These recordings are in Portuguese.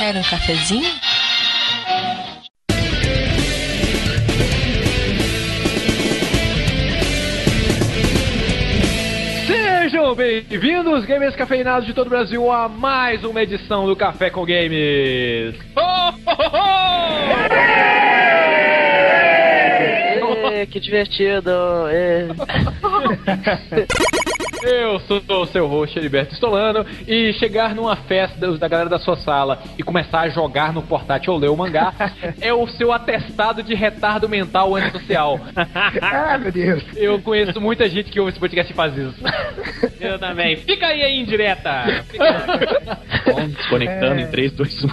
Quer um cafezinho? Sejam bem-vindos, gamers cafeinados de todo o Brasil, a mais uma edição do Café com Games. Oh, oh, oh, que divertido! ê. Eu sou o seu host, Heriberto Stolano, e chegar numa festa da galera da sua sala e começar a jogar no portátil ou ler o mangá é o seu atestado de retardo mental antissocial. Ah, meu Deus. Eu conheço muita gente que ouve esse podcast e faz isso. Eu também. Fica aí a indireta. Conectando em 3, 2, 1.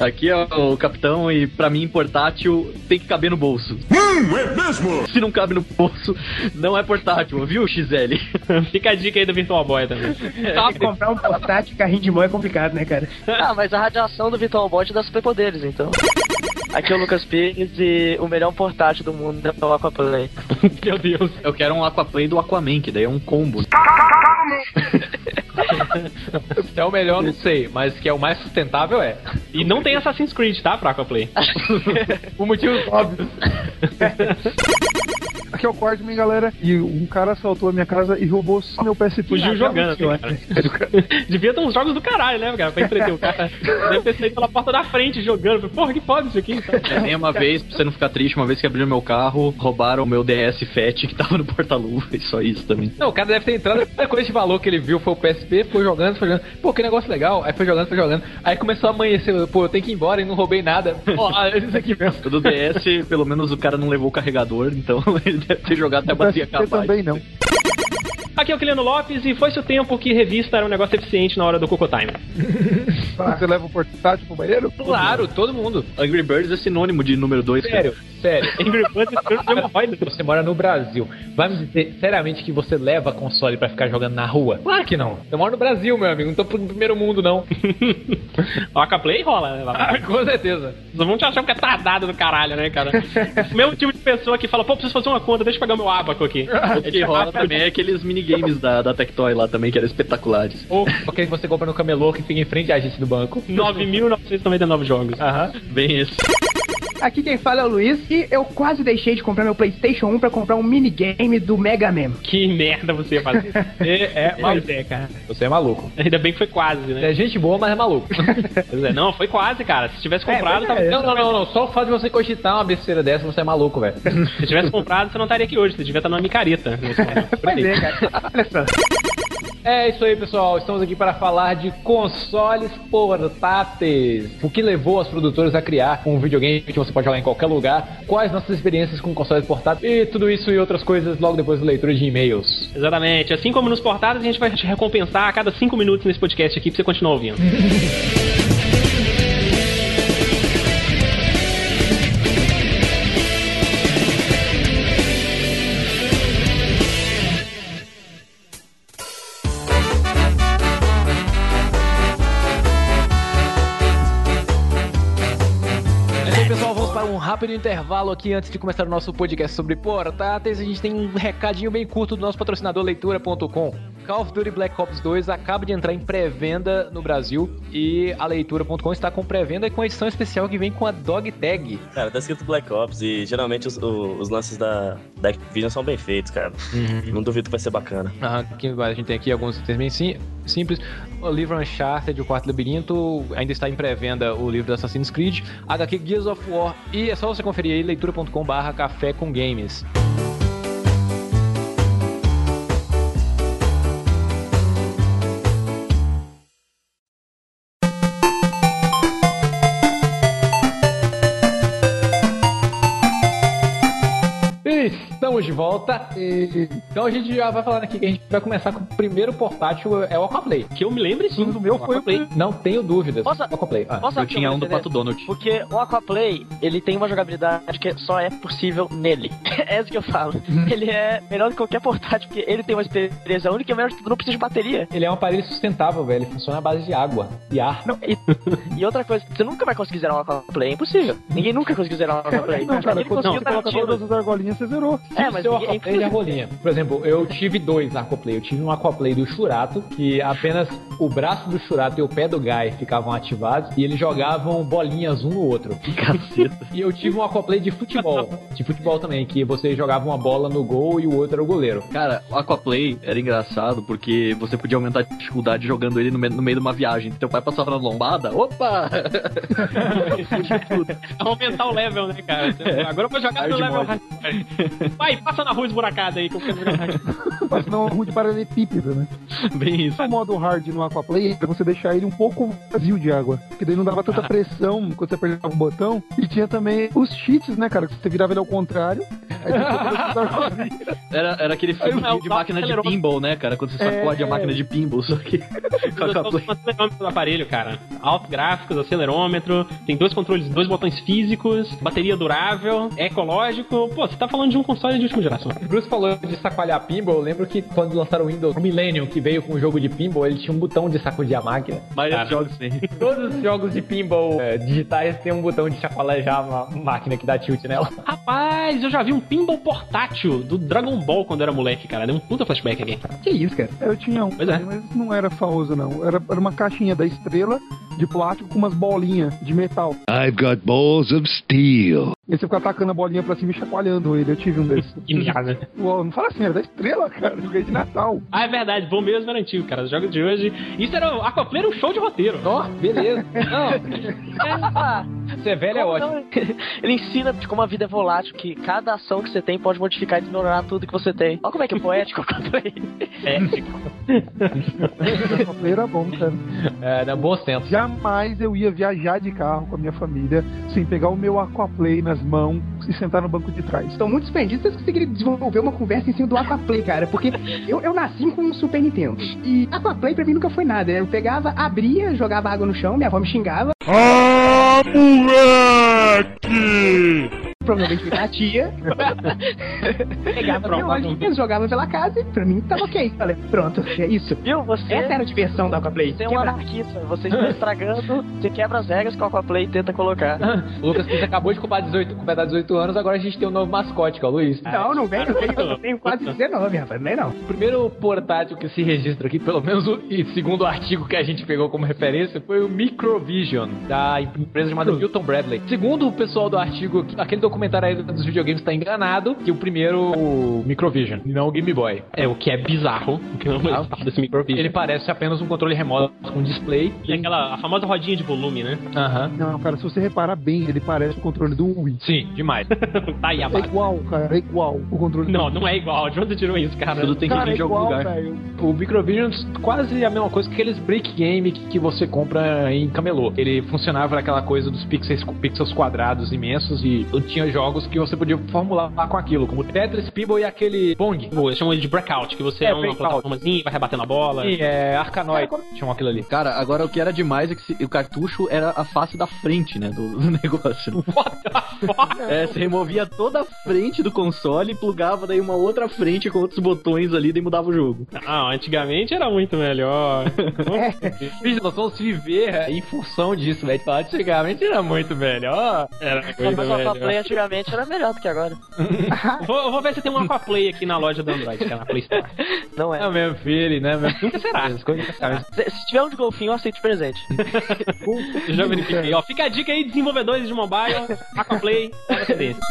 Aqui é o capitão e pra mim portátil tem que caber no bolso. Hum, é mesmo? Se não cabe no bolso, não é portátil, viu, XL? Fica a dica aí do Virtual Boy também. Tá, comprar um portátil e carrinho de mão é complicado, né, cara? Ah, mas a radiação do Virtual Bot dá superpoderes, então. Aqui é o Lucas Pires e o melhor portátil do mundo é o Aquaplay. Meu Deus. Eu quero um Aquaplay do Aquaman, que daí é um combo. Se é o melhor, não sei, mas que é o mais sustentável é. E não tem Assassin's Creed, tá, pra Aquaplay? Por motivos óbvios. Aqui é o Cordman, galera. E um cara assaltou a minha casa e roubou só meu PSP. Fugiu Ah, jogando, realmente, cara. eu- Devia ter uns jogos do caralho, né, cara? Pra entreter o cara. Deve ter saído pela porta da frente jogando. Porra, que foda isso aqui. Tá? É, nem uma vez, pra você não ficar triste, uma vez que abriram meu carro, roubaram o meu DS Fat que tava no porta-luva, e só isso também. Não, o cara deve ter entrado. A primeira coisa de valor que ele viu foi o PSP, foi jogando, foi jogando. Pô, que negócio legal. Aí foi jogando, foi jogando. Aí começou a amanhecer. Pô, eu tenho que ir embora e não roubei nada. Pô, olha isso aqui mesmo. O do DS, pelo menos o cara não levou o carregador, então ele deve ter jogado até a O bateria PSP acabar. também não. Aqui é o Kiliano Lopes e foi-se o tempo que revista era um negócio eficiente na hora do Coco Time. Você leva o portátil pro banheiro? Claro, todo mundo. Angry Birds é sinônimo de número 2. Sério, sério. Angry Birds é uma voz. Você mora no Brasil. Vai me dizer seriamente que você leva console pra ficar jogando na rua? Claro que não. Eu moro no Brasil, meu amigo. Não tô pro primeiro mundo, não. O Aquaplay rola, né? Ah, com certeza. Vocês vão te achar que é tardado do caralho, né, cara? Esse mesmo tipo de pessoa que fala, pô, preciso fazer uma conta, deixa eu pegar meu abaco aqui. O que rola também é aqueles minigames da, da Tectoy lá também, que eram espetaculares. Ou aquele que você compra no camelô que fica em frente à gente do banco. 9.999 jogos. Aham. Bem esse. Aqui quem fala é o Luiz e eu quase deixei de comprar meu PlayStation 1 pra comprar um minigame do Mega Man. Que merda você ia fazer. Você é Pois maluco. é, cara. Você é maluco. Ainda bem que foi quase, né? é gente boa, mas é maluco. Pois é, não, foi quase, cara. Se tivesse comprado, mas tava... é, Não, não, não, não. Só o fato de você cogitar uma besteira dessa, você é maluco, velho. Se tivesse comprado, você não estaria aqui hoje. Você devia estar numa micareta. Pois aí. é, cara. Olha só. É isso aí, pessoal. Estamos aqui para falar de consoles portáteis. O que levou as produtoras a criar um videogame que você pode jogar em qualquer lugar. Quais nossas experiências com consoles portáteis. E tudo isso e outras coisas logo depois da leitura de e-mails. Exatamente. Assim como nos portados, a gente vai te recompensar a cada 5 minutos nesse podcast aqui pra você continuar ouvindo. rápido intervalo aqui antes de começar o nosso podcast sobre portáteis. A gente tem um recadinho bem curto do nosso patrocinador Leitura.com. Call of Duty Black Ops 2 acaba de entrar em pré-venda no Brasil e a Leitura.com está com pré-venda com a edição especial que vem com a Dog Tag. Cara, tá escrito Black Ops e geralmente os, os lances da, da Activision são bem feitos, cara. Não duvido que vai ser bacana. Ah, aqui a gente tem aqui alguns itens bem sim- simples. O livro Uncharted, o Quarto Labirinto, ainda está em pré-venda o livro do Assassin's Creed, HQ Gears of War, e é só você conferir aí, leitura.com barra café com games. Estamos de volta. E- Então a gente já vai falando aqui que a gente vai começar com o primeiro portátil, é o Aquaplay. Que eu me lembre sim. O meu foi o Aquaplay. Não tenho dúvidas. Posso- Aquaplay. Ah. Posso Eu tinha um do? Pato Donald. Porque o Aquaplay, ele tem uma jogabilidade que só é possível nele. é isso que eu falo. ele é melhor do que qualquer portátil, porque ele tem uma experiência única e melhor tudo, não precisa de bateria. Ele é um aparelho sustentável, velho. Ele funciona à base de água e ar. Não, e, e outra coisa, você nunca vai conseguir zerar um Aquaplay, é impossível. Ninguém nunca conseguiu zerar um Aquaplay. Não, cara, conseguiu você narrativa. todas as argolinhas, você zerou. É, mas seu aquaplay da rolinha. Por exemplo, eu tive dois aquaplay. Eu tive um aquaplay do Churato, que apenas o braço do Churato e o pé do Guy ficavam ativados, e eles jogavam bolinhas um no outro. Caceta. E eu tive um aquaplay de futebol. De futebol também, que você jogava uma bola no gol e o outro era o goleiro. Cara, o Aquaplay era engraçado porque você podia aumentar a dificuldade jogando ele no, me- no meio de uma viagem. Teu pai passava na lombada, opa! Aumentar o level, né, cara? Agora eu vou jogar no level mode. Vai, passa na rua esburacada aí que eu quero jogar hard. Mas não ruim de paralelepípedo, né? Bem isso. O modo hard no Aquaplay é você deixar ele um pouco vazio de água. Porque daí não dava tanta pressão quando você apertava o botão. E tinha também os cheats, né, cara? Que você virava ele ao contrário. Aí você Era, era aquele Aí filme de Val máquina de pinball, né, cara? Quando você sacode a máquina de pinball, só que com Aquaplay. acelerômetro do aparelho, cara. Alto gráficos, acelerômetro, tem dois controles, dois botões físicos, bateria durável, é ecológico. Pô, você tá falando de um console de última geração. O Bruce falou de sacoalhar pinball. Eu lembro que quando lançaram o Windows o Millennium, que veio com o jogo de pinball, ele tinha um botão de sacudir a máquina. Mas os jogos tem. Todos os jogos de pinball é, digitais têm um botão de chacoalhar uma máquina que dá tilt nela. Rapaz, eu já vi um pinball portátil do Dragon Ball quando eu era moleque, cara. Deu um puta flashback aqui. Que isso, cara? Eu tinha um, Pois é. mas não era famoso, não. Era, era uma caixinha da estrela de plástico com umas bolinhas de metal. I've got balls of steel. E aí você fica atacando a bolinha pra cima e chacoalhando ele. Eu tive um desses. Que merda. Uou, não fala assim, era da estrela, cara. Joguei de Natal. Ah, é verdade, bom mesmo era antigo, cara. Os jogos de hoje. Isso era. o Aquaplay era um show de roteiro. Ó, beleza. Não, você é velho é ótimo. não? Ele ensina como a vida é volátil, que cada ação que você tem pode modificar e desmoronar tudo que você tem. Olha como é que é poético o Aquaplay. É, O Aquaplay era bom, cara. É, dá bons tempos. Jamais eu ia viajar de carro com a minha família sem pegar o meu Aquaplay nas mãos e sentar no banco de trás. Estão muito suspendidos, vocês conseguiram desenvolver uma conversa em cima do Aquaplay, cara. Porque eu, eu nasci com um Super Nintendo. E Aquaplay pra mim nunca foi nada. Eu pegava, abria, jogava água no chão, minha avó me xingava. Ah, moleque! Provavelmente minha tia. pegava biológica, jogava pela casa e pra mim tava ok. Falei, pronto, é isso. Viu? Você, Essa era a diversão do Aquaplay. você é um anarquista. Você está estragando, você quebra as regras que o Aquaplay tenta colocar. O Lucas Pires acabou de completar 18, completar 18 anos, agora a gente tem um novo mascote, que é o Luiz. Não, não vem, não vem. Eu tenho quase 19, rapaz. Não é não. O primeiro portátil que se registra aqui, pelo menos o e segundo o artigo que a gente pegou como referência, foi o Microvision, da empresa chamada Milton Bradley. Segundo o pessoal do artigo, aquele documentário aí dos videogames está enganado, que o primeiro o Microvision, e não o Game Boy. é o que é bizarro. O que não é Ah. desse microvision. Ele parece apenas um controle remoto com display. E aquela a famosa rodinha de volume, né? Aham. Não, cara, se você reparar bem, ele parece o controle do Wii. Sim, demais. tá aí a É base. igual, cara, é igual o controle Não, não é igual. De onde você tirou isso, cara? Tudo tem que Cara, vir é de algum igual, lugar. velho. O Microvision quase a mesma coisa que aqueles brick game que, que você compra em camelô. Ele funcionava naquela coisa dos pixels, pixels quadrados imensos e tinha jogos que você podia formular com aquilo, como Tetris, Pinball e aquele Pong. Pô, Eles chamam ele de breakout, que você É, é, uma plataformazinha, vai rebatendo a bola. E é Arkanoid, chamam aquilo ali. Cara, agora o que era demais é que se- o cartucho era a face da frente, né, do, do negócio. What the fuck? É, você removia toda a frente do console e plugava daí uma outra frente com outros botões ali, daí mudava o jogo. Não, antigamente era muito melhor. Bicho, nós vamos viver em função disso, velho. Antigamente era muito melhor. Era muito melhor. Antigamente era melhor do que agora. Vou, vou ver se tem um Aquaplay aqui na loja do Android, que é na Play Store. Não É é. o meu filho, né? Meu... Nunca será. Se, se tiver um de golfinho, eu aceito presente. Já verifiquei. Ó, fica a dica aí, desenvolvedores de mobile, Aquaplay, nova tendência.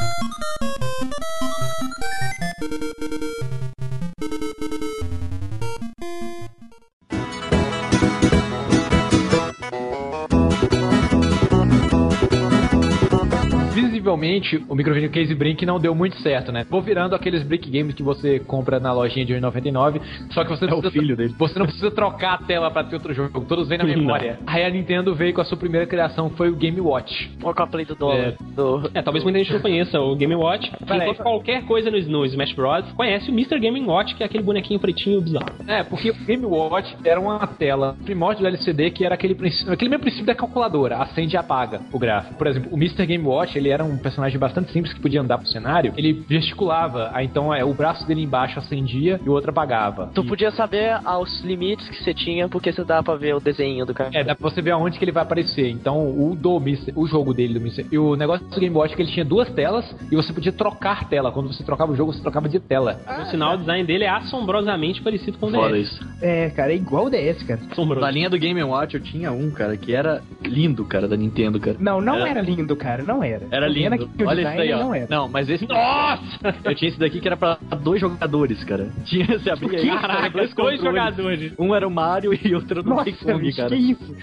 Visivelmente, o Microvision Case Brink não deu muito certo, né? Vou virando aqueles brick games que você compra na lojinha de 1,99, só que você É não o precisa, filho dele. Você não precisa trocar a tela pra ter outro jogo, todos vêm na memória. Aí a Nintendo veio com a sua primeira criação, que foi o Game Watch. O Aquaplay do dólar. É. Do... É, talvez muita gente não conheça o Game Watch. Enquanto qualquer coisa no, no Smash Bros. conhece o Mr. Game Watch, que é aquele bonequinho pretinho bizarro. É, porque o Game Watch era uma tela primórdio do LCD que era aquele, princípio, aquele mesmo princípio da calculadora, acende e apaga o gráfico. Por exemplo, o Mr. Game Watch, ele era um personagem bastante simples que podia andar pro cenário, ele gesticulava. Aí então é, o braço dele embaixo acendia e o outro apagava. Tu E- podia saber aos limites que você tinha, porque você dava pra ver o desenho do cara. É, dá pra você ver aonde que ele vai aparecer. Então, o do Mister, o jogo dele do Mister. E o negócio do Game Watch é que ele tinha duas telas e você podia trocar tela. Quando você trocava o jogo, você trocava de tela. Por sinal, o design dele é assombrosamente parecido com o Fora DS. isso. É, cara, é igual o DS, cara. Assombroso. Na linha do Game Watch eu tinha um, cara, que era lindo, cara, da Nintendo, cara. Não, não Era- era, lindo, cara, não era. Era lindo. que Olha isso daí, ó. Não era. Não, mas esse. Nossa! Eu tinha esse daqui que era pra dois jogadores, cara. Tinha, você abria aí, Caraca, dois controles. jogadores. Um era o Mario e outro era o Donkey cara. que isso?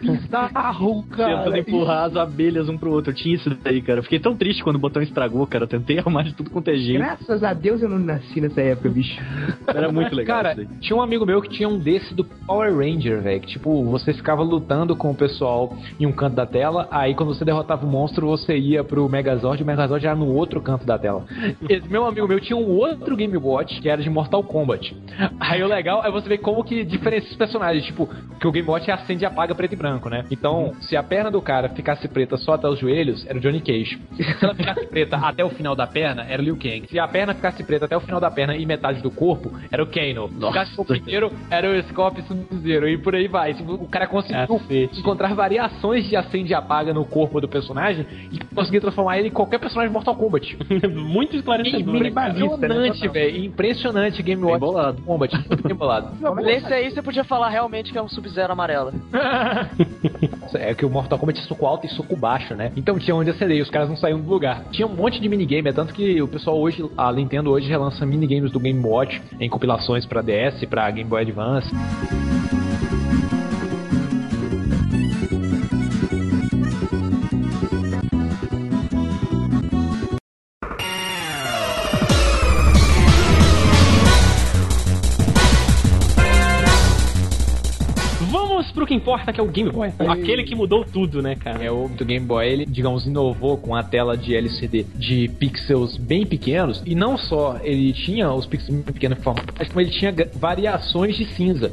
Bizarro, Tentando cara. empurrar as abelhas um pro outro. Eu tinha isso daí, cara. Eu fiquei tão triste quando o botão estragou, cara. Eu tentei arrumar de tudo quanto é jeito. Graças a Deus eu não nasci nessa época, bicho. Era muito legal Cara, isso daí. tinha um amigo meu que tinha um desse do Power Ranger, velho. Que, tipo, você ficava lutando com o pessoal em um canto da tela, aí quando você derrotava o monstro, você ia pro Megazord, o Megazord era no outro canto da tela. Esse meu amigo meu tinha um outro Game Watch, que era de Mortal Kombat. Aí o legal é você ver como que diferencia os personagens. Tipo, que o Game Watch acende e apaga preto e branco, né? Então, se a perna do cara ficasse preta só até os joelhos, era o Johnny Cage. Se ela ficasse preta até o final da perna, era o Liu Kang. Se a perna ficasse preta até o final da perna e metade do corpo, era o Kano. Se ficasse o inteiro, era o Scorpion Sub-Zero. E por aí vai. O cara conseguiu Cacete. encontrar variações de acende e apaga no corpo do personagem e conseguir transformar ele em qualquer personagem de Mortal Kombat. Muito esclarecedor. Basista, né? Impressionante, velho. Impressionante Game Bem Watch bolado. Kombat. Bem bolado. Nesse aí você podia falar realmente que é um Sub-Zero amarelo. É que o Mortal Kombat é suco alto e suco baixo, né? Então tinha onde acender e os caras não saíam do lugar. Tinha um monte de minigame, é tanto que o pessoal hoje, a Nintendo hoje relança minigames do Game Watch em compilações pra DS, pra Game Boy Advance. Que importa, que é o Game Boy. Aquele que mudou tudo, né, cara? É o do Game Boy, ele, digamos, inovou com a tela de LCD de pixels bem pequenos. E não só ele tinha os pixels bem pequenos mas como ele tinha variações de cinza.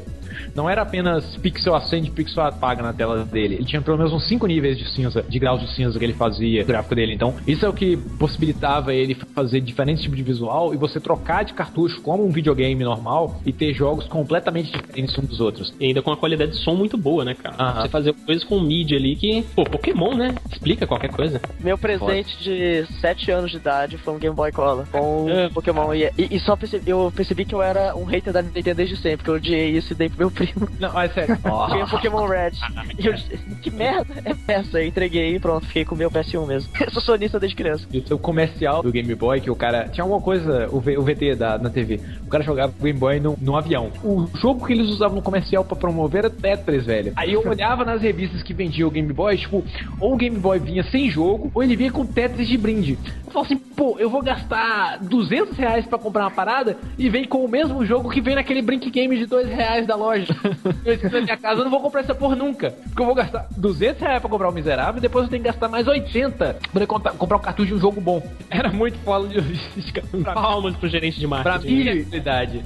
Não era apenas pixel acende e pixel apaga na tela dele. Ele tinha pelo menos uns 5 níveis de cinza, de graus de cinza que ele fazia no gráfico dele. Então, isso é o que possibilitava ele fazer diferentes tipos de visual e você trocar de cartucho como um videogame normal e ter jogos completamente diferentes uns dos outros. E ainda com uma qualidade de som muito boa, né, cara? Aham. Você fazer coisas com mídia ali que, pô, Pokémon, né? Explica qualquer coisa. Meu presente de 7 anos de idade foi um Game Boy Color com É. Pokémon. E, e- só percebi, eu percebi que eu era um hater da Nintendo desde sempre, porque eu odiei isso e dei pro meu primo. Não, mas sério. Ganhei o Pokémon Red. E eu, que merda é essa? Eu entreguei e pronto, fiquei com o meu PS1 mesmo. Eu sou sonista desde criança. o comercial do Game Boy, que o cara. Tinha alguma coisa, o, V- o VT da, na TV. O cara jogava o Game Boy num, num avião. O jogo que eles usavam no comercial pra promover era Tetris, velho. Aí eu olhava nas revistas que vendiam o Game Boy, tipo, ou o Game Boy vinha sem jogo, ou ele vinha com Tetris de brinde. Eu falo assim, pô, eu vou gastar 200 reais pra comprar uma parada e vem com o mesmo jogo que vem naquele Brink Game de 2 reais da loja. eu disse na minha casa, eu não vou comprar essa porra nunca. Porque eu vou gastar 200 reais pra comprar o miserável e depois eu tenho que gastar mais 80 pra poder contar- comprar um cartucho de um jogo bom. Era muito foda de logística. Pra, Palmas pro gerente de pra marketing. minha realidade.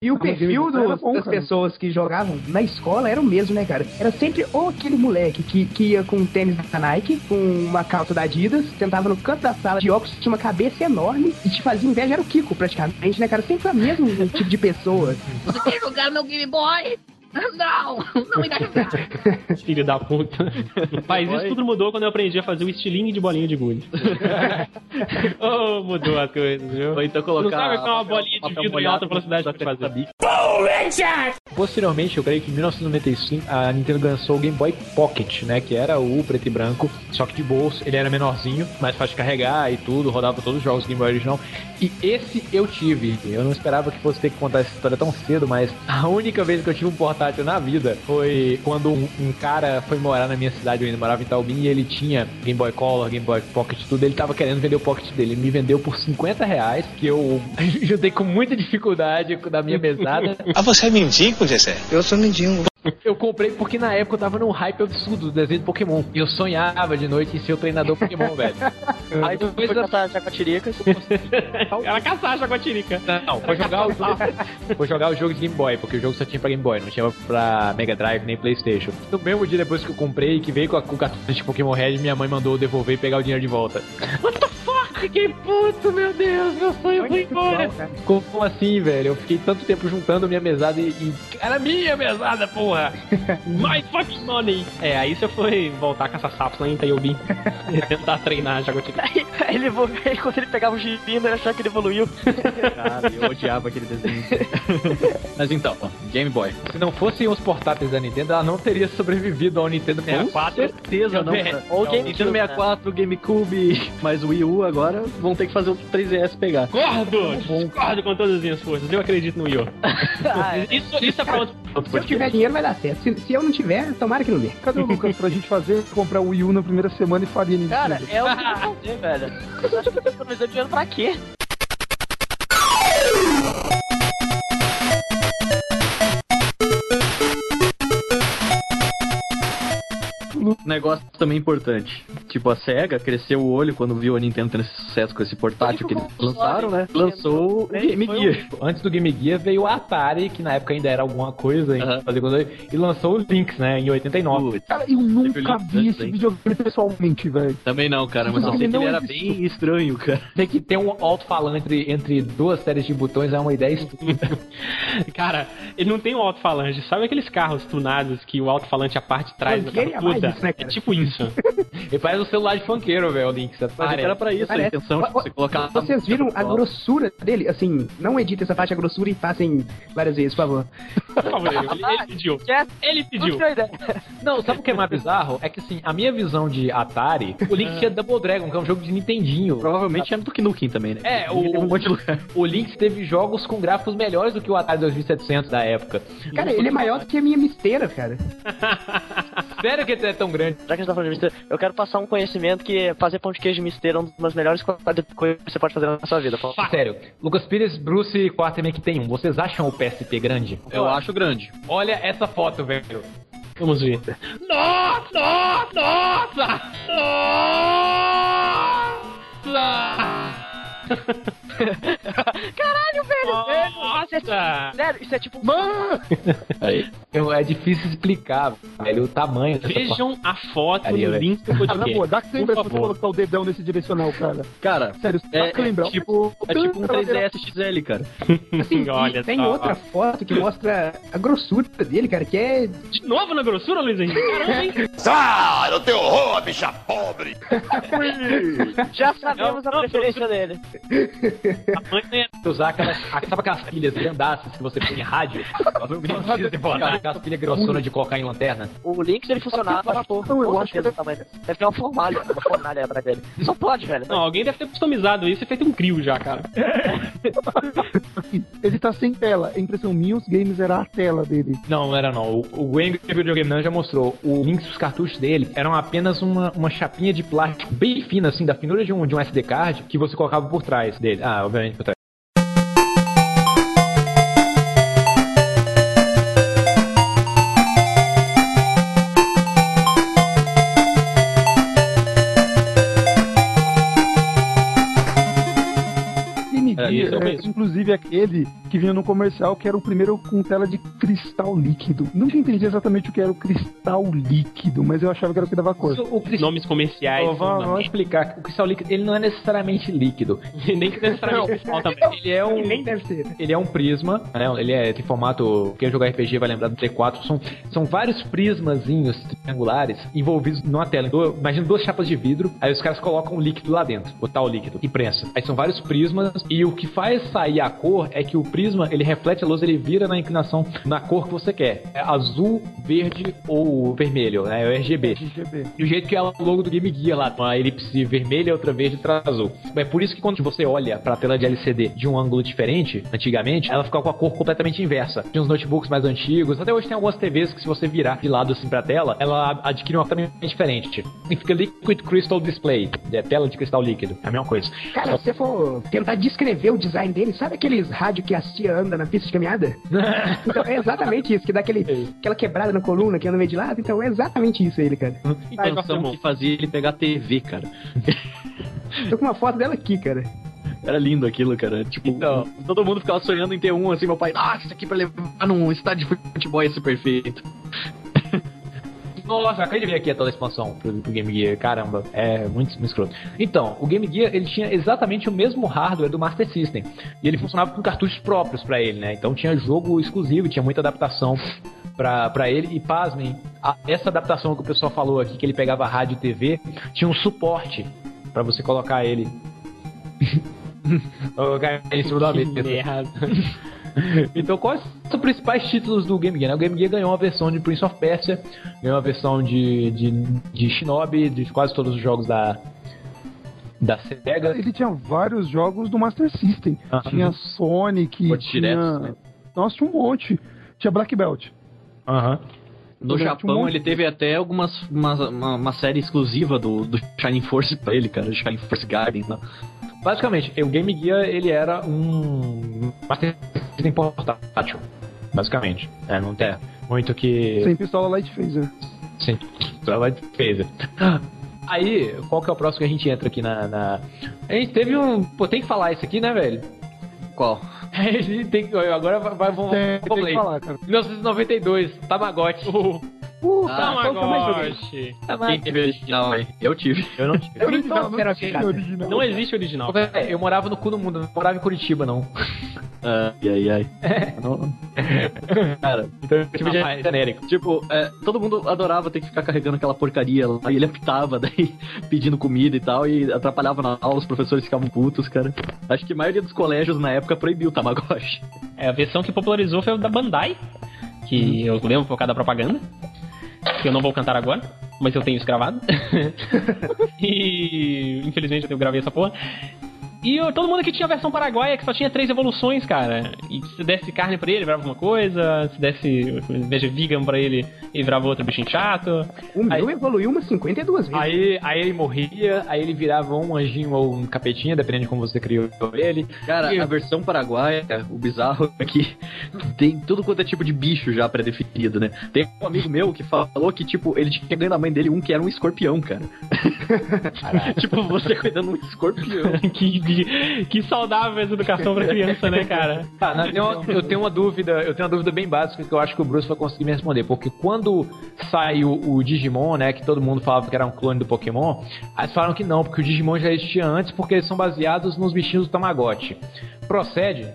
E o Game perfil dos- bom, das cara. pessoas que jogavam na escola era o mesmo, né, cara? Era sempre ou aquele moleque que, que ia com um tênis da Nike, com uma calça da Adidas, sentava no canto da sala de óculos, tinha uma cabeça enorme e te fazia inveja, era o Kiko praticamente, né, cara? Sempre foi o mesmo tipo de pessoa. Você quer jogar meu Game Boy? Não, não me dá. Filho da puta. Mas isso tudo mudou quando eu aprendi a fazer o estilingue de bolinha de gude. oh, mudou as coisas, viu? Ou então Não colocar. sabe o que é uma bolinha de vidro em alta velocidade pra fazer. Posteriormente, eu creio que em 1995, a Nintendo lançou o Game Boy Pocket, né? Que era o preto e branco, só que de bolso. Ele era menorzinho, mais fácil de carregar e tudo, rodava todos os jogos do Game Boy original. E esse eu tive. Eu não esperava que fosse ter que contar essa história tão cedo, mas a única vez que eu tive um portátil na vida foi quando um, um cara foi morar na minha cidade, eu ainda morava em Taubim, e ele tinha Game Boy Color, Game Boy Pocket, tudo. Ele tava querendo vender o Pocket dele. Ele me vendeu por 50 reais, que eu juntei com muita dificuldade da minha mesada. Ah, você é mendigo, Jessé? Eu sou mendigo. Eu comprei porque na época eu tava num hype absurdo do desenho de Pokémon. E eu sonhava de noite em ser o treinador Pokémon, velho. Aí tu foi caçar jacatiricas. Ela caçar a jaguatirica. Não, foi jogar o jogo. Foi jogar o jogo de Game Boy, porque o jogo só tinha pra Game Boy, não tinha pra Mega Drive nem Playstation. No mesmo dia depois que eu comprei, que veio com, a, com o cartucho de Pokémon Red, minha mãe mandou eu devolver e pegar o dinheiro de volta. What the? Fiquei puto, meu Deus, meu sonho foi embora. Como assim, velho? Eu fiquei tanto tempo juntando minha mesada e. e... Era minha mesada, porra! My fucking money! É, aí você foi voltar a caçar sapos lá em Taiyobin e tentar treinar a jaguatirica. Aí, aí ele, aí quando ele pegava o gibino, ele achava que ele evoluiu. Cara, eu odiava aquele desenho. Mas então, ó, Game Boy. Se não fossem os portáteis da Nintendo, ela não teria sobrevivido ao Nintendo 64. certeza, não. cara. Ou Nintendo né? 64, GameCube, mas o Wii U agora vão ter que fazer o 3DS pegar. Discordo! Discordo com todas as minhas forças. Eu acredito no Yo. Ah, é. Isso, isso é pra outro, Se eu tiver dinheiro, vai dar certo. Se, se eu não tiver, tomara que não dê. Cadê o Lucas pra gente fazer, comprar o Wii U na primeira semana e faria Nintendo? Cara, é o que eu vou fazer, velho. Eu acho que eu tô economizando dinheiro pra quê? Negócio também importante. Tipo, a SEGA cresceu o olho quando viu a Nintendo tendo esse sucesso com esse portátil que eles lançaram, né? Lançou o Game um- Gear. Antes do Game Gear veio o Atari, que na época ainda era alguma coisa, hein, Aham. fazer e lançou o Lynx, né, em 89. Putz, Cara, eu nunca vi esse videogame pessoalmente, velho. Também não, cara, mas eu Não, sei que ele era bem estranho, cara. Tem que ter um alto-falante entre, entre duas séries de botões é uma ideia estúpida. Cara, ele não tem um alto-falante. Sabe aqueles carros tunados que o alto-falante é a parte de trás Eu da queria mais puta? isso, né, É tipo isso. Ele parece um celular de funkeiro, velho, o Lynx. Mas Parece. era pra isso, a Parece. intenção, tipo, você colocar... Vocês viram a grossura dele? Assim, não edita essa parte, a grossura, e passem várias vezes, por favor. Por favor, ele, ele pediu. Ele pediu. Não tinha ideia. Não, sabe o que é mais bizarro? É que assim, a minha visão de Atari, o Lynx tinha Double Dragon, que é um jogo de Nintendinho. Provavelmente era do Duke Nukem também, né? É, teve um o, monte de lugar. o Lynx teve jogos com gráficos melhores do que o Atari 2700 da época. Cara, ele é maior do que a minha misteira, cara. Sério que ele é tão grande? Já que a gente tá falando de misteira, eu quero passar um conhecimento que fazer pão de queijo de misteira é uma das melhores co- coisas que você pode fazer na sua vida. Sério, Lucas Pires, Bruce e Quarterman que tem um. Vocês acham o PSP grande? Eu acho grande. Olha essa foto, velho. Vamos ver. Nossa! Nossa! Nossa! Caralho, velho! Nossa! Sério, isso é tipo. Aí. Eu- É difícil explicar, velho, o tamanho dessa. Vejam a foto Ali, no link do Ah, na podcast. boa, dá você favor. colocar o dedão nesse direcional, cara. Cara, Sério, é, dá cãibra. é tipo, é tipo um 3DS XL, cara. Assim, Olha tem só. outra foto que mostra a grossura dele, cara, que é. De novo na grossura, Luiz Henrique? Caramba, hein? Sai do teu horror, bicha pobre! Já sabemos Não, a não, preferência dele. A mãe é Usar aquelas, sabe aquelas pilhas grandaças que você põe em rádio? Precisa de botar aquelas pilhas grossonas de colocar em lanterna. O Lynx ele funcionava a vapor. Não, eu acho tamanho dele. Deve ter uma fornalha, uma fornalha atrás dele. Só pode, velho. Não, alguém deve ter customizado isso e feito um crio já, cara. Ele tá sem tela. A impressão minha, os games era a tela dele. Não, não era não. O, o Game Videogame Nerd já mostrou. O Lynx, os cartuchos dele eram apenas uma, uma chapinha de plástico bem fina, assim, da finura de um, de um SD card, que você colocava por trás dele. Ah, obviamente por trás. Isso é, inclusive aquele que vinha no comercial, que era o primeiro com tela de cristal líquido. Nunca entendi exatamente o que era o cristal líquido, mas eu achava que era o que dava cor. O cristal, Nomes comerciais. Vamos, são vamos explicar. O cristal líquido, ele não é necessariamente líquido. Nem que necessariamente cristal também. Ele é um... Nem deve ser. Ele é um prisma, né? Ele é de formato. Quem jogar RPG vai lembrar do T4. São, são vários prismazinhos triangulares envolvidos numa tela. Do- imagina duas chapas de vidro, aí os caras colocam um líquido lá dentro, o tal líquido, e prensa. Aí são vários prismas, e o que faz sair a cor é que o prisma ele reflete a luz, ele vira na inclinação, na cor que você quer. É azul, verde ou vermelho, né? É o RGB. RGB. E o jeito que é o logo do Game Gear lá, uma elipse vermelha, outra verde e outra azul. É por isso que quando você olha pra tela de LCD de um ângulo diferente, antigamente, ela ficava com a cor completamente inversa. Tinha uns notebooks mais antigos, até hoje tem algumas TVs que se você virar de lado assim pra tela, ela adquire uma cor totalmente diferente. Significa Liquid Crystal Display, é tela de cristal líquido, é a mesma coisa. Cara, se você for tentar descrever o design dele, sabe aqueles rádios que a tia anda na pista de caminhada? então é exatamente isso, que dá aquele, aquela quebrada na coluna que anda meio de lado. Então é exatamente isso ele, cara. A intenção que fazia ele pegar a TV, cara. Tô com uma foto dela aqui, cara. Era lindo aquilo, cara. Tipo, todo mundo ficava sonhando em ter um, assim, meu pai, ah, isso aqui pra levar num estádio de futebol ia ser perfeito. Nossa, acabei de ver aqui toda a expansão pro, pro Game Gear. Caramba, é muito, muito escroto. Então, o Game Gear ele tinha exatamente o mesmo hardware do Master System. E ele funcionava com cartuchos próprios pra ele, né? Então tinha jogo exclusivo, tinha muita adaptação pra, pra ele. E pasmem, a- essa adaptação que o pessoal falou aqui, que ele pegava rádio e TV, tinha um suporte pra você colocar ele. colocar ele em cima da mesa. Então, quais são os principais títulos do Game Gear? né? O Game Gear ganhou uma versão de Prince of Persia, ganhou uma versão de, de, de Shinobi, de quase todos os jogos da, da SEGA. Ele tinha vários jogos do Master System. Ah. Tinha Sonic, Monte tinha... direto, né? Nossa, tinha um monte. Tinha Black Belt. Aham. No um Japão, monte. ele teve até algumas uma, uma, uma série exclusiva do, do Shining Force pra ele, cara. Shining Force Garden, né? Basicamente, o Game Gear ele era um Master System portátil. Basicamente. É, não tem muito que. Sem pistola Light Phaser. Sim, trabalho de defesa. Aí, qual que é o próximo que a gente entra aqui na, na- A gente teve um. Pô, tem que falar isso aqui, né, velho? Qual? A gente tem que. Agora vai, vai, vamos, Tem, tem que falar, cara. 1992, Tamagotchi. Uh, Ah, é? Tamagotchi. Quem teve original aí? Eu tive. Eu não tive. É original, Então, não tem que- original. Não existe original. É, Eu morava no cu do mundo, não morava em Curitiba, não. Ai, ai, ai. Não- Cara, Então eu tive Rapaz. de genérico. tipo, é, todo mundo adorava ter que ficar carregando aquela porcaria lá. E ele apitava, daí pedindo comida e tal, e atrapalhava na aula, os professores ficavam putos, cara. Acho que a maioria dos colégios na época proibiu o Tamagotchi. É, a versão que popularizou foi o da Bandai, que eu lembro por causa da propaganda. Que eu não vou cantar agora, mas eu tenho isso gravado. e infelizmente eu gravei essa porra. E eu- todo mundo aqui tinha a versão paraguaia que só tinha três evoluções, cara. E se desse carne pra ele, virava uma coisa. Se desse veja vegan pra ele, ele virava outro bichinho chato. O meu Aí- evoluiu umas 52 vezes. Aí, aí ele morria, aí ele virava um anjinho ou um capetinha, dependendo de como você criou ele. Cara, E- a versão paraguaia, o bizarro é que tem tudo quanto é tipo de bicho já pré-definido, né? Tem um amigo meu que falou que, tipo, ele tinha ganho da mãe dele um que era um escorpião, cara. tipo, você cuidando de um escorpião. que, que saudável essa educação pra criança, né, cara? Tá, na- eu, eu tenho uma dúvida, eu tenho uma dúvida bem básica que eu acho que o Bruce vai conseguir me responder, porque quando saiu o Digimon, né, que todo mundo falava que era um clone do Pokémon, aí eles falaram que não, porque o Digimon já existia antes, porque eles são baseados nos bichinhos do Tamagotchi. Procede?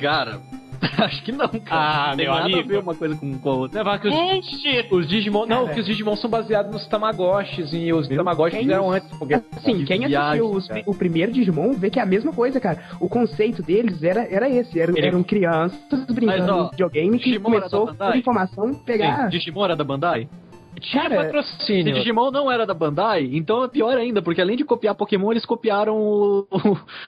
Cara, acho que não, cara. Ah, não meu nada amigo. a ver uma coisa com, com a outra. Falar que os, os Digimon, não, que os Digimon são baseados nos Tamagotchis e os Tamagotchis quem- fizeram antes, porque Assim, quem viagem, assistiu os- o primeiro Digimon vê que é a mesma coisa, cara. O conceito deles era, era esse. Eram, Ele- eram crianças brincando Mas, ó, no videogame que Digimon era começou por informação pegar... Digimon era da Bandai? Tinha Cara, Se patrocínio. Digimon não era da Bandai, então é pior ainda, porque além de copiar Pokémon, eles copiaram o,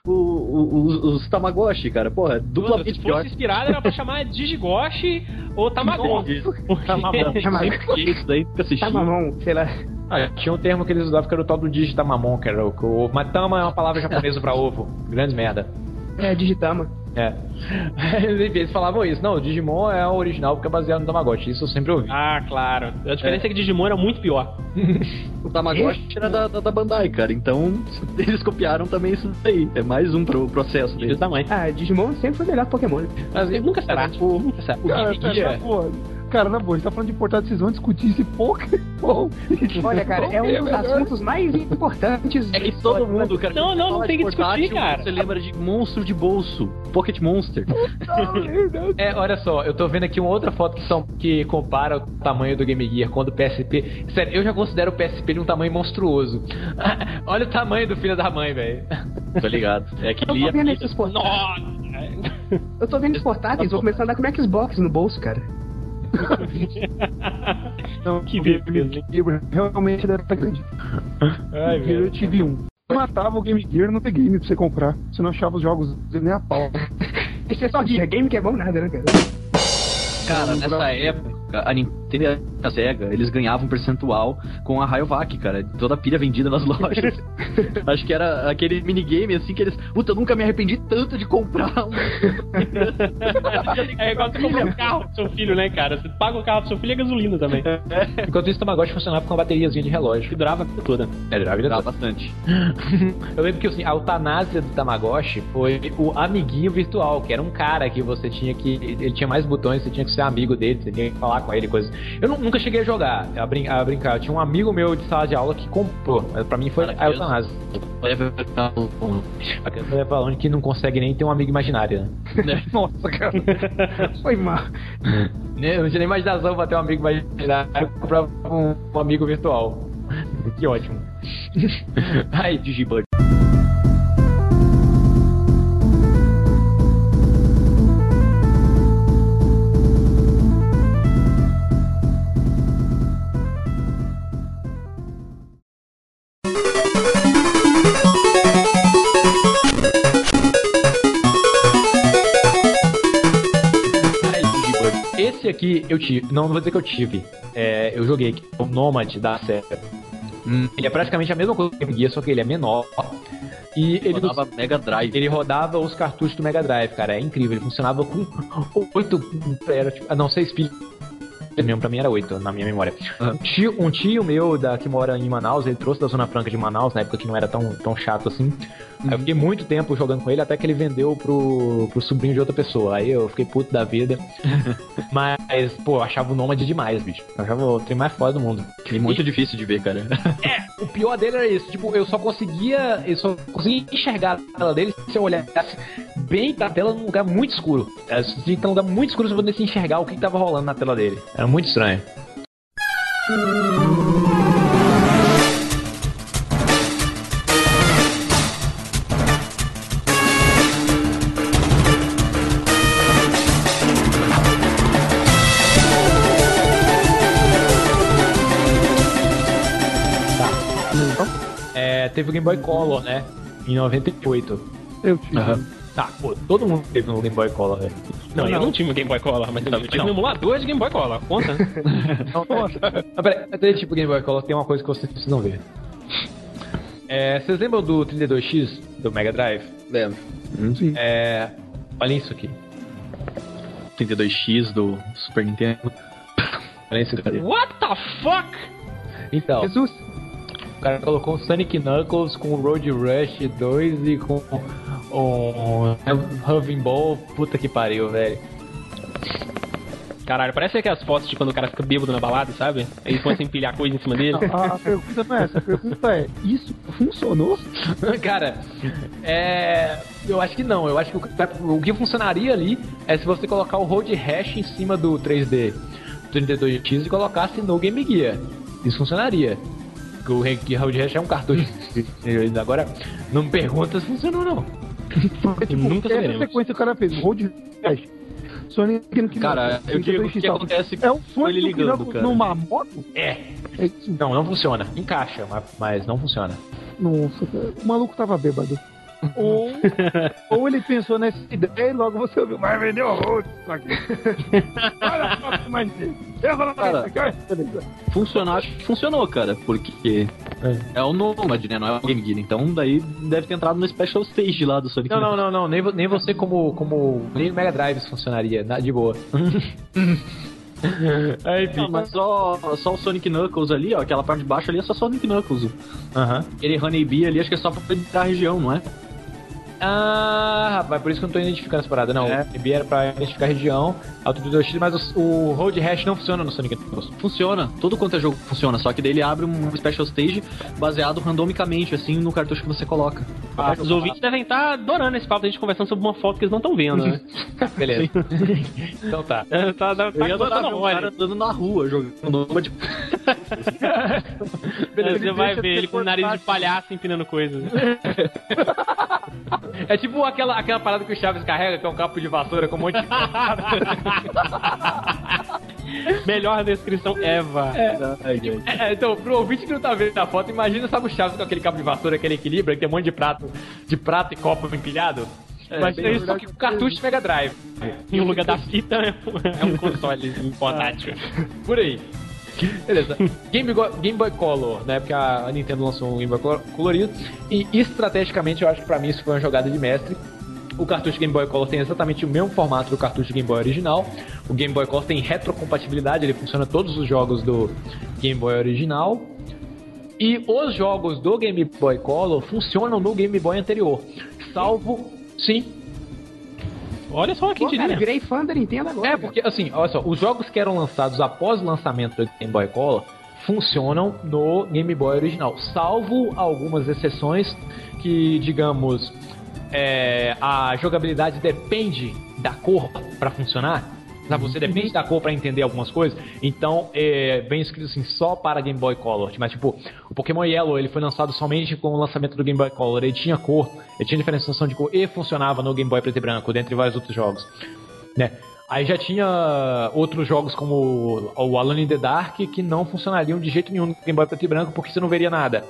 o- o- os, os Tamagotchi, cara. Porra, Se duplamente pior. fosse inspirado, era pra chamar Digigoshi ou Tamagotchi. Porque- Tamamon. Tamamon. Isso daí mamão, sei lá. Ah, tinha um termo que eles usavam que era o tal do Digitamamon, que era o o ovo. Mas tama é uma palavra japonesa pra ovo. Grande merda. É, Digitama. É. Eles falavam isso. Não, o Digimon é o original porque é baseado no Tamagotchi. Isso eu sempre ouvi. Ah, claro. A diferença é, que Digimon era muito pior. O Tamagotchi era da, da, da Bandai, cara. Então, eles copiaram também isso daí. É mais um pro processo deles. tamanho. Ah, Digimon sempre foi melhor que Pokémon. Mas Nunca será. Nunca será. Cara, Game Gear- tá, pô, cara, na boa, a gente tá falando de portátil, vocês vão discutir esse Pokémon. Olha, cara, é um dos melhor. assuntos mais importantes. É que todo mundo, cara. Não, não, não tem que discutir, cara. Você lembra de monstro de bolso, Pocket Monster. É, olha só, eu tô vendo aqui uma outra foto que, são, que compara o tamanho do Game Gear com o do PSP. Sério, eu já considero o PSP de um tamanho monstruoso. olha o tamanho do filho da mãe, velho. Tô ligado. É que Eu ele tô vendo ia esses portáteis. Nossa! Eu tô vendo os portáteis, vou começar a andar com o Xbox no bolso, cara. Não, Que beleza, realmente ele era grande. Ai, eu tive um. Eu matava o Game Gear no The Game pra você comprar. Você não achava os jogos nem a pau. Isso é só guia, game que é bom nada, né, cara? Cara, nessa época, a Nintendo tem a SEGA, eles ganhavam um percentual com a Rayovac, cara. Toda a pilha vendida nas lojas. Acho que era aquele minigame assim que eles. Puta, eu nunca me arrependi tanto de comprar um. É igual você comprar um carro pro seu filho, né, cara? Você paga o carro pro seu filho e é gasolina também. Enquanto isso, o Tamagotchi funcionava com uma bateriazinha de relógio. Que durava a vida toda. É, durava a vida Dá toda. bastante. Eu lembro que assim, a eutanásia do Tamagotchi foi o amiguinho virtual, que era um cara que você tinha que. Ele tinha mais botões, você tinha que ser amigo dele, você tinha que falar com ele, coisas. Eu nu- nunca cheguei a jogar, a, brin- a brincar. Eu tinha um amigo meu de sala de aula que comprou, mas pra mim foi a eutanásia. A criança leva aluno que não consegue nem ter um amigo imaginário, né? Nossa, cara. Foi mal. Eu não tinha nem imaginação pra ter um amigo imaginário, comprava um, um amigo virtual. Que ótimo. Aí, Digibud. Eu tive, não, não vou dizer que eu tive. É, eu joguei o Nomad da série. Hum, Ele é praticamente a mesma coisa que o Game Gear, só que ele é menor. E ele Rodava Mega Drive. ele rodava os cartuchos do Mega Drive, cara. É incrível. Ele funcionava com oito. Era tipo. ah, Não, seis pilhas. Mesmo pra mim era oito, na minha memória. Um tio, um tio meu da, que mora em Manaus, ele trouxe da Zona Franca de Manaus, na época que não era tão, tão chato assim. Aí eu fiquei muito tempo jogando com ele até que ele vendeu pro, pro sobrinho de outra pessoa. Aí eu fiquei puto da vida. Mas, pô, eu achava o Nômade demais, bicho. Eu achava o trem mais foda do mundo. E muito difícil de ver, cara. O pior dele era isso, tipo, eu só conseguia. Eu só conseguia enxergar a tela dele se eu olhasse bem pra tela num lugar muito escuro. É, tinha num lugar muito escuro pra poder se enxergar o que, que tava rolando na tela dele. Era muito estranho. Teve o Game Boy Color, né? Em 98. Eu tive. Tá, pô, todo mundo teve um Game Boy Color, velho. Não, eu não tive um Game Boy Color, mas eu tive um emulador de Game Boy Color. Conta? Nossa. Mas peraí, até tipo Game Boy Color tem uma coisa que vocês precisam ver. É, vocês lembram do 32X do Mega Drive? Lembro. Sim. É. Olha isso aqui. 32X do Super Nintendo. Olha isso aqui. What the fuck? Então, Jesus. O cara colocou o Sonic Knuckles com o Road Rush 2 e com o Hoving Ball. Puta que pariu, velho. Caralho, parece aquelas fotos de quando o cara fica bêbado na balada, sabe? Aí ele começa a empilhar coisa em cima dele. A, a pergunta não é essa. A pergunta é: Isso funcionou? Cara, é. Eu acho que não. Eu acho que o, o que funcionaria ali é se você colocar o Road Hash em cima do 3D 32X e colocasse no Game Gear. Isso funcionaria. Porque o Road Hash é um cartucho. Agora, não me pergunta se funcionou, não. Porque, tipo, Nunca essa saberemos. sequência o cara fez. Road Rash. Sonic no que Cara, eu digo o que acontece É um com ele ligando, Knuckles cara. numa moto? É. É. Não, não funciona. Encaixa, mas, mas não funciona. Nossa, cara. O maluco tava bêbado. Ou, ou ele pensou nessa ideia e logo você ouviu, vai vender horror isso aqui. Olha só que mais Cara. beleza. Funcionou, acho que funcionou, cara, porque é, o Nomad, né? Não é o Game Gear. Então daí deve ter entrado no Special Stage lá do Sonic. Não, não, não, não. Nem, nem você como. como. Nem o Mega Drive funcionaria. na- De boa. Aí, Não, mas só, só o Sonic Knuckles ali, ó, aquela parte de baixo ali é só Sonic Knuckles. Aham. Aquele Honeybee ali, acho que é só pra entrar a região, não é? Ah, rapaz, por isso que eu não tô identificando essa parada, não. É. O MB era pra identificar a região, a 32X, mas o, o Road Hash não funciona no Sonic. Funciona, todo quanto é jogo funciona, só que daí ele abre um Special Stage baseado randomicamente, assim, no cartucho que você coloca. Ah, os ouvintes devem estar adorando esse papo da gente conversando sobre uma foto que eles não estão vendo, né? Beleza. então tá. É, tá, tá, Eu tá ia adorar ver contando um cara andando na rua jogando Nomad. Você vai ver ele com o nariz de palhaço empinando coisas. É tipo aquela, aquela parada que o Chaves carrega, que é um capo de vassoura com um monte de. Melhor descrição, Eva. É, então, pro ouvinte que não tá vendo a foto, imagina, sabe o Chaves com aquele cabo de vassoura que ele equilibra, que tem um monte de prato, de prato e copo empilhado? É isso Só que com cartucho de Mega Drive. em lugar da fita é um console portátil. Por aí. Beleza. Game, Go- Game Boy Color, na época a Nintendo lançou um Game Boy Color colorido. E estrategicamente eu acho que pra mim isso foi uma jogada de mestre. O cartucho Game Boy Color tem exatamente o mesmo formato do cartucho Game Boy original. O Game Boy Color tem retrocompatibilidade, ele funciona todos os jogos do Game Boy original. E os jogos do Game Boy Color funcionam no Game Boy anterior. Salvo. Sim, Olha só quem Pô, cara, diria. virei fã da Nintendo agora. é, cara. porque assim, olha só, os jogos que eram lançados após o lançamento do Game Boy Color funcionam no Game Boy original, salvo algumas exceções que, digamos, é, a jogabilidade depende da cor pra funcionar. Sabe, você depende da cor pra entender algumas coisas. Então, é bem escrito assim, só para Game Boy Color. Mas, tipo, o Pokémon Yellow, ele foi lançado somente com o lançamento do Game Boy Color. Ele tinha cor, ele tinha diferenciação de cor e funcionava no Game Boy preto e branco, dentre vários outros jogos né? Aí já tinha outros jogos como o Alone in the Dark que não funcionariam de jeito nenhum no Game Boy preto e branco porque você não veria nada.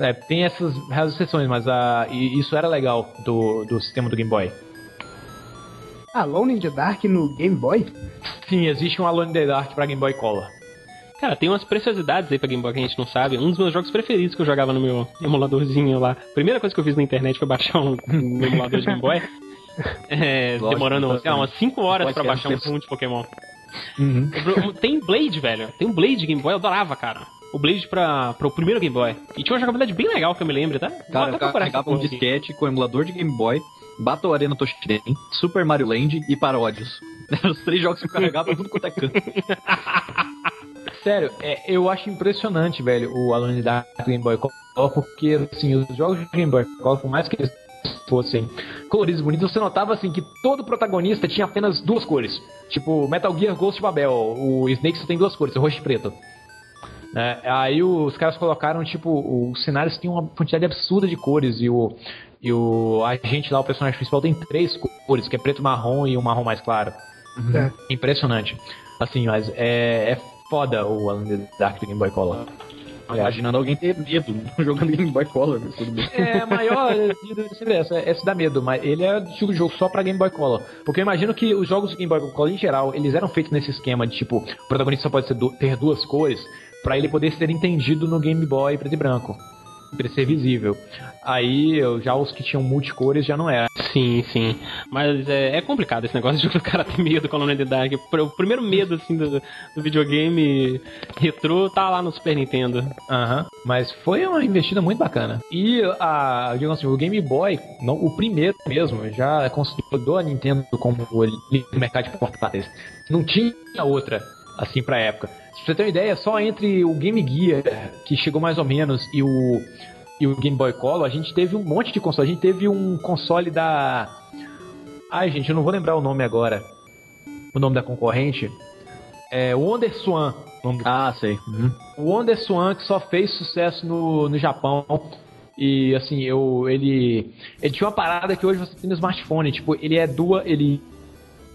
É, tem essas exceções, mas e isso era legal do, do sistema do Game Boy. Alone in the Dark no Game Boy? Sim, existe um Alone in the Dark pra Game Boy Color. Cara, tem umas preciosidades aí pra Game Boy que a gente não sabe. Um dos meus jogos preferidos que eu jogava no meu emuladorzinho lá. Primeira coisa que eu fiz na internet foi baixar um, um emulador de Game Boy. É, Lógico, demorando tá sei lá, umas 5 horas pra baixar um fundo de Pokémon. Tem Blade, velho. Tem um Blade Game Boy, eu adorava, cara. O Blade pra, pro primeiro Game Boy. E tinha uma jogabilidade bem legal que eu me lembro, tá? Cara, eu carregava um disquete com emulador de Game Boy, Battle Arena Toshiren, Super Mario Land e Paródios. Os três jogos que eu carregava tudo quanto é canto. Sério, é, eu acho impressionante, velho, o the Dark Game Boy Color, porque, assim, os jogos de Game Boy Color, por mais que eles fossem coloridos bonitos, você notava, assim, que todo protagonista tinha apenas duas cores. Tipo, Metal Gear Ghost Babel, o Snake só tem duas cores, roxo e preto. Né? Aí os caras colocaram, tipo, os cenários tinham uma quantidade absurda de cores e o, e o agente lá, o personagem principal, tem três cores, que é preto e marrom e um marrom mais claro. É. Impressionante. Assim, mas é, é foda o in the Dark do Game Boy Color. Imaginando alguém ter medo jogando Game Boy Color, bem. É, a maior de sempre essa, essa dá medo, mas ele é do tipo de jogo só pra Game Boy Color. Porque eu imagino que os jogos de Game Boy Color, em geral, eles eram feitos nesse esquema de tipo, o protagonista só pode ter duas cores, pra ele poder ser entendido no Game Boy preto e branco. Pra ele ser visível. Aí, eu- já os que tinham multicores já não era. Sim, sim. Mas é, é complicado esse negócio de o cara ter medo com a Alone in the Dark. O primeiro medo, assim, do, do videogame retrô tá lá no Super Nintendo. Aham. Mas foi uma investida muito bacana. E a, digamos assim, o Game Boy, não, o primeiro mesmo, já consolidou a Nintendo como o mercado de portáteis. Não tinha outra, assim, pra época. Se você ter uma ideia, só entre o Game Gear, que chegou mais ou menos, e o, e o Game Boy Color, a gente teve um monte de console. A gente teve um console da. Ai, gente, eu não vou lembrar o nome agora. O nome da concorrente. É Wonder Swan. o nome Ah, sei. Uhum. o Wonder Swan que só fez sucesso no, no Japão. E assim, eu ele ele tinha uma parada que hoje você tem no smartphone, tipo, ele é duas, ele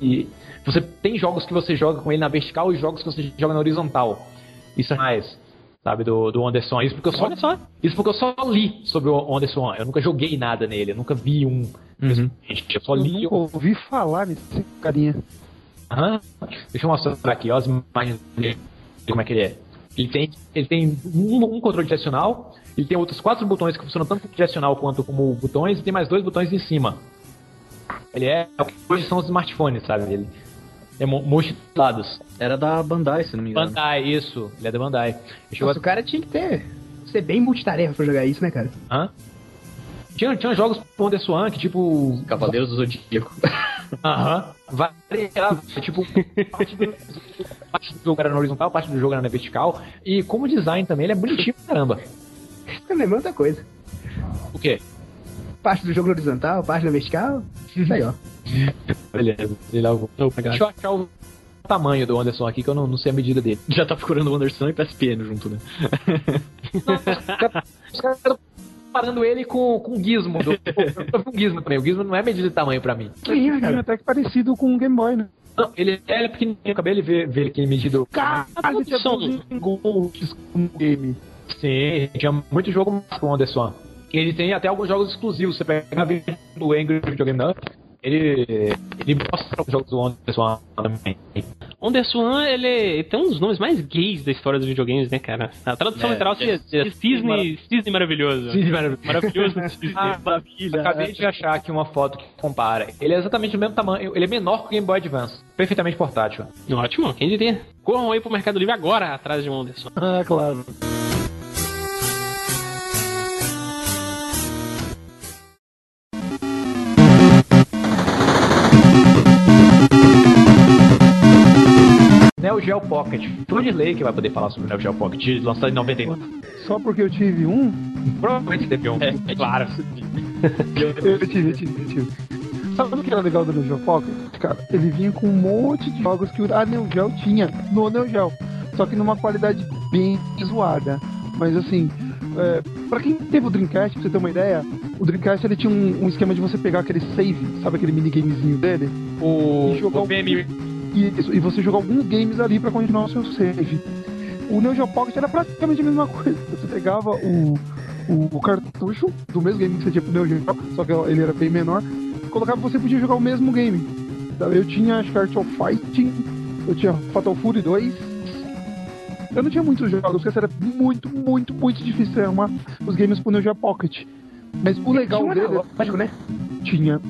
e você tem jogos que você joga com ele na vertical e jogos que você joga na horizontal. Isso é mais, sabe, do, do Wonder Swan. Isso porque eu só, só. isso porque eu só li sobre o Wonder Swan. Eu nunca joguei nada nele, eu nunca vi um. Uhum. Eu só Eu li nunca ouvi falar nesse carinha. Aham. Deixa eu mostrar aqui, ó, as imagens dele, como é que ele é. Ele tem, ele tem um, um controle direcional, ele tem outros quatro botões que funcionam tanto como direcional quanto como botões, e tem mais dois botões em cima. Ele é o que hoje são os smartphones, sabe? Ele é mo- multilados. Era da Bandai, se não me engano. Bandai, isso. Ele é da Bandai. Nossa, o cara tinha que ter. Ser bem multitarefa pra jogar isso, né, cara? Hã? Tinha, tinha jogos pro Wonder Swan que, tipo. Cavaleiros do Zodíaco. Aham. Variava. Tipo, parte do, parte do jogo era na horizontal, parte do jogo era na vertical. E como design também, ele é bonitinho pra caramba. Também é outra coisa. O quê? Parte do jogo na horizontal, parte na vertical. Isso aí, ó. Beleza, eu vou. Deixa eu achar o tamanho do Anderson aqui, que eu não, não sei a medida dele. Já tá procurando o Anderson e PSPN junto, né? Não, os caras estão comparando ele com, com o Gizmo. Do, eu vi um Gizmo também. O Gizmo não é medida de tamanho pra mim. Sim, Tinha cara. até que parecido com o Game Boy, né? Não, ele é pequenininho, acabei de ver, ver ele medido. São- todos os gols no game. Sim, tinha muito jogo com o Anderson. Ele tem até alguns jogos exclusivos. Você pega a do Angry Video Game Nerd, Ele, ele mostra os jogos do WonderSwan também. WonderSwan, ele, tem um dos nomes mais gays da história dos videogames, né, cara? A tradução É, literal seria é, Cisne, Cisne Maravilhoso. Cisne Maravilhoso. Maravilhoso Cisne. Ah, Maravilha. Acabei de achar aqui uma foto que compara. Ele é exatamente do mesmo tamanho. Ele é menor que o Game Boy Advance. Perfeitamente portátil. Ótimo, quem diria? Corram aí pro Mercado Livre agora atrás de WonderSwan. Ah, claro. Geo Pocket. Floodley que vai poder falar sobre o Neo Geo Pocket, lançado em 99. Só porque eu tive um, Provavelmente teve um. É, claro. eu tive, eu tive, eu tive. Sabe o que era legal do Neo Geo Pocket? Cara, ele vinha com um monte de jogos que a Neo Geo tinha no Neo Geo. Só que numa qualidade bem zoada. Mas assim, é, pra quem teve o Dreamcast, pra você ter uma ideia, o Dreamcast ele tinha um, um esquema de você pegar aquele save, sabe aquele minigamezinho dele? O, E jogar o o- PM. Isso, e você jogar alguns games ali pra continuar o seu save. O Neo Geo Pocket era praticamente a mesma coisa. Você pegava o, o, o cartucho do mesmo game que você tinha pro Neo Geo, só que ele era bem menor, colocava você podia jogar o mesmo game. Eu tinha acho que Art of Fighting, eu tinha Fatal Fury 2. Eu não tinha muitos jogos, porque era muito, muito, muito difícil arrumar os games pro Neo Geo Pocket. Mas o legal Tinha dele né? tinha.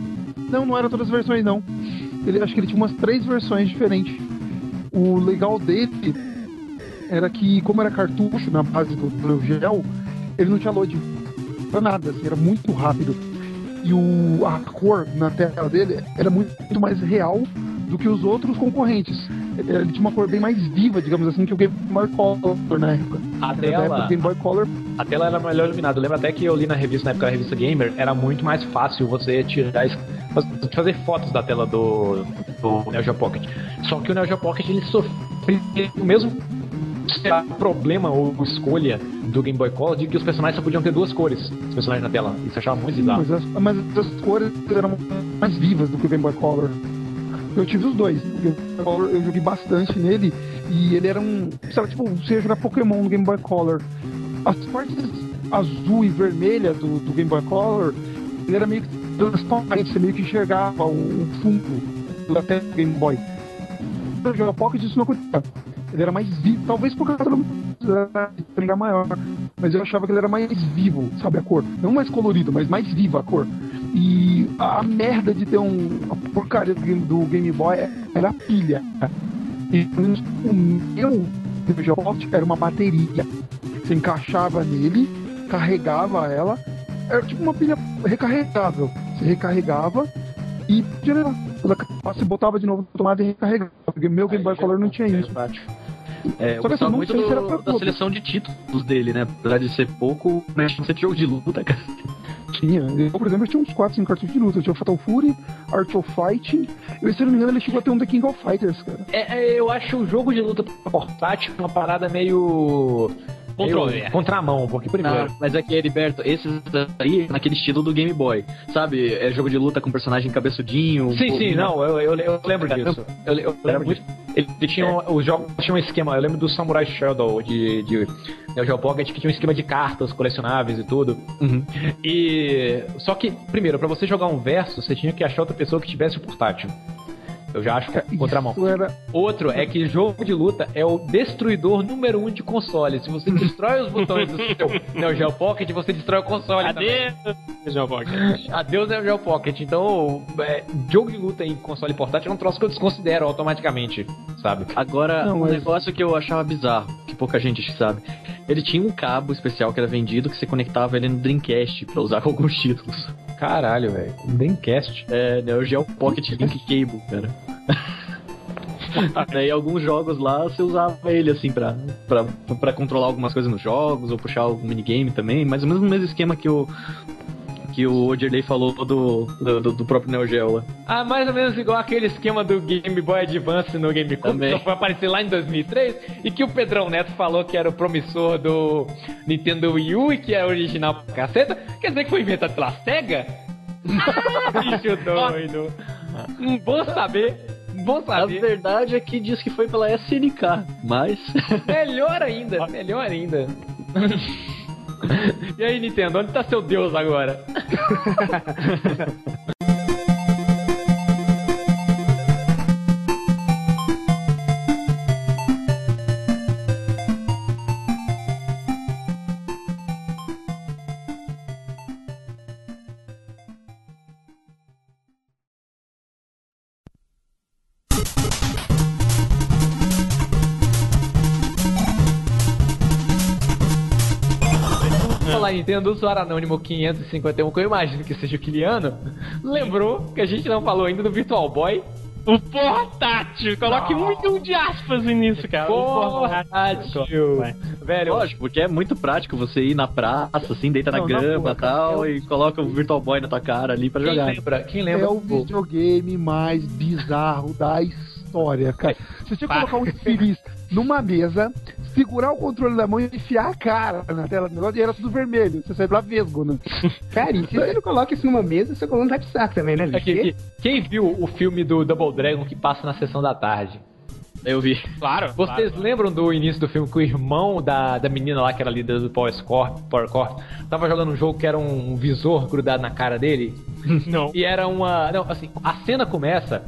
Não, não eram todas as versões, não. Ele, acho que ele tinha umas três versões diferentes. O legal dele era que, como era cartucho na base do Neo Geo, ele não tinha load pra nada, assim, era muito rápido. E o, a cor na tela dele era muito, muito mais real do que os outros concorrentes. Ele, ele tinha uma cor bem mais viva, digamos assim, que o Game Boy Color na época. A tela, Game Boy Color a tela era melhor iluminada. Eu lembro até que eu li na revista, na época da revista Gamer, era muito mais fácil você tirar, fazer fotos da tela do, do Neo Geo Pocket. Só que o Neo Geo Pocket ele sofria o mesmo problema ou escolha do Game Boy Color de que os personagens só podiam ter duas cores, os personagens na tela. Isso eu achava muito bizarro. mas as, mas as cores eram mais vivas do que o Game Boy Color. Eu tive os dois. Color eu joguei bastante nele e ele era um. Sabe, tipo, você ia jogar Pokémon no Game Boy Color. As partes azul e vermelha do, do Game Boy Color, ele era meio que transparente, você meio que enxergava o, o fundo da tela do Game Boy. Game Boy Pocket isso não acontecia. Ele era mais vivo, talvez por causa era maior, mas eu achava que ele era mais vivo, sabe a cor? Não mais colorido, mas mais viva a cor. E a, merda de ter um a porcaria do Game, do Game Boy era pilha. E pelo menos o meu Pocket era uma bateria. Você encaixava nele, carregava ela, era tipo uma pilha recarregável. Você recarregava e você botava de novo na tomada e recarregava. Porque meu Game Boy Color não tinha isso. É, eu Só que assim, muito do- da seleção de títulos dele, né? Apesar de ser pouco, tinha sempre jogo de luta, cara. Tinha. Eu, por exemplo, tinha uns 4, 5 cartuchos de luta. Eu tinha Fatal Fury, Art of Fighting. Eu, se não me engano, ele chegou a ter um The King of Fighters, cara. É, é, eu acho o jogo de luta portátil uma parada meio. Controle. meio contramão, porque primeiro. Não, mas é que, Heriberto, esses aí, naquele estilo do Game Boy. Sabe? É jogo de luta com personagem cabeçudinho. Sim, sim, não, eu, eu, eu lembro disso. Eu, eu lembro disso. Ele, ele tinha um- os jogos tinham um esquema, eu lembro do Samurai Shadow de, de Neo Geo Pocket que tinha um esquema de cartas colecionáveis e tudo. Uhum. E só que primeiro, pra você jogar um verso, você tinha que achar outra pessoa que tivesse o portátil. Eu já acho que é contramão. Isso era. Outro é que jogo de luta é o destruidor número um de console. Se você destrói os botões do seu Neo Geo Pocket, você destrói o console. Adeus, João Pocket. Adeus Neo Geo Pocket. Então, é, jogo de luta em console portátil é um troço que eu desconsidero automaticamente, sabe? Agora, Não, um mas- negócio que eu achava bizarro, que pouca gente sabe. Ele tinha um cabo especial que era vendido que você conectava ele no Dreamcast pra usar com alguns títulos. Caralho, velho. Dreamcast. É, Neo Geo Pocket Link Cable, cara. Daí alguns jogos lá você usava ele assim pra, pra, pra controlar algumas coisas nos jogos ou puxar algum minigame também, mais ou menos o mesmo esquema que o que o Odirley falou do, do, do- próprio Neo Geo lá. Ah, mais ou menos igual aquele esquema do Game Boy Advance no GameCube, Também. que foi aparecer lá em 2003, e que o Pedrão Neto falou que era o promissor do Nintendo Wii U e que é original pra caceta. Quer dizer que foi inventado pela SEGA? Bicho doido. Hum, bom saber. Bom A saber. verdade é que diz que foi pela SNK, mas Melhor ainda, melhor ainda. E aí, Nintendo, onde tá seu Deus agora? Nintendo, o usuário anônimo 551, que eu imagino que seja o Kiliano, lembrou que a gente não falou ainda do Virtual Boy. O portátil! Coloque muito um de aspas nisso, cara. O Portátil. Velho, Lógico, porque é muito prático você ir na praça, assim, deita na Não, na grama e tal, e coloca o Virtual Boy na tua cara ali pra quem jogar. lembra? Quem lembra? É o videogame mais bizarro da história, cara. Você tinha que colocar um infeliz numa mesa, segurar o controle da mão e enfiar a cara na tela do negócio e era tudo vermelho. Você sai lá vesgo, né? Cara, e se você não coloca isso numa mesa, seu coluna vai de saco também, né, É bicho? que- Quem viu o filme do Double Dragon que passa na sessão da tarde? Eu vi. Claro. Vocês claro. lembram do início do filme que o irmão da, da menina lá, que era líder do Power Corp, Power Corp, tava jogando um jogo que era um visor grudado na cara dele? Não. E era uma. Não, assim, a cena começa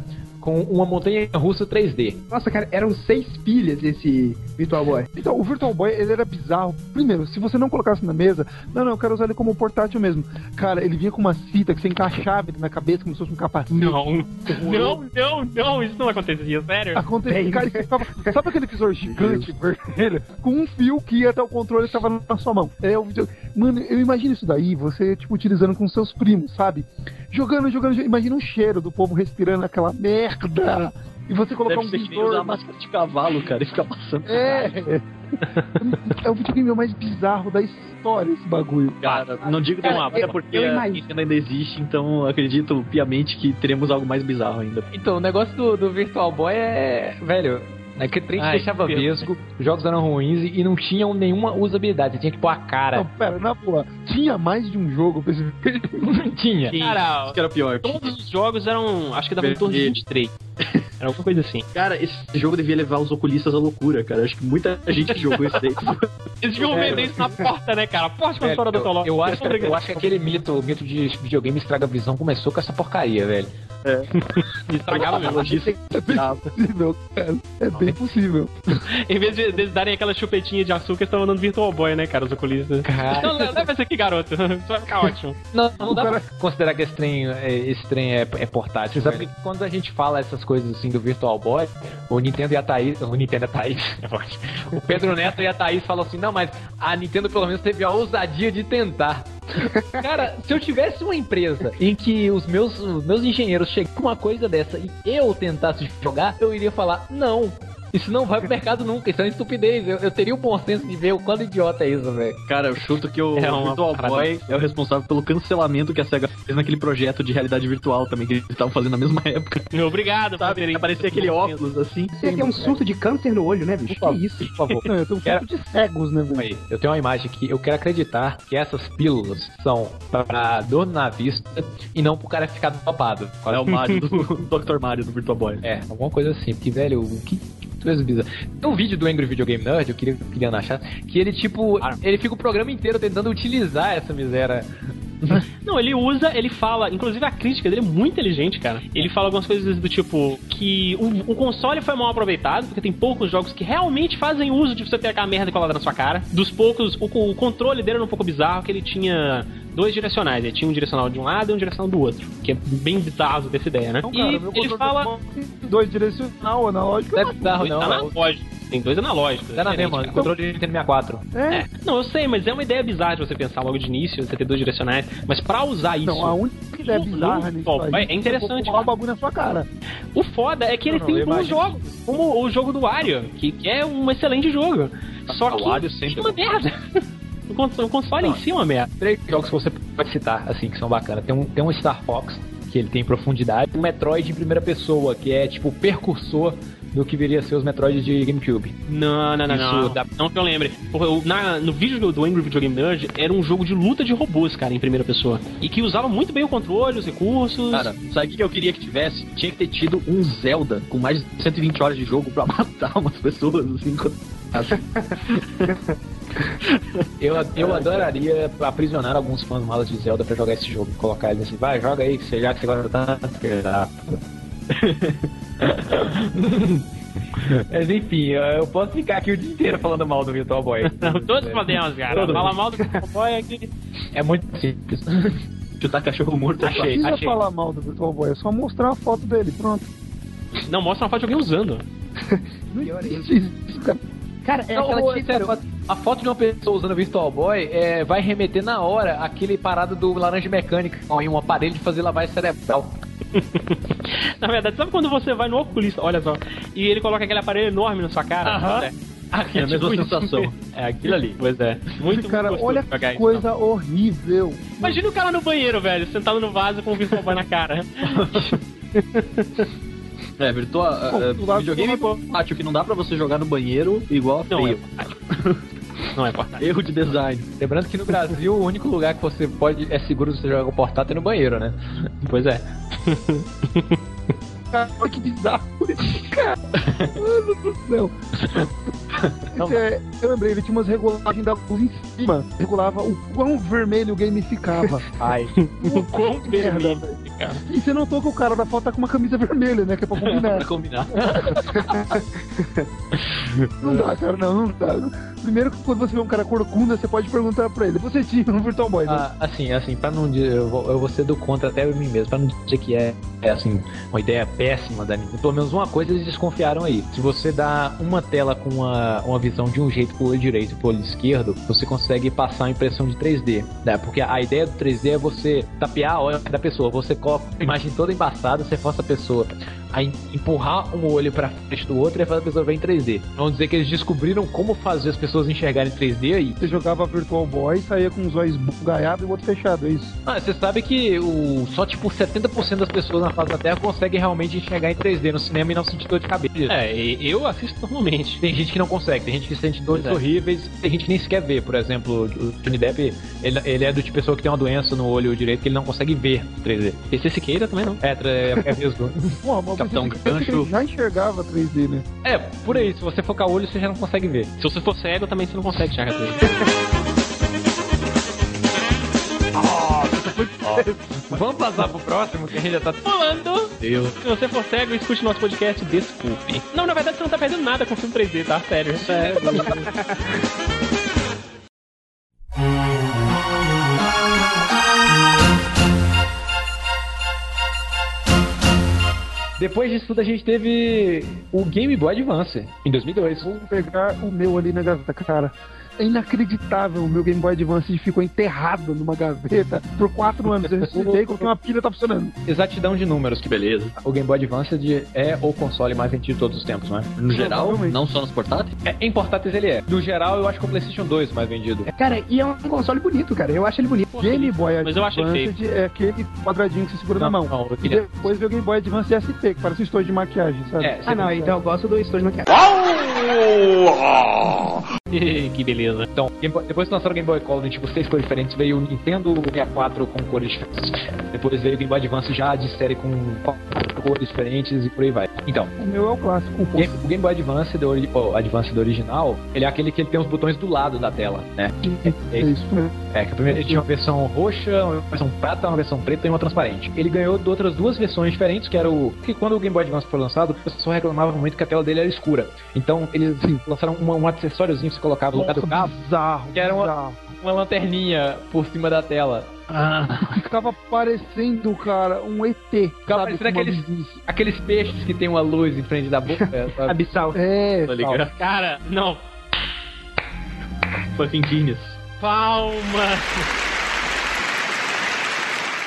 com uma montanha russa 3D. Nossa, cara, eram seis pilhas esse Virtual Boy. Então, o Virtual Boy, ele era bizarro. Primeiro, se você não colocasse na mesa, não, não, eu quero usar ele como portátil mesmo. Cara, ele vinha com uma fita que você encaixava ele na cabeça como se fosse um capacete. Não. Não, não, não, isso não acontecia, sério. Acontecia, Bem, cara, e você ficava, sabe aquele visor gigante vermelho com um fio que ia até o controle e estava na sua mão? É o vídeo. Mano, eu imagino isso daí, você tipo utilizando com seus primos, sabe? Jogando, jogando, jogando. imagina o cheiro do povo respirando aquela merda. E você colocar Deve um usar visor. a máscara de cavalo, cara, e ficar passando. É. é o videogame mais bizarro da história esse bagulho. Cara, não digo tão rápido, eu- é porque a. Nintendo ainda existe, então acredito piamente que teremos algo mais bizarro ainda. Então, o negócio do, do Virtual Boy é. Velho. É que te Ai, deixava vesgo, os jogos eram ruins e, não tinham nenhuma usabilidade. Você tinha que pôr a cara. Não, pera, na boa, tinha mais de um jogo pra esse Não tinha. Cara, Isso que era pior. todos os jogos eram. Acho que dava em torno de 23. Era alguma coisa assim. Cara, esse jogo devia levar os oculistas à loucura, cara. Acho que muita gente jogou isso daí. Eles deviam vender isso na porta, né, cara? Porta com a história do eu, Toló. eu acho, eu acho que aquele mito, o mito de videogame estraga a visão começou com essa porcaria, velho. Estragava mesmo. Logística É bem possível, cara. É bem possível. Em vez de, de darem aquela chupetinha de açúcar, eles estão mandando Virtual Boy, né, cara, os oculistas. Cara. Não, não, leva esse aqui, garoto. Isso vai ficar ótimo. Não, não dá cara- pra considerar que esse trem, é, esse trem é, é portátil. Sabe que quando a gente fala essas coisas assim do Virtual Boy, o Nintendo e a Thaís. O Nintendo e a Thaís. é forte. o Pedro Neto e a Thaís falam assim: não, mas a Nintendo pelo menos teve a ousadia de tentar. Cara, se eu tivesse uma empresa em que os meus, os meus engenheiros chegam com uma coisa dessa e eu tentasse jogar, eu iria falar: não. Isso não vai pro mercado nunca, isso é uma estupidez. Eu, eu teria o bom senso de ver o quanto idiota é isso, velho. Cara, eu chuto que o É Virtual parada. Boy é o responsável pelo cancelamento que a SEGA fez naquele projeto de realidade virtual também, que eles estavam fazendo na mesma época. Obrigado, Sabe? terem- Aparecia aquele óculos assim. Você tem um surto de câncer no olho, né, bicho? Que isso? Por favor. Não, eu tenho um Quero- pouco de cegos, né, velho? Eu tenho uma imagem aqui. Eu quero acreditar que essas pílulas são pra dor na vista e não pro cara ficar dopado. É o Mario do Dr. Mario do Virtual Boy. É, alguma coisa assim. Porque, velho, o que, que coisa bizarra. Tem um vídeo do Angry Video Game Nerd, eu queria que o Kiliano achasse, que ele, tipo, ele fica o programa inteiro tentando utilizar essa miséria. Não, ele usa, ele fala, inclusive a crítica dele é muito inteligente, cara. Ele fala algumas coisas do tipo que o, o console foi mal aproveitado, porque tem poucos jogos que realmente fazem uso de você ter aquela merda colada na sua cara. Dos poucos, o, o controle dele era um pouco bizarro, que ele tinha dois direcionais. Ele tinha um direcional de um lado e um direcional do outro. Que é bem bizarro dessa ideia, né? E cara, meu ele fala. dois direcional, analógico. Não é bizarro, não. é o- analógicos. Tem dois analógicos. Dá na mesma, cara. controle de Nintendo 64. É. Não, eu sei, mas é uma ideia bizarra de você pensar logo de início, você ter dois direcionais. Mas pra usar isso. Não, a única ideia bizarra nisso Bom, aí é interessante, você o bagulho na sua cara. O foda é que ele Não, tem não, bons jogos, como o jogo do Wario, que, que é um excelente jogo. Só que o Wario sempre é uma merda. O cons- O console em si é uma merda. Três jogos que você pode citar, assim, que são bacanas. Tem um, tem um Star Fox, que ele tem profundidade. Um Metroid em primeira pessoa, que é, tipo, o percursor do que viria a ser os Metroids de GameCube. Não, não, não, Isso não. dá- Não que eu lembre. Porra, eu- na- no vídeo do Angry Video Game Nerd, era um jogo de luta de robôs, cara, em primeira pessoa. E que usava muito bem o controle, os recursos. Cara, sabe o que eu queria que tivesse? Tinha que ter tido um Zelda com mais de 120 horas de jogo pra matar umas pessoas, assim. quando- Eu, eu adoraria aprisionar alguns fãs malas de Zelda pra jogar esse jogo. Colocar eles assim, vai, joga aí, que você- já que você gosta tanto. filho da puta." Mas enfim, eu posso ficar aqui o dia inteiro falando mal do Virtual Boy. Todos podemos, cara. Todo Fala mal do cowboy aqui. É muito simples. Chutar cachorro morto é Achei. Não precisa achei. falar mal do Virtual Boy, é só mostrar a foto dele, pronto. Não, mostra uma foto de alguém usando. Não Pior existe isso, cara. É Não, aquela típica sério, foto- a foto de uma pessoa usando Virtual Boy é, vai remeter na hora aquele parado do Laranja Mecânica, ó, em um aparelho de fazer lavagem cerebral. Na verdade, sabe quando você vai no oculista, olha só, e ele coloca aquele aparelho enorme na sua cara? Aham. Olha, É a mesma sensação. É aquilo ali, pois é. Muito cara, gostoso olha que isso, coisa horrível. Imagina o cara no banheiro, velho, sentado no vaso com o Virtual Boy na cara. É, virtual. Pô, é, do lado videogame portátil que não dá pra você jogar no banheiro igual a Não é feio. portátil. Não é portátil. Erro de design. Lembrando que no Brasil o único lugar que você pode é seguro você jogar com portátil é no banheiro, né? Pois é. Cara, olha que bizarro isso, cara. Mano do céu. É- eu lembrei, ele tinha umas regulagens da luz em cima. Regulava o quão vermelho o game ficava. Ai. O quão vermelho. Cara. E você notou que o cara da foto tá com uma camisa vermelha, né? Que é pra combinar. Pra combinar. Não dá, cara, não, não dá. Primeiro que quando você vê um cara corcunda, você pode perguntar pra ele, você tinha um Virtual Boy, né? Ah, assim, assim, pra não dizer, eu vou, eu vou ser do contra até mim mesmo, pra não dizer que é, é assim, uma ideia péssima da Nintendo. Pelo menos uma coisa eles desconfiaram aí. Se você dá uma tela com uma, uma visão de um jeito pro olho direito e pro olho esquerdo, você consegue passar a impressão de 3D, né? Porque a ideia do 3D é você tapear a olho da pessoa. Você coloca a imagem toda embaçada, você força a pessoa a em- empurrar um olho pra frente do outro e a pessoa vem em 3D. Vamos dizer que eles descobriram como fazer as pessoas enxergarem 3D aí. Você jogava Virtual Boy, saía com os olhos bugalhados e o outro fechado, é isso. Ah, você sabe que o, só tipo 70% das pessoas na face da Terra conseguem realmente enxergar em 3D no cinema e não sentir dor de cabeça. É, e eu assisto normalmente. Tem gente que não consegue, tem gente que sente dores Pois é. horríveis, tem gente que nem sequer vê. Por exemplo, o Johnny Depp, ele, ele é do tipo de pessoa que tem uma doença no olho direito que ele não consegue ver 3D. PC Siqueira também não. É, é, é mesmo. Pô, mas Capitão você- Gancho. já enxergava 3D, né? É, por aí, se você focar o olho, você já não consegue ver. Se você for cego, também você não consegue enxergar tudo. Vamos passar pro próximo, que a gente já tá. Pulando! Deus. Se você for cego, escute nosso podcast, desculpe. Não, na verdade você não tá perdendo nada com filme 3D, tá? Sério. Depois disso tudo, a gente teve o Game Boy Advance, em 2002. Vou pegar o meu ali na gaveta, cara. É inacreditável, o meu Game Boy Advance ficou enterrado numa gaveta por quatro anos. Eu ressuscitei porque uma pilha tá funcionando. Exatidão de números. Que beleza. O Game Boy Advance é o console mais vendido de todos os tempos, não é? No geral, Provavelmente. não só nos portáteis? É, em portáteis ele é. No geral, eu acho que o PlayStation 2 mais vendido. Cara, e é um console bonito, cara. Eu acho ele bonito. Game Boy Mas eu achei Advance é aquele quadradinho que você segura na mão. Não, eu E queria... depois veio o Game Boy Advance SP, que parece um estojo de maquiagem, sabe? É, Ah, não, então eu gosto do estojo de maquiagem. que beleza. Então, depois que lançaram o Game Boy Color em tipo seis cores diferentes, veio o Nintendo 64 com cores diferentes. Depois veio o Game Boy Advance já de série com quatro cores diferentes e por aí vai. Então, O meu é o clássico. o Game, o Game Boy Advance do, Advance do original, ele é aquele que ele tem os botões do lado da tela, né? É isso mesmo. É, que a primeira, ele tinha uma versão roxa, uma versão prata, uma versão preta e uma transparente. Ele ganhou de outras duas versões diferentes, que era o. que quando o Game Boy Advance foi lançado, o pessoal reclamava muito que a tela dele era escura. Então eles lançaram uma- um acessóriozinho você colocava no lugar do cabo, bizarro, que era uma- bizarro. uma lanterninha por cima da tela. Ficava parecendo, cara, um ET. Ficava sabe, parecendo aqueles- luzinha. Aqueles peixes que tem uma luz em frente da boca. sabe? Abissal. É, Tá ligado? Cara, não. Fucking genius. Palmas!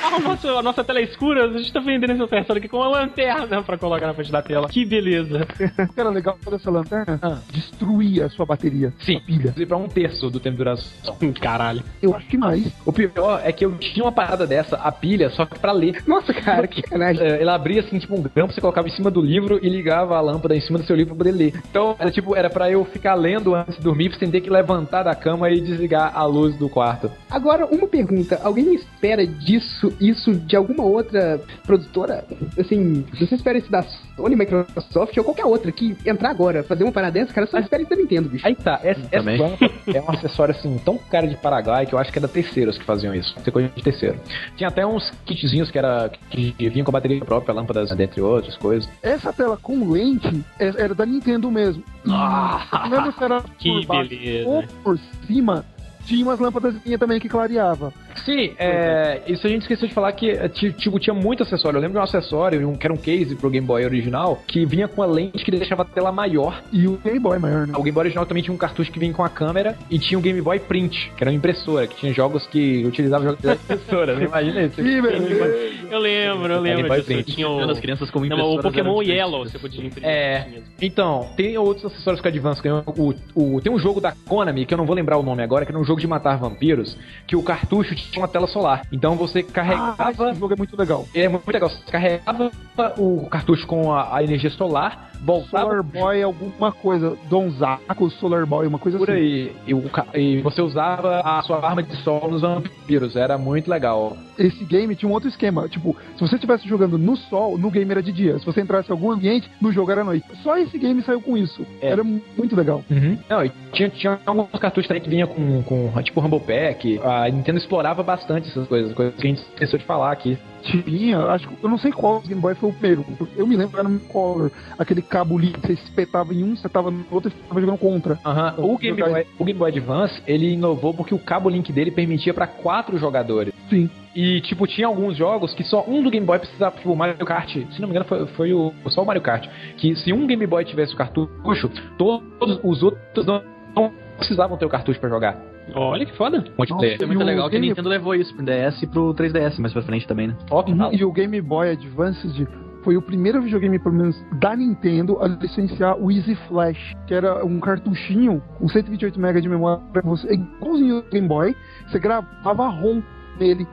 Ah, o nosso, a nossa tela é escura, a gente tá vendendo esse persona aqui com uma lanterna pra colocar na frente da tela. Que beleza. o que era legal dessa lanterna? Ah. Destruía a sua bateria. Sim, a pilha. Inclusive pra um terço do tempo de duração. Caralho. Eu acho que mais. O pior é que eu tinha uma parada dessa, a pilha, só que pra ler. Nossa, cara, que canagem. É, Ela abria assim, tipo um grampo, você colocava em cima do livro e ligava a lâmpada em cima do seu livro pra poder ler. Então, era tipo, era pra eu ficar lendo antes de dormir, sem ter que levantar da cama e desligar a luz do quarto. Agora, uma pergunta. Alguém espera disso, isso de alguma outra produtora? Assim, você espera isso da Sony, Microsoft ou qualquer outra que entrar agora, fazer uma parada dessa, cara, só espera isso da Nintendo, bicho. Aí tá, essa, essa é um acessório assim, tão cara de Paraguai que eu acho que era terceiros que faziam isso. Isso é coisa de terceiro. Tinha até uns kitzinhos que era que vinham com bateria própria, lâmpadas, dentre outras coisas. Essa tela com lente é- era da Nintendo mesmo. Ah, Não lembro se era Que por baixo beleza. ou por cima. Tinha umas lâmpadas também que clareava. Sim, é, isso a gente esqueceu de falar que é, ti- tipo, tinha muito acessório. Eu lembro de um acessório, um, que era um case pro Game Boy original, que vinha com a lente que deixava a tela maior. E o Game Boy maior, né? O Game Boy original também tinha um cartucho que vinha com a câmera e tinha o Game Boy Print, que era uma impressora, que tinha jogos que utilizavam jogos da impressora. Você imagina isso? Beleza. Eu lembro, eu Game lembro Boy disso. Print. Tinha o, As crianças como não, impressoras o Pokémon eram Yellow, você podia imprimir. É. mesmo. Então, tem outros acessórios que a Advance ganhou. O, o- tem um jogo da Konami, que eu não vou lembrar o nome agora, que era um jogo de matar vampiros, que o cartucho tinha uma tela solar. Então você Ah, carregava. esse jogo é muito legal. é muito legal. Você carregava o cartucho com a, a energia solar, voltava Solar Boy alguma coisa. Donzaco, Solar Boy, uma coisa por assim. aí. E, o e você usava a sua arma de sol nos vampiros. Era muito legal. Esse game tinha um outro esquema. Tipo, se você estivesse jogando no sol, no game era de dia. Se você entrasse em algum ambiente, no jogo era noite. Só esse game saiu com isso. É. Era muito legal. Não, e tinha, tinha alguns cartuchos também que vinha com, com tipo Rumble Pack. A Nintendo explorava bastante essas coisas, coisas que a gente esqueceu de falar aqui. Tinha, acho que eu não sei qual Game Boy foi o primeiro. Eu me lembro era no Color, aquele cabo que você espetava em um, você tava no outro e tava jogando contra. Aham, O, Game Boy, o Game Boy Advance, ele inovou porque o cabo link dele permitia pra quatro jogadores. Sim. E, tipo, tinha alguns jogos que só um do Game Boy precisava, tipo, o Mario Kart, se não me engano, foi, foi o, só o Mario Kart. Que se um Game Boy tivesse o cartucho, todos os outros não, precisavam ter o cartucho pra jogar. Olha que foda. Multiplayer. É muito E o legal que a game- Nintendo levou isso pro DS e pro 3DS mais pra frente também, né? Ó, que E o Game Boy Advanced foi o primeiro videogame, pelo menos, da Nintendo a licenciar o Easy Flash, que era um cartuchinho com 128 MB de memória pra você, é igualzinho ao Game Boy, você gravava ROM nele.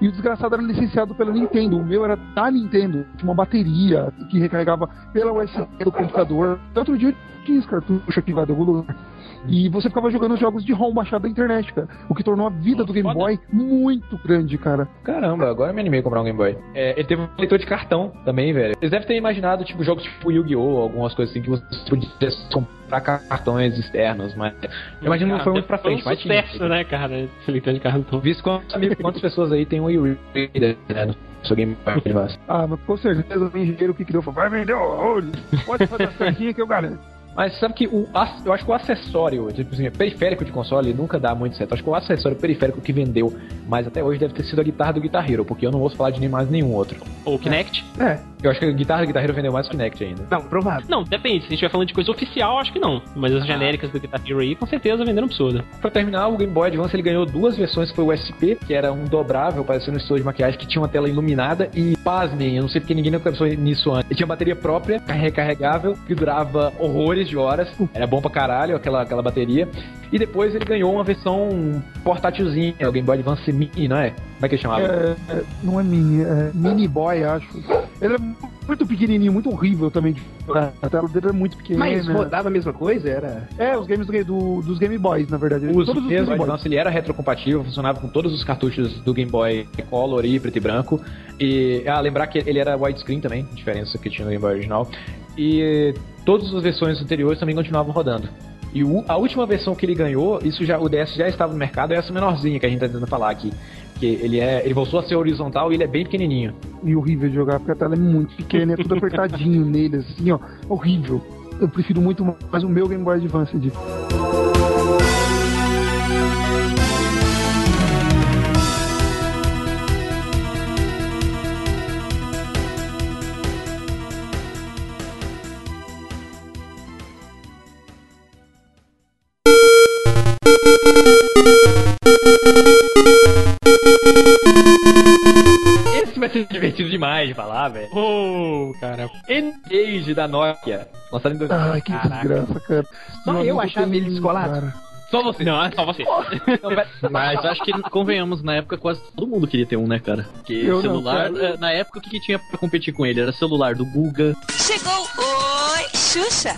E o desgraçado era licenciado pela Nintendo. O meu era da Nintendo. Tinha uma bateria que recarregava pela USB do computador. Outro dia eu tinha esse cartucho aqui lá do algum lugar. E você ficava jogando jogos de ROM baixado da internet, cara. O que tornou a vida do Game Foda. Boy muito grande, cara. Caramba, agora eu me animei a comprar um Game Boy. É, ele teve um leitor de cartão também, velho. Eles devem ter imaginado, tipo, jogos tipo Yu-Gi-Oh! algumas coisas assim que você podia comprar cartões externos, mas eu imagino que não foi muito pra frente, Foi mas um tinha. sucesso, né, cara? Esse leitor de cartão. Visto quantos, amigos, quantas pessoas aí tem um e-reader, né, no seu Game Boy Advance. Ah, mas com certeza o engenheiro que criou falou, vai vender horrores, pode fazer a certinha que eu garanto. Mas sabe que o, eu acho que o acessório, tipo assim, periférico de console nunca dá muito certo. Acho que o acessório periférico que vendeu mais até hoje deve ter sido a guitarra do Guitar Hero, porque eu não ouço falar de nem mais nenhum outro. Ou Kinect. É, Eu acho que a guitarra do Guitar Hero vendeu mais o Kinect ainda. Não, provável. Não, depende. Se a gente estiver falando de coisa oficial, acho que não. Mas as genéricas do Guitar Hero aí, com certeza, venderam absurdo. Pra terminar, o Game Boy Advance ele ganhou duas versões, foi o SP, que era um dobrável, parecendo um estojo de maquiagem, que tinha uma tela iluminada, e pasmem, eu não sei porque ninguém nunca pensou nisso antes. Ele tinha bateria própria, recarregável, que durava horrores de horas, era bom pra caralho aquela, aquela bateria. E depois ele ganhou uma versão portátilzinha, o Game Boy Advance Mini, não é? Como é que ele chamava? é, não é mini, é mini boy, acho. Ele é muito pequenininho, muito horrível também. A tela dele é muito pequena. Mas rodava a mesma coisa? Era. É, os games do, do- dos Game Boys, na verdade. Os Todos os mesmo, Game o Boys. Advance ele era retrocompatível, funcionava com todos os cartuchos do Game Boy Color e preto e branco. E ah, lembrar que ele era widescreen também, diferença que tinha no Game Boy original. E todas as versões anteriores também continuavam rodando. E o- a última versão que ele ganhou, isso já o DS já estava no mercado, é essa menorzinha que a gente tá tentando falar aqui. Que ele é, ele voltou a ser horizontal e ele é bem pequenininho. E horrível de jogar, porque a tela é muito pequena, é tudo apertadinho nele, assim, ó. Horrível. Eu prefiro muito mais o meu Game Boy Advance. Da Nokia. Lançado em 2000. Ai, que desgraça, cara. Só Meu eu achava ele descolado. cara. Só você. Não, é só você. Não, vai- Mas acho que, convenhamos, na época quase todo mundo queria ter um, né, cara? Porque Eu não, celular, cara. eh, na época, o que, que tinha pra competir com ele? Era celular do Guga, Chegou, oi, Xuxa.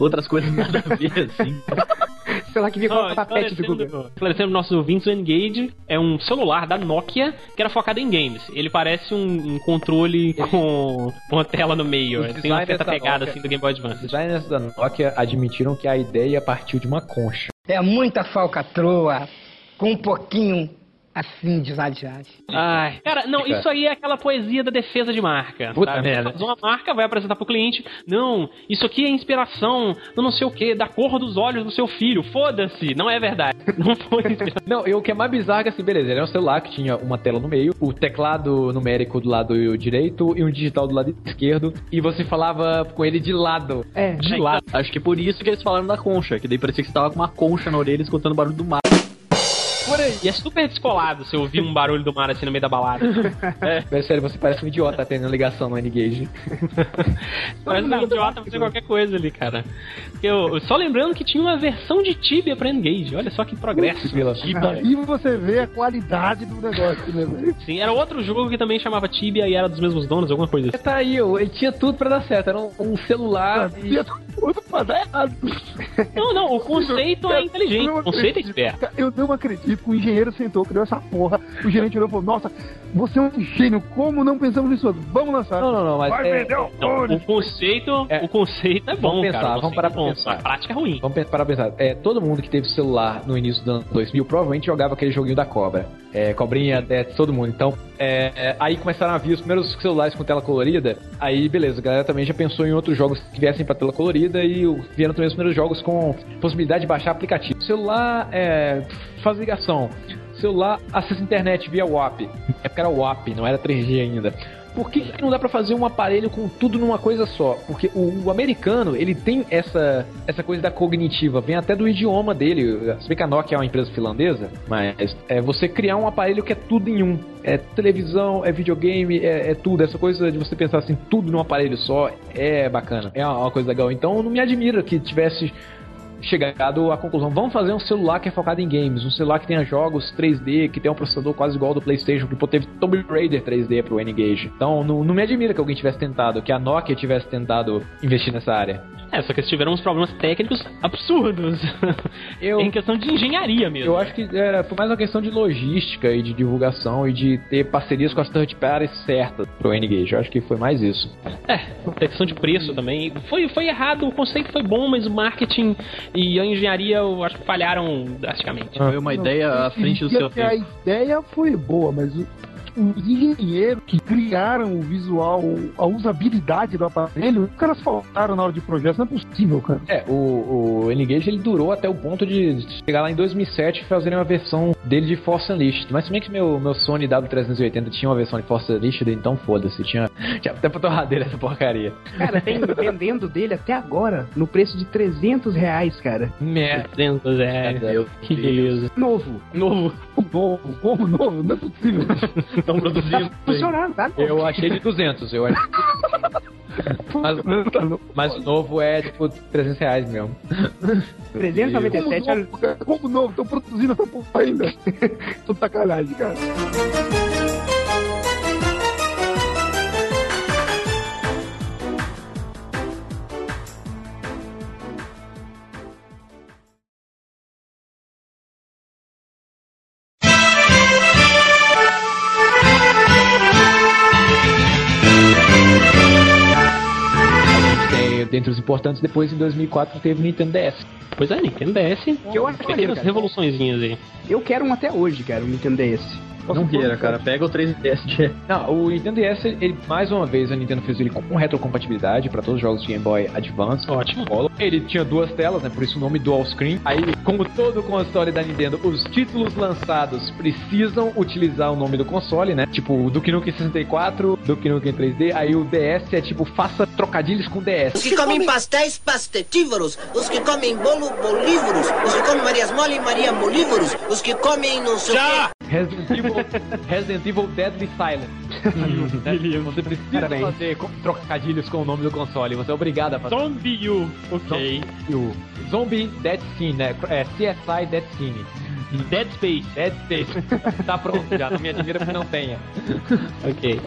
Outras coisas nada a ver, assim. Sei lá que vinha com o papete do Google. esclarecendo, nossos ouvintes, o Engage é um celular da Nokia que era focado em games. Ele parece um, um controle com uma tela no meio. Os tem uma certa da pegada Nokia- assim do Game Boy Os Advance. designers da Nokia admitiram que a ideia partiu de uma concha. É muita falcatrua com um pouquinho Assim, desadeado. Ai, cara, não, isso aí é aquela poesia da defesa de marca. Puta sabe? merda. Uma marca vai apresentar pro cliente, não, isso aqui é inspiração, do não sei o que, da cor dos olhos do seu filho. Foda-se, não é verdade. Não foi inspiração. Não, e o que é mais bizarro é que assim, beleza, ele era um celular que tinha uma tela no meio, o teclado numérico do lado direito e um digital do lado esquerdo, e você falava com ele de lado. É. De lado. Acho que é por isso que eles falaram da concha, que daí parecia que você tava com uma concha na orelha escutando o barulho do mar. Por aí. E é super descolado se eu ouvir um barulho do mar assim no meio da balada. É. Sério, você parece um idiota atendendo ligação no N-Gage. Parece um idiota fazer qualquer coisa ali, cara. Eu, só lembrando que tinha uma versão de Tibia pra Engage. Olha só que progresso. Aí você vê a qualidade do negócio, né? Sim, era outro jogo que também chamava Tibia e era dos mesmos donos, alguma coisa assim. Tá aí, ele tinha tudo pra dar certo. Era um, um celular. e- Tinha tudo pra dar errado. Não, não, o conceito é inteligente, Eu não o conceito é esperto. Eu não acredito que o engenheiro sentou, criou essa porra. O gerente olhou e falou: Nossa, você é um gênio, como não pensamos nisso? Vamos lançar. Não, não, não, mas Vai é- vender Não, horrores. o conceito, É. o conceito é bom, Vamos pensar, cara. o vamos parar é pra bom, pensar. A prática é ruim. Vamos parar pra pensar. É, todo mundo que teve celular no início do ano 2000 provavelmente jogava aquele joguinho da cobra. É, cobrinha, Death, todo mundo. Então, é, é, aí começaram a vir os primeiros celulares com tela colorida. Aí, beleza, a galera também já pensou em outros jogos que viessem pra tela colorida e o- vieram também os primeiros jogos com possibilidade de baixar aplicativo. Celular, é, faz ligação. Celular, acessa internet via WAP. Na época era WAP, não era 3G ainda. Por que, que não dá pra fazer um aparelho com tudo numa coisa só? Porque o, o americano, ele tem essa, essa coisa da cognitiva, vem até do idioma dele. Se bem que a Nokia é uma empresa finlandesa, mas é você criar um aparelho que é tudo em um. É televisão, é videogame, é, é tudo. Essa coisa de você pensar assim, tudo num aparelho só, é bacana. É uma, uma coisa legal. Então não me admira que tivesse chegado à conclusão, vamos fazer um celular que é focado em games, um celular que tenha jogos 3D, que tenha um processador quase igual ao do PlayStation, que teve Tomb Raider 3D pro N-Gage. Então não, não me admira que alguém tivesse tentado, que a Nokia tivesse tentado investir nessa área. É, só que eles tiveram uns problemas técnicos absurdos. Eu- em questão de engenharia mesmo. Eu acho que era foi mais uma questão de logística e de divulgação e de ter parcerias com as third parties certas pro N-Gage. Eu acho que foi mais isso. É, tem questão de preço também. Foi, foi errado, o conceito foi bom, mas o marketing e a engenharia eu acho que falharam drasticamente. Foi uma ideia à frente do seu até A tempo. ideia foi boa, mas o- os engenheiros que criaram o visual, a usabilidade do aparelho, os caras faltaram na hora de projeto. Não é possível, cara. É, o, o N-Gage ele durou até o ponto de chegar lá em 2007 e fazerem uma versão dele de Force Unleashed. Mas se bem que meu, meu Sony W380 tinha uma versão de Force Unleashed, então foda-se, tinha, tinha até pra torradeira essa porcaria. Cara, tem vendendo dele até agora no preço de 300 reais, cara. Merda. 300 reais. Meu Que beleza. Novo. Novo. Novo, como novo? Não é possível. Estão produzindo. Funcionando, tá? Eu achei de 200, eu achei. Mas, mas o novo é tipo 300 reais mesmo. 397, Como novo, cara? Como novo? Tô produzindo essa porra ainda. Tô sacanagem, cara. Tem, dentre os importantes, depois em 2004 teve o Nintendo DS. Pois é, Nintendo DS. Que eu acho Pequenas revoluçõezinhas aí. Eu quero um até hoje, cara, um Nintendo DS. Não queira, cara. Pega o 3DS de Não, o Nintendo DS, ele, mais uma vez, a Nintendo fez ele com retrocompatibilidade para todos os jogos de Game Boy Advance. Ótimo. Color. Ele tinha duas telas, né? Por isso o nome Dual Screen. Aí, como todo console da Nintendo, os títulos lançados precisam utilizar o nome do console, né? Tipo, o Duke Nukem 64, Duke Nukem 3D. Aí o DS é tipo, faça trocadilhos com Os DS. que comem pastéis pastetívoros, os que comem bolo bolívoros, os que comem Marias Mole e Maria Molívoros, os que comem não sei o quê. Resident Evil, Resident Evil Deadly Silent. Né? Você precisa Parabéns. fazer trocadilhos com o nome do console. Você é obrigado a fazer. Zombie U. Ok. E o Zombie Dead Scene, né? É CSI Dead Scene. Dead Space. Dead Space. tá pronto já, não me admira que não tenha. Ok.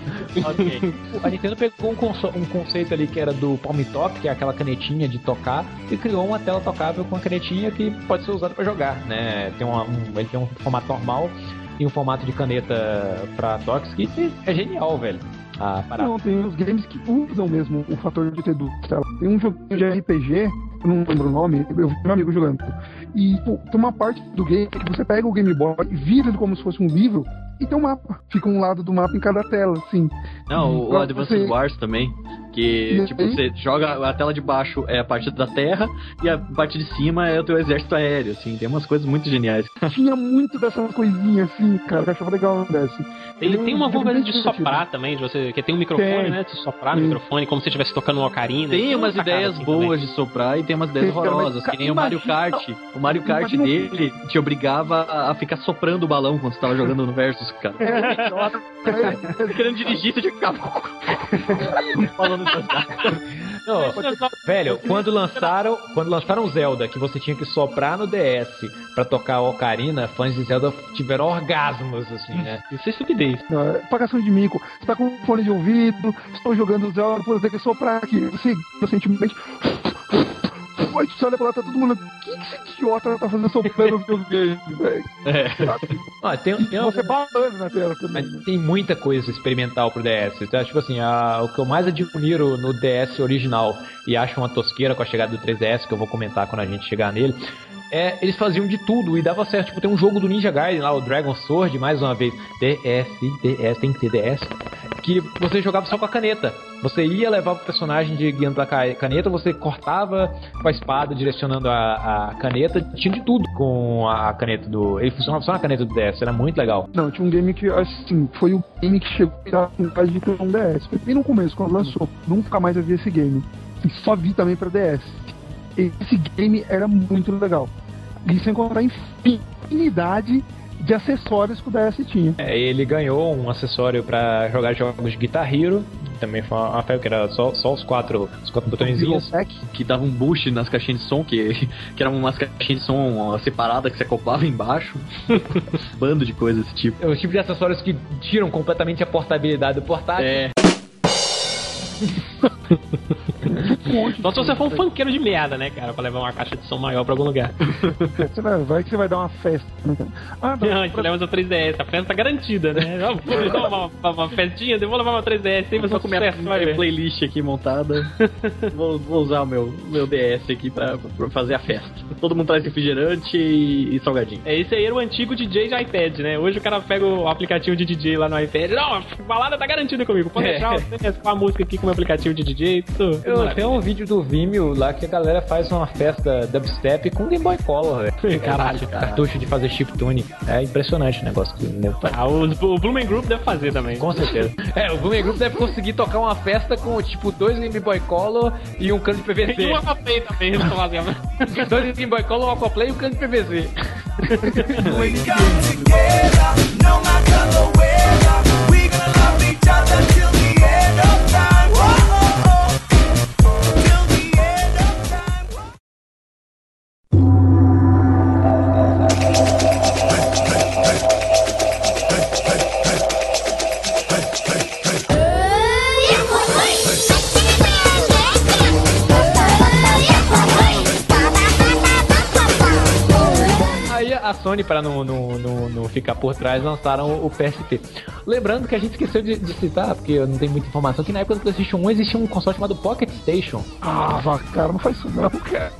Ok. A Nintendo pegou um, um conceito ali que era do Palm Top, que é aquela canetinha de tocar, e criou uma tela tocável com a canetinha que pode ser usada pra jogar, né? Tem uma- um, ele tem um formato normal e um formato de caneta pra que é genial, velho. a parada. Não, tem os games que usam mesmo o fator de ter tela. Tem um joguinho de RPG, eu não lembro o nome, eu vi meu amigo jogando. E pô, tem uma parte do game que você pega o Game Boy e vira ele como se fosse um livro e tem um mapa. Fica um lado do mapa em cada tela, assim. Não, o Pra Advanced você- Wars também. Que, E tipo, você joga a tela de baixo é a parte da terra e a parte de cima é o teu exército aéreo, assim. Tem umas coisas muito geniais. Tinha muito dessas coisinhas assim, cara, que eu achava legal desse. Tem, tem uma bem de soprar também, de você. Que tem um microfone, Tem. né? De soprar no Sim. microfone, como se você estivesse tocando uma ocarina. Tem umas ideias assim boas também. de soprar e tem umas ideias Tem, horrorosas, que nem o Mario imagina- Kart. O Mario Kart Imagina- dele te obrigava a ficar soprando o balão quando você tava jogando no Versus, cara. É, Querendo dirigir, você tinha que ficar falando Não, velho, quando lançaram, quando lançaram Zelda, que você tinha que soprar no DS pra tocar a Ocarina, fãs de Zelda tiveram orgasmos, assim, né? Isso é estupidez. Não, é pagação de mico. Você tá com fone de ouvido, estou jogando Zelda, vou ter que soprar aqui. Você recentemente. Olha pra lá, tá todo mundo. O que, que esse idiota tá fazendo soprando os meus games, velho? Ah, tem, tem Você balando na tela também. Mas tem muita coisa experimental pro DS. Então, tipo assim, a- o que eu mais admiro no DS original e acho uma tosqueira com a chegada do 3DS, que eu vou comentar quando a gente chegar nele, é eles faziam de tudo e dava certo. Tipo, tem um jogo do Ninja Gaiden lá, o Dragon Sword, mais uma vez, DS, DS, tem que ter DS, que você jogava só com a caneta. Você ia levar o personagem de guiando ca- caneta, você cortava com a espada direcionando a, a caneta, tinha de tudo com a caneta do. Ele funcionava só na caneta do DS, era muito legal. Não, tinha um game que, assim, foi o game que chegou a quase de ter um DS. Foi bem no começo, quando lançou. Nunca mais vi esse game. E só vi também pra DS. Esse game era muito legal. E sem contar a infinidade de acessórios que o DS tinha. É, ele ganhou um acessório pra jogar jogos de Guitar Hero. Também foi uma febre que era só, só os quatro, os quatro botõezinhos. que dava um boost nas caixinhas de som, que, que eram umas caixinhas de som separadas que você acoplava embaixo. Bando de coisas desse tipo. É o tipo de acessórios que tiram completamente a portabilidade do portátil. É. Só se você for um funkeiro de merda, né, cara? Pra levar uma caixa de som maior pra algum lugar. Você vai, vai que você vai dar uma festa. Ah, Não, a gente leva seu 3DS, a festa tá garantida, né? Vou dar uma, uma, uma festinha, eu vou levar meu 3DS, aí vai ser Vou um com minha, sucesso, vai minha ver. playlist aqui montada. vou, vou usar o meu, meu DS aqui pra, pra fazer a festa. Todo mundo traz refrigerante e, e salgadinho. É, esse aí era o antigo DJ de iPad, né? Hoje o cara pega o aplicativo de DJ lá no iPad. Não, a balada tá garantida comigo. Pode É. deixar, eu tenho com a música aqui com o meu aplicativo de DJ. Tudo, tudo Eu tenho um vídeo do Vimeo lá que a galera faz uma festa dubstep com Game Boy Color, velho. Caralho, Cartucho de fazer chiptune. É impressionante o negócio que o nego faz. Ah, os- o Blumen Group deve fazer também. Com certeza. É, o Boomer Group deve conseguir tocar uma festa com, tipo, dois Game Boy Color e um cano de PVC. Tem um Aquaplay também, eles estão fazendo. dois Game Boy Color, um Aquaplay e um cano de PVC. Sony, para não, não, não, não ficar por trás, lançaram o PSP. Lembrando que a gente esqueceu de, de citar, porque eu não tenho muita informação, que na época do PlayStation 1 existia um console chamado Pocket Station. Ah, cara, não faz isso não, cara.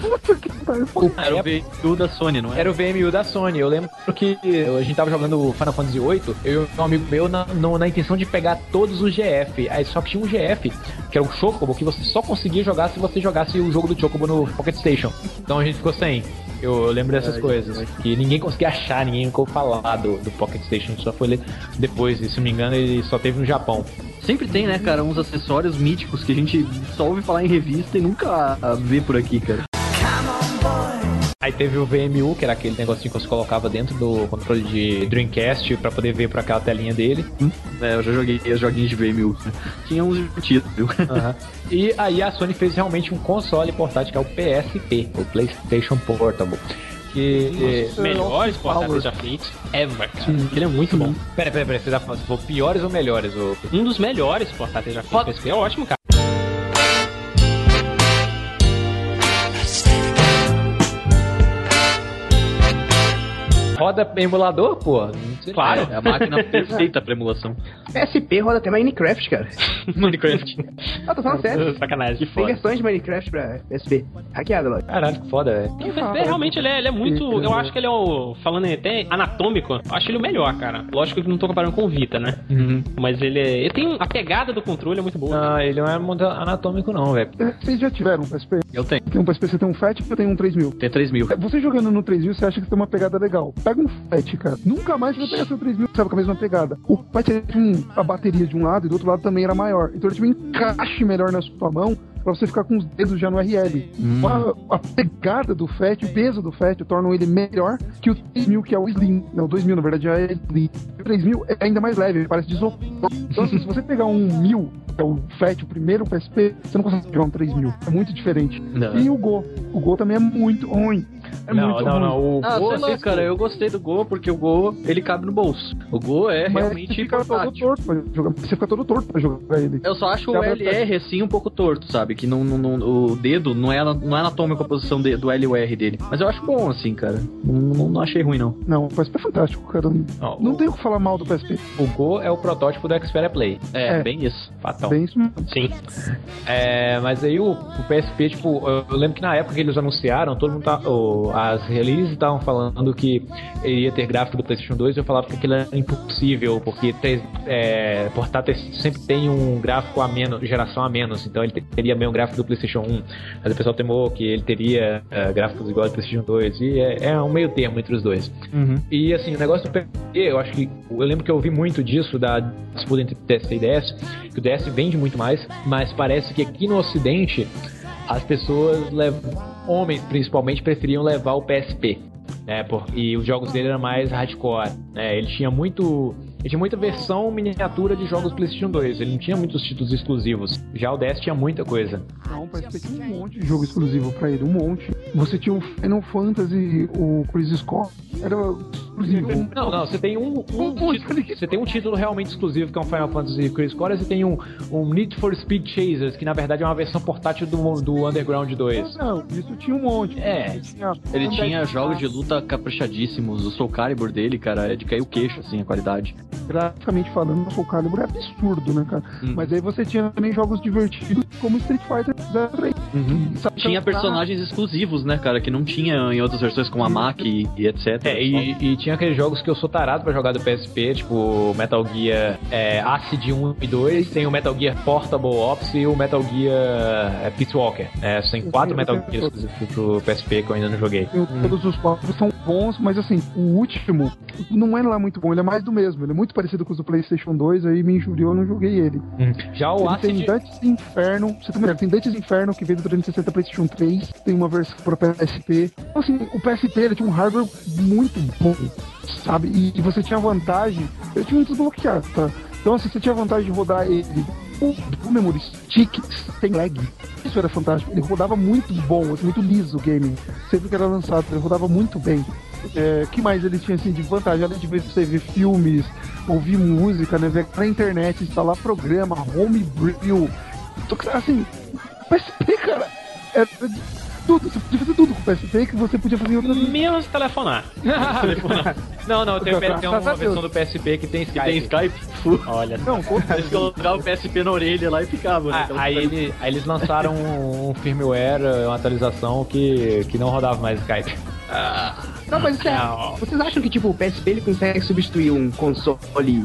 Puta que pariu. Era o VU da Sony, não é? Era o VMU da Sony. Eu lembro que a gente tava jogando Final Fantasy VIII, eu e um amigo meu, na, no- na intenção de pegar todos os GF. Aí só que tinha um GF, que era um Chocobo, que você só conseguia jogar se você jogasse o jogo do Chocobo no Pocket Station. Então a gente ficou sem. Eu, lembro dessas Ai, coisas. ai. Que ninguém conseguia achar, ninguém ficou falar do, do Pocket Station. Só foi ler depois, e se não me engano, ele só teve no Japão. Sempre tem, né, cara, uns acessórios míticos que a gente só ouve falar em revista e nunca vê por aqui, cara. Aí teve o VMU, que era aquele negocinho que você colocava dentro do controle de Dreamcast pra poder ver por aquela telinha dele. É, eu já joguei os joguinhos de VMU. né? Tinha uns divertidos, viu? Aham. E aí a Sony fez realmente um console portátil que é o PSP, o PlayStation Portable. Que. Os melhores portáteis já feitos ever, cara. Ele é muito bom. Pera, pera, pera, você tá for piores ou melhores? O... Um dos melhores portáteis já feitos. PSP é ótimo, cara. Roda emulador, pô? Não sei. Claro. É a máquina perfeita pra emulação. PSP roda até Minecraft, cara. Minecraft. Ah, tô falando sério. Sacanagem. Tem foda. versões de Minecraft pra PSP. Hackeada, logo. Caralho, que foda, velho. O PSP realmente ele é, ele é muito. Eu acho que ele é o. Falando até anatômico, eu acho ele o melhor, cara. Lógico que não tô comparando com o Vita, né? Mas ele é. Ele tem. A pegada do controle é muito boa. Ah, ele não é muito anatômico, não, velho. Vocês já tiveram um PSP? Eu tenho. Tem um PSP, você tem um FAT eu tenho um 3000. Tem 3 mil. Você jogando no 3000, você acha que tem uma pegada legal. Pega um FAT, cara. Nunca mais você vai pegar seu 3000, sabe, com a mesma pegada. O FAT tinha a bateria de um lado e do outro lado também era maior. Então ele tinha um encaixe melhor na sua mão pra você ficar com os dedos já no RL. A, a pegada do FAT, o peso do FAT tornam ele melhor que o 3000, que é o Slim. Não, o 2000 na verdade já é Slim. O 3000 é ainda mais leve, ele parece de isopor. Então assim, se você pegar um 1000, que é o FAT, o primeiro PSP, você não consegue jogar um 3000. É muito diferente. Não. E o Go. O Go também é muito ruim. É não, muito não, ruim. não. O Ah, Go, sei lá, assim, cara, eu gostei do Go porque o Go ele cabe no bolso. O Go é Mas realmente você fica todo torto pra jogar. Você fica todo torto pra jogar ele. Eu só acho o Cabe LR assim um pouco torto, sabe? Que não, não- não- o dedo não é, não é anatômico a posição de- do L e o R dele. Mas eu acho bom, assim, cara. Não, não- não achei ruim, não. Não, o PSP é fantástico, cara. Ó, Não o- tem o que falar mal do PSP. O Go é o protótipo do Xperia Play. É, É. bem isso. Fatal. Bem isso mesmo. Sim. É, mas aí o, o PSP, tipo, eu, lembro que na época que eles anunciaram, todo mundo tá, o- as releases estavam falando que iria ter gráfico do PlayStation 2 e eu falava que aquilo era impossível, porque te- é, portátil sempre tem um gráfico a menos, geração a menos, então ele te- teria mesmo gráfico do PlayStation 1. Mas o pessoal temou que ele teria é, gráficos iguais ao do PlayStation 2 e é, é um meio termo entre os dois. E assim, o negócio do PSP, eu acho que. Eu lembro que eu ouvi muito disso da disputa entre DSi e DS, que o DS vende muito mais, mas parece que aqui no Ocidente as pessoas, homens principalmente, preferiam levar o PSP. Né, por, e os jogos dele eram mais hardcore. Né, ele tinha muito. Ele tinha muita versão miniatura de jogos PlayStation 2. Ele não tinha muitos títulos exclusivos. Já o DS tinha muita coisa. Não, o PSP tinha um monte de jogo exclusivo pra ele, um monte. Você tinha o Final Fantasy, o Crisis Core, era exclusivo. Não, não, você tem um, um monte título, de- você tem um título realmente exclusivo que é um Final Fantasy Crisis Core, e você tem um, um Need for Speed Chasers, que na verdade é uma versão portátil do, do Underground 2. Não, isso tinha um monte. É. Tinha Ele tinha jogos de luta caprichadíssimos. O Soul Calibur dele, cara, é de cair o queixo, assim, a qualidade. Graficamente falando, o Soul Calibur é absurdo, né, cara? Hum. Mas aí você tinha também jogos divertidos como Street Fighter 03. que sabe Tinha personagens exclusivos, né, cara, que não tinha em outras versões como a Mac e, e etc. É, e, e tinha aqueles jogos que eu sou tarado pra jogar do PSP, tipo Metal Gear é, Acid 1 e 2, tem o Metal Gear Portable Ops e o Metal Gear é, Peace Walker. É, tem Eu quatro Metal Gears exclusivos pro PSP que eu ainda não joguei. Eu- Todos os quatro são bons, mas assim, o último não é lá muito bom, ele é mais do mesmo. Ele é muito parecido com os do PlayStation 2, aí me injuriou, eu não joguei ele. Já o Ele tem Acid. Dantes Inferno, você tem ideia, tem Dantes Inferno que veio do 360 PlayStation 3, tem uma versão para PSP. Então, assim, o PSP ele tinha um hardware muito bom, sabe? E, e você tinha vantagem, ele tinha um desbloqueado, tá? Então, assim, você tinha vantagem de rodar ele o, memory stick sem lag. Isso era fantástico. Ele rodava muito bom, assim, muito liso o game. Sempre que era lançado, ele rodava muito bem. É, que mais ele tinha assim de vantagem? Além de você ver filmes, ouvir música, né? Ver na internet, instalar programa, homebrew. Assim, PSP, cara, era tudo. Você podia fazer tudo com o PSP que você podia fazer em outras Menos telefonar. telefonar. Não, não, tem, tem uma versão Deus. do PSP que tem Skype. Tem Skype? Olha só. Não. Eles colocavam o PSP na orelha lá e ficava, né? Ah, Aquela aí, ele- aí eles lançaram um firmware, uma atualização que, que não rodava mais Skype. Não, mas isso é. Não. Vocês acham que, tipo, o PSP ele consegue substituir um console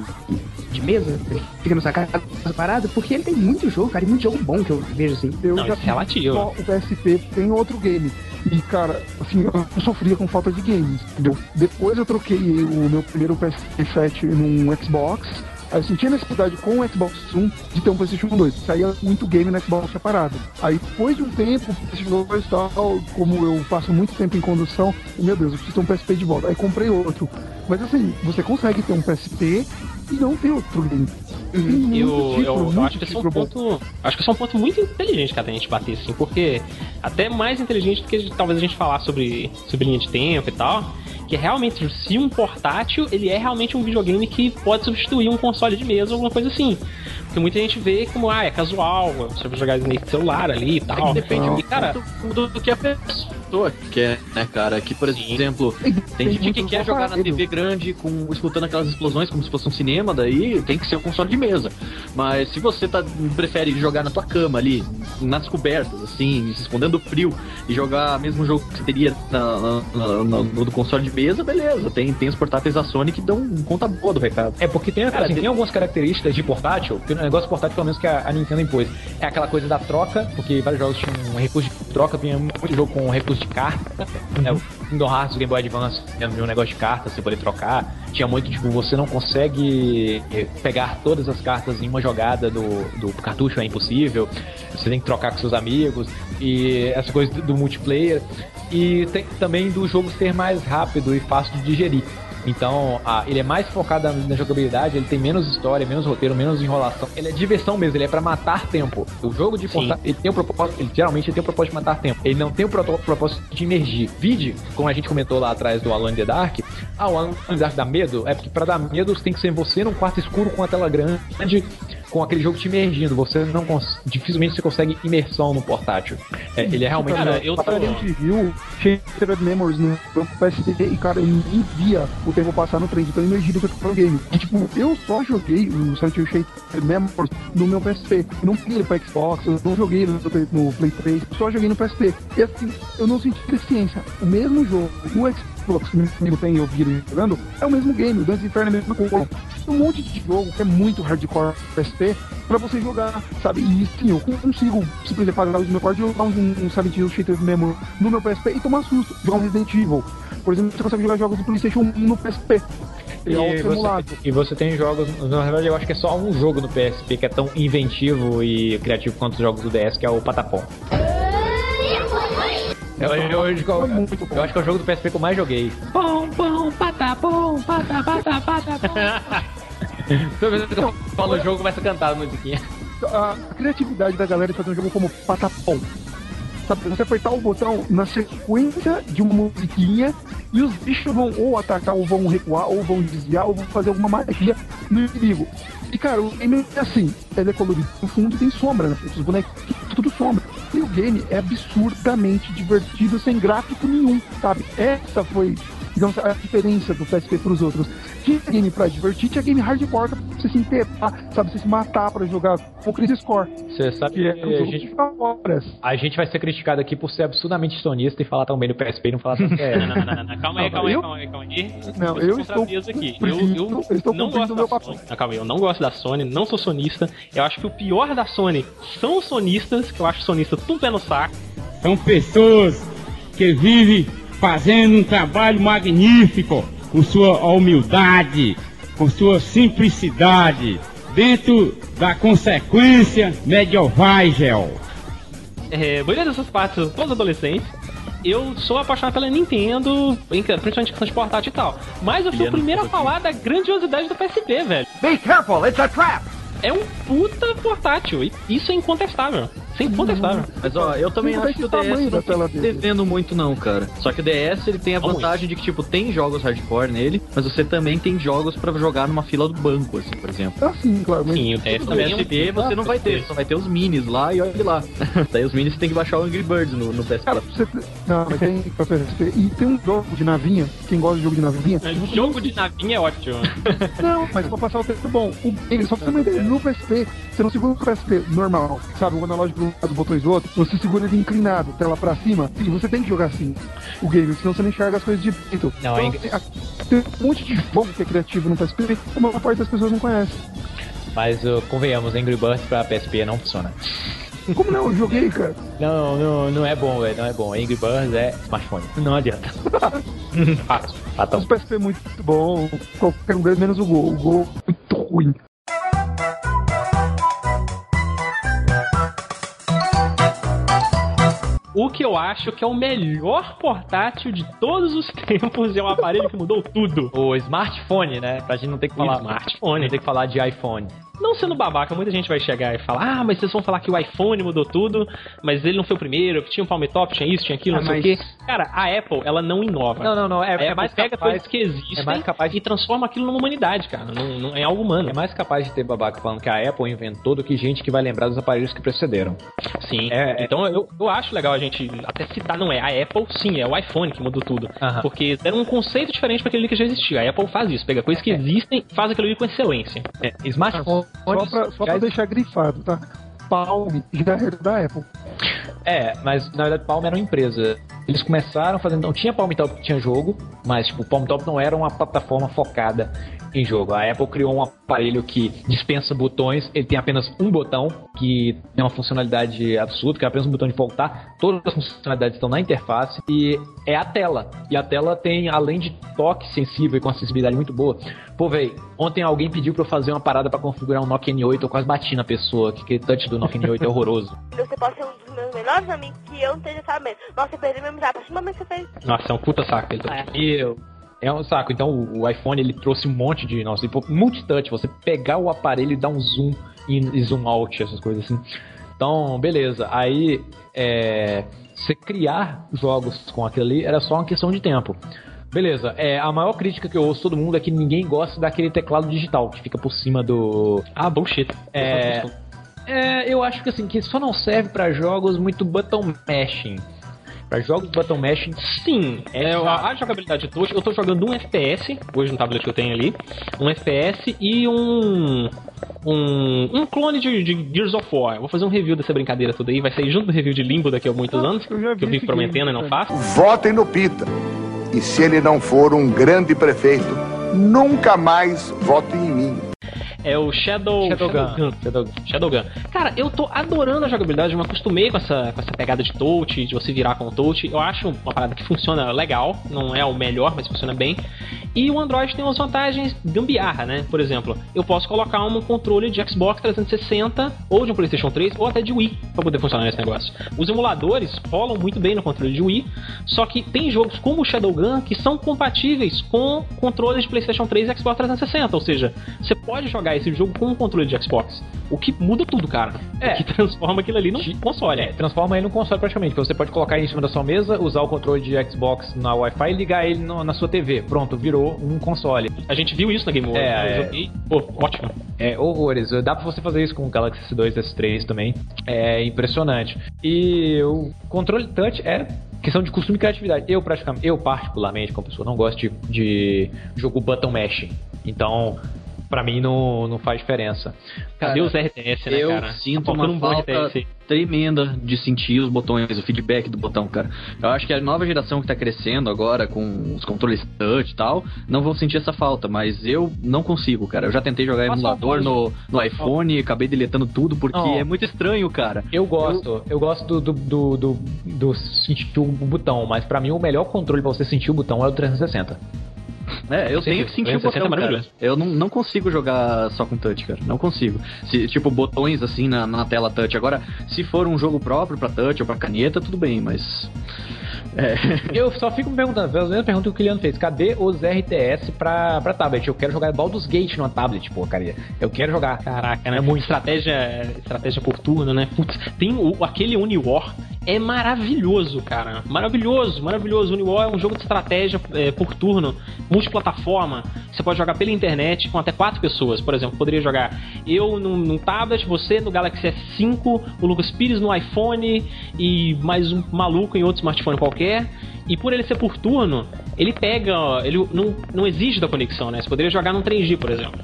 de mesa? Ele Fica no sacado parado? Porque ele tem muito jogo, cara, e muito jogo bom que eu vejo assim. Eu Não, já isso é relativo. só o PSP tem outro game. E, cara, assim, eu sofria com falta de games, entendeu? Depois eu troquei o meu primeiro PS7 num Xbox. Aí eu senti a necessidade com o Xbox One de ter um PlayStation 2. Saía muito game no Xbox separado. Aí depois de um tempo, o PlayStation 2 e tal, como eu passo muito tempo em condução, meu Deus, eu preciso ter um PSP de volta. Aí comprei outro. Mas assim, você consegue ter um PSP e não ter outro game. Muito Eu, eu, eu muito acho que esse é um bom. ponto. Acho que esse é um ponto muito inteligente que a gente bater, assim, porque até mais inteligente do que talvez a gente falar sobre, sobre linha de tempo e tal. Que é realmente, se um portátil, ele é realmente um videogame que pode substituir um console de mesa ou alguma coisa assim. Porque muita gente vê como, ah, é casual, você vai jogar Snake celular ali e tal. Depende e, muito cara, do, do, do que a pessoa pessoa que quer, né, cara? Que, por exemplo, tem gente que quer jogar na TV grande, com escutando aquelas explosões como se fosse um cinema, daí tem que ser um console de mesa. Mas se você tá, prefere jogar na tua cama ali, nas cobertas, assim, se escondendo do frio, e jogar mesmo jogo que você teria na, na, na, no do console de mesa, beleza. Tem, tem os portáteis da Sony que dão conta boa do recado. É porque tem, assim, tem algumas características de portátil, que o negócio portátil, pelo menos que a, a Nintendo impôs, é aquela coisa da troca, porque vários jogos tinham um recurso de troca, vinha muito jogo com recurso de carta, né? O Kingdom Hearts, Game Boy Advance, tinha um negócio de carta, você poder trocar. Tinha muito, tipo, você não consegue eh, pegar todas as cartas em uma jogada do, do cartucho, é impossível. Você tem que trocar com seus amigos, e essa coisa do multiplayer. E tem também do jogo ser mais rápido e fácil de digerir. Então, ah, ele é mais focado na, na jogabilidade, ele tem menos história, menos roteiro, menos enrolação. Ele é diversão mesmo, ele é pra matar tempo. O jogo de portátil, ele tem o propósito, ele geralmente ele tem o propósito de matar tempo. Ele não tem o propósito de emergir. Vide, como a gente comentou lá atrás do Alan the Dark, ah, o Alan the Dark dá medo? É porque pra dar medo você tem que ser você num quarto escuro com a tela grande, com aquele jogo te imergindo. Você não dificilmente você consegue imersão no portátil. É, ele é realmente Cara, eu a gente viu Shattered Memories no PSP e, cara, eu nem via o tempo passar no trem, de tão imergido que eu tô game. E, tipo, eu só joguei o Silent Hill Shattered Memories no meu PSP. Eu não peguei ele pra Xbox, eu não joguei no, no Play 3, só joguei no PSP. E assim, eu não senti deficiência. O mesmo jogo no Xbox que meu amigo tem ele jogando, é o mesmo game, o Dance Inferno é a mesma coisa. Tem um monte de jogo que é muito hardcore PSP pra você jogar, sabe? E sim, eu consigo simplesmente pagar o meu quarto e jogar um, um Silent Hill Shattered Memory no meu PSP e tomar susto. Jogar um Resident Evil. Por exemplo, você consegue jogar jogos do PlayStation 1 no PSP. E É você, e você tem jogos, na verdade eu acho que é só um jogo no PSP que é tão inventivo e criativo quanto os jogos do DS, que é o Patapom. Eu, eu, eu, eu- eu acho que é o jogo do PSP que eu mais joguei. Pom, pom, patapom, pata, pata, pata. Toda vez que eu falo o jogo, começa a cantar a musiquinha. a criatividade da galera de fazer um jogo como Patapom. Sabe, você apertar o botão na sequência de uma musiquinha e os bichos vão ou atacar, ou vão recuar, ou vão desviar, ou vão fazer alguma magia no inimigo. E cara, o game é assim, ele é colorido no fundo e tem sombra, né? Os bonecos, tudo sombra. E o game é absurdamente divertido, sem gráfico nenhum, sabe? Essa foi, digamos, a diferença do PSP pros outros. Tinha game pra divertir, tinha game hardcore você se enterrar, sabe? Você se matar pra jogar com o Chris Score. Você sabe Que é que um a gente, horas. a gente vai ser criticado aqui por ser absurdamente sonista e falar tão bem do PSP e não falar tão Não, sério. não, não, não, não. Calma aí, calma aí, eu- calma aí, calma aí. Não, eu estou aqui. Eu, cumprindo- eu eu estou não gosto meu papel. Sony. Calma aí, eu não gosto da Sony, não sou sonista. Eu acho que o pior da Sony são os sonistas, que eu acho sonista tudo pé no saco. São pessoas que vivem fazendo um trabalho magnífico, com sua humildade, com sua simplicidade, dentro da consequência medieval. É, maioria dessas partes, todos adolescentes. Eu sou apaixonado pela Nintendo, principalmente questão de portátil e tal. Mas eu fui o primeiro a falar da grandiosidade do PSP, velho. Be careful, it's a trap! É um puta portátil, e isso é incontestável. Isso é incontestável. Mas ó, eu também acho que o DS não dele. devendo muito não, cara. Só que o DS ele tem a vantagem de que, tipo, tem jogos hardcore nele, mas você também tem jogos pra jogar numa fila do banco, assim, por exemplo. Ah, sim, claro. Mas Sim, o DS No também é um PSP você não vai ter, só vai ter os minis lá e olha lá. Daí os minis você tem que baixar o Angry Birds no, no PSP. Cara, você. Não, mas tem pra PSP. E tem um jogo de navinha, quem gosta de jogo de navinha. É, Jogo de navinha é ótimo. Não, mas pra passar o tempo bom. O só pra você ter uma ideia, no PSP, você não segura o PSP normal, sabe? O analógico um lado, botões do outro, você segura ele inclinado, tela pra cima, e você tem que jogar assim o game, senão você não enxerga as coisas direito. Não, então, é tem, a- tem um monte de jogo que é criativo no PSP, a maior parte das pessoas não conhece. Mas uh, convenhamos, Angry Birds pra PSP não funciona. Como não? Eu joguei, cara. Não, não, não é bom, velho, não é bom. Angry Birds é smartphone. Não adianta. Fatão. Os PSP é muito bom, qualquer um deles menos o Gol. O Gol é muito ruim. O que eu acho que é o melhor portátil de todos os tempos é um aparelho que mudou tudo. O smartphone, né? Pra gente não ter que O falar. smartphone. Não ter que falar de iPhone. Não sendo babaca, muita gente vai chegar e falar, ah, mas vocês vão falar que o iPhone mudou tudo, mas ele não foi o primeiro, que tinha um Palm Top, tinha isso, tinha aquilo, Ah, não sei o mas- quê. Cara, a Apple, ela não inova. Não, não, não. É, é mais pega capaz, coisas que existem é mais capaz de- e transforma aquilo numa humanidade, cara. Não, não é algo humano. É mais capaz de ter babaca falando que a Apple inventou do que gente que vai lembrar dos aparelhos que precederam. Sim. É, é. Então eu, eu acho legal a gente até citar, não é a Apple, sim, é o iPhone que mudou tudo. Aham. Porque deram um conceito diferente para aquele que já existia. A Apple faz isso, pega coisas que existem, faz aquilo com excelência. É, smartphone. Só pra, só pra deixar grifado, tá? Palm já era da Apple. É, mas na verdade Palm era uma empresa. Eles começaram fazendo. Não tinha Palm Top que tinha jogo, mas tipo, o Palm Top não era uma plataforma focada em jogo. A Apple criou um aparelho que dispensa botões, ele tem apenas um botão, que tem uma funcionalidade absurda, que é apenas um botão de voltar. Todas as funcionalidades estão na interface e é a tela. E a tela tem, além de toque sensível e com acessibilidade muito boa. Pô, véi, ontem alguém pediu pra eu fazer uma parada pra configurar um Nokia N8, eu quase bati na pessoa, que aquele touch do Nokia N8 é horroroso. Você pode ser um dos meus melhores amigos que eu não esteja sabendo. Nossa, eu perdi meu amizade. A partir do momento que você fez. Nossa, é um puta saco. Ele tá... E eu. É um saco. Então o, o iPhone ele trouxe um monte de. Nossa, tipo, multitouch. Você pegar o aparelho e dar um zoom e, e zoom out, essas coisas assim. Então, beleza. Aí, é, você criar jogos com aquilo ali era só uma questão de tempo. Beleza, é, a maior crítica que eu ouço todo mundo é que ninguém gosta daquele teclado digital que fica por cima do. Ah, bullshit. É, é, eu acho que assim, que só não serve pra jogos muito button mashing. Pra jogos button mashing, Sim, é, a, a jogabilidade de touch, eu tô jogando um FPS, hoje no tablet que eu tenho ali, um FPS e um. Um, um clone de, de Gears of War. Eu vou fazer um review dessa brincadeira toda aí, vai sair junto do review de Limbo daqui a muitos anos, eu já vi que eu vivo prometendo e não faço. Votem no Pita. E se ele não for um grande prefeito, nunca mais votem em mim. É o Shadow Shadowgun. Shadowgun. Shadowgun. Cara, eu tô adorando a jogabilidade, eu me acostumei com essa, com essa pegada de touch, de você virar com o touch. Eu acho uma parada que funciona legal, não é o melhor, mas funciona bem. E o Android tem umas vantagens gambiarra, né? Por exemplo, eu posso colocar um controle de Xbox 360 ou de um PlayStation 3 ou até de Wii pra poder funcionar nesse negócio. Os emuladores rolam muito bem no controle de Wii, só que tem jogos como o Shadowgun que são compatíveis com controles de PlayStation 3 e Xbox 360, ou seja, você pode jogar esse jogo com um controle de Xbox, o que muda tudo, cara. É. O que transforma aquilo ali num console. É, transforma ele num console praticamente. que Você pode colocar ele em cima da sua mesa, usar o controle de Xbox na Wi-Fi e ligar ele no- na sua TV. Pronto, virou um console. A gente viu isso na Game Over. É, eu é. joguei. Pô, ótimo. É, horrores. Dá pra você fazer isso com o Galaxy S2, S3 também. É impressionante. E o controle touch é questão de costume e criatividade. Eu praticamente, eu particularmente, como pessoa, não gosto de, de jogo button mashing. Então, pra mim não, não faz diferença. Cadê os RTS, né, eu cara? sinto Tá uma um falta tremenda de sentir os botões, o feedback do botão, cara. Eu acho que a nova geração que tá crescendo agora com os controles touch e tal, não vão sentir essa falta, mas eu não consigo, cara. Eu já tentei jogar Faça emulador no, no iPhone e acabei deletando tudo porque é muito estranho, cara. Eu gosto, eu, gosto do, do, do, do, do sentir o botão, mas pra mim o melhor controle pra você sentir o botão é o 360. É, eu Sim, tenho que sentir o 360 botão, cara. maravilhoso. Eu não, não consigo jogar só com touch, cara. Não consigo. Se, tipo, botões assim na, na tela touch. Agora, se for um jogo próprio pra touch ou pra caneta, tudo bem, mas. É. Eu só fico me perguntando, a mesma pergunta que o Kiliano fez, cadê os RTS pra, pra tablet? Eu quero jogar Baldur's Gate numa tablet, pô, cara. Eu quero jogar. Caraca, né? É muito. Estratégia, estratégia por turno, né? Putz, tem o, aquele Uniwar, é maravilhoso, cara. Maravilhoso, maravilhoso. Uniwar é um jogo de estratégia é, por turno, multiplataforma. Você pode jogar pela internet com até quatro pessoas. Por exemplo, poderia jogar eu num, num tablet, você no Galaxy S5, o Lucas Pires no iPhone e mais um maluco em outro smartphone qualquer. E por ele ser por turno, ele pega. ó, Ele não, não exige da conexão, né? Você poderia jogar num 3G, por exemplo.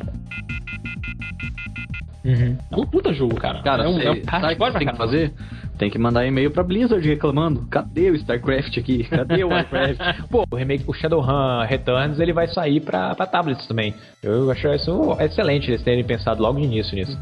É um puta jogo, cara. Cara, é um, cê- é um sabe que tem que fazer? Tem que mandar e-mail pra Blizzard reclamando. Cadê o StarCraft aqui? Cadê o Warcraft? Pô, o remake, o Shadowrun Returns, ele vai sair pra, pra tablets também. Eu acho isso excelente eles terem pensado logo de início nisso.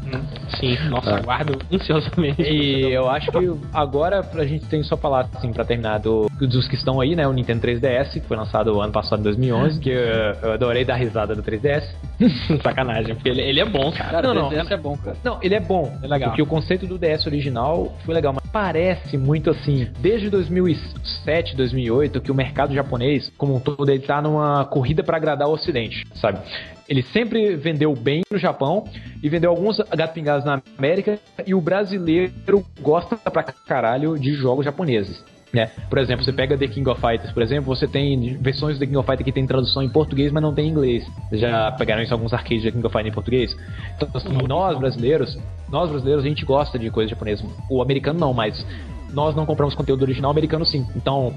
Sim, nossa, Ah. aguardo ansiosamente. E eu acho que agora a gente tem só falar assim pra terminar do dos que estão aí, né? O Nintendo 3DS, que foi lançado ano passado, em 2011, que eu, eu adorei dar risada do 3DS. Sacanagem, porque ele, ele é bom, cara. Não, não, o 3DS é bom, cara. Não, ele é bom. É legal. Porque o conceito do DS original foi legal, mas parece muito assim, desde 2007, 2008, que o mercado japonês, como um todo, ele tá numa corrida pra agradar o ocidente, sabe? Ele sempre vendeu bem no Japão e vendeu alguns gato pingados na América e o brasileiro gosta pra caralho de jogos japoneses. Né? Por exemplo, você pega The King of Fighters, por exemplo, você tem versões do The King of Fighters que tem tradução em português, mas não tem em inglês. Vocês já pegaram isso em alguns arcades de The King of Fighters em português? Então, assim, nós brasileiros, nós brasileiros, a gente gosta de coisa japonesa. O americano não, mas nós não compramos conteúdo original, o americano sim. Então,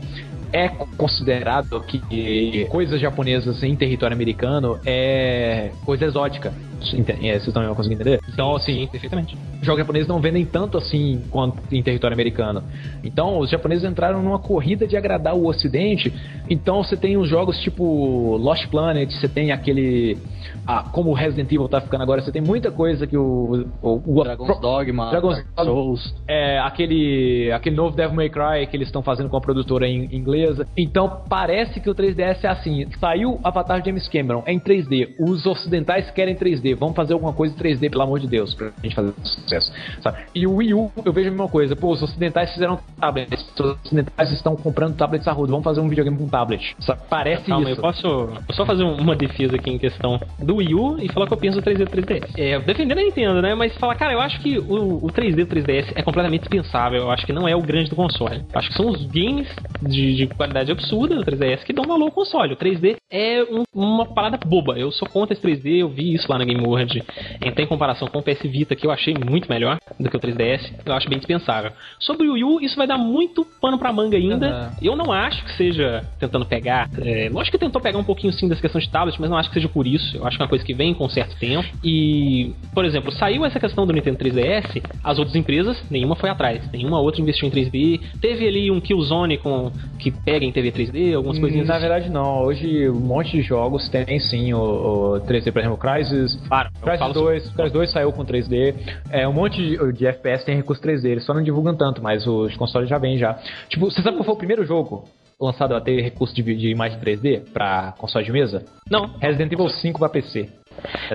é considerado que coisas japonesas em território americano é coisa exótica. É, Vocês estão conseguindo entender? Então, assim, perfeitamente. jogos japoneses não vendem tanto assim quanto em território americano. Então, os japoneses entraram numa corrida de agradar o ocidente. Então, você tem os jogos tipo Lost Planet, você tem aquele. Ah, como o Resident Evil tá ficando agora, você tem muita coisa que o. o, o Dragon's Dogma, Dragon's Dark Souls. é, aquele, aquele novo Devil May Cry que eles estão fazendo com a produtora in- inglesa. Então parece que o 3DS é assim. Saiu Avatar de James Cameron é em 3D. Os ocidentais querem 3D. Vamos fazer alguma coisa em 3D, pelo amor de Deus, pra gente fazer sucesso. Sabe? E o Wii U, eu vejo a mesma coisa. Pô, os ocidentais fizeram tablets. Os ocidentais estão comprando tablets a rodo. Vamos fazer um videogame com tablet. Sabe? Parece Calma, isso. eu posso só fazer um- uma defesa aqui em questão do Wii U e falar o que eu penso do 3D do 3DS. É, defendendo a Nintendo, né? Mas falar, cara, eu acho que o, o 3D do 3DS é completamente dispensável. Eu acho que não é o grande do console. Eu acho que são os games de, de qualidade absurda do 3DS que dão valor ao console. O 3D é um- uma parada boba. Eu sou contra esse 3D, eu vi isso lá na Game World. Em, em comparação com o PS Vita, que eu achei muito melhor do que o 3DS, eu acho bem dispensável. Sobre o Wii U, isso vai dar muito pano pra manga ainda. Aham. Eu não acho que seja tentando pegar. É, lógico que tentou pegar um pouquinho sim dessa questão de tablet, mas não acho que seja por isso. Eu acho que é uma coisa que vem com um certo tempo. E, por exemplo, saiu essa questão do Nintendo 3DS, as outras empresas, nenhuma foi atrás. Nenhuma outra investiu em 3D. Teve ali um Killzone com, que pega em TV 3D, algumas coisinhas Na assim. verdade, não. Hoje, um monte de jogos tem sim o, o 3D, por exemplo, Crysis. Claro, falo 2, Crysis 2 saiu com 3D. É, um monte de, de FPS tem recurso 3D. Eles só não divulgam tanto, mas os consoles já vêm já. Tipo, você sabe qual foi o primeiro jogo lançado a ter recurso de, de imagem 3D pra console de mesa? Não. Resident Evil 5 pra PC.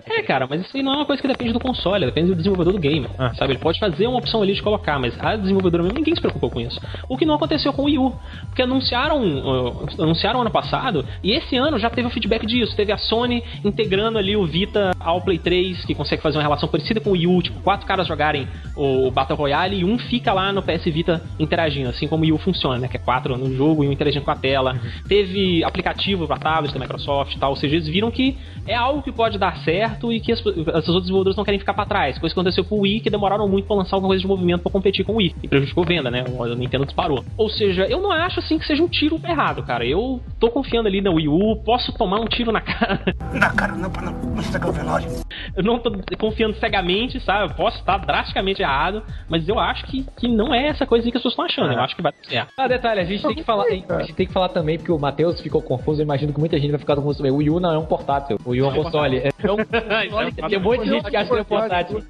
É, cara, mas isso aí não é uma coisa que depende do console, depende do desenvolvedor do game. Sabe? Ele pode fazer uma opção ali de colocar, mas a desenvolvedora mesmo ninguém se preocupou com isso. O que não aconteceu com o Wii U. Porque anunciaram, uh, anunciaram ano passado, e esse ano já teve o feedback disso. Teve a Sony integrando ali o Vita ao Play 3, que consegue fazer uma relação parecida com o Wii U, tipo, quatro caras jogarem o Battle Royale e um fica lá no PS Vita interagindo, assim como o Wii U funciona, né? Que é quatro no jogo e um interagindo com a tela. Teve aplicativo para tablet da Microsoft e tal, ou seja, eles viram que é algo que pode dar certo e que as, essas outras desenvolvedoras não querem ficar para trás. Coisa que aconteceu com o Wii, que demoraram muito para lançar alguma coisa de movimento para competir com o Wii. E prejudicou venda, né? O Nintendo disparou. Ou seja, eu não acho assim que seja um tiro errado, cara. Eu tô confiando ali na Wii U, posso tomar um tiro na cara. Na cara, não, pra não, não estragar o velório. Eu não tô confiando cegamente, sabe? Eu posso estar drasticamente errado, mas eu acho que, que não é essa coisa que as pessoas estão achando. Eu acho que vai dar certo. Ah, detalhe, a gente tem que falar, a gente tem que falar também, porque o Matheus ficou confuso, eu imagino que muita gente vai ficar confuso também. O Wii U não é um portátil, o Wii U é um console. É um console, tem um monte de gente que acha que é portátil.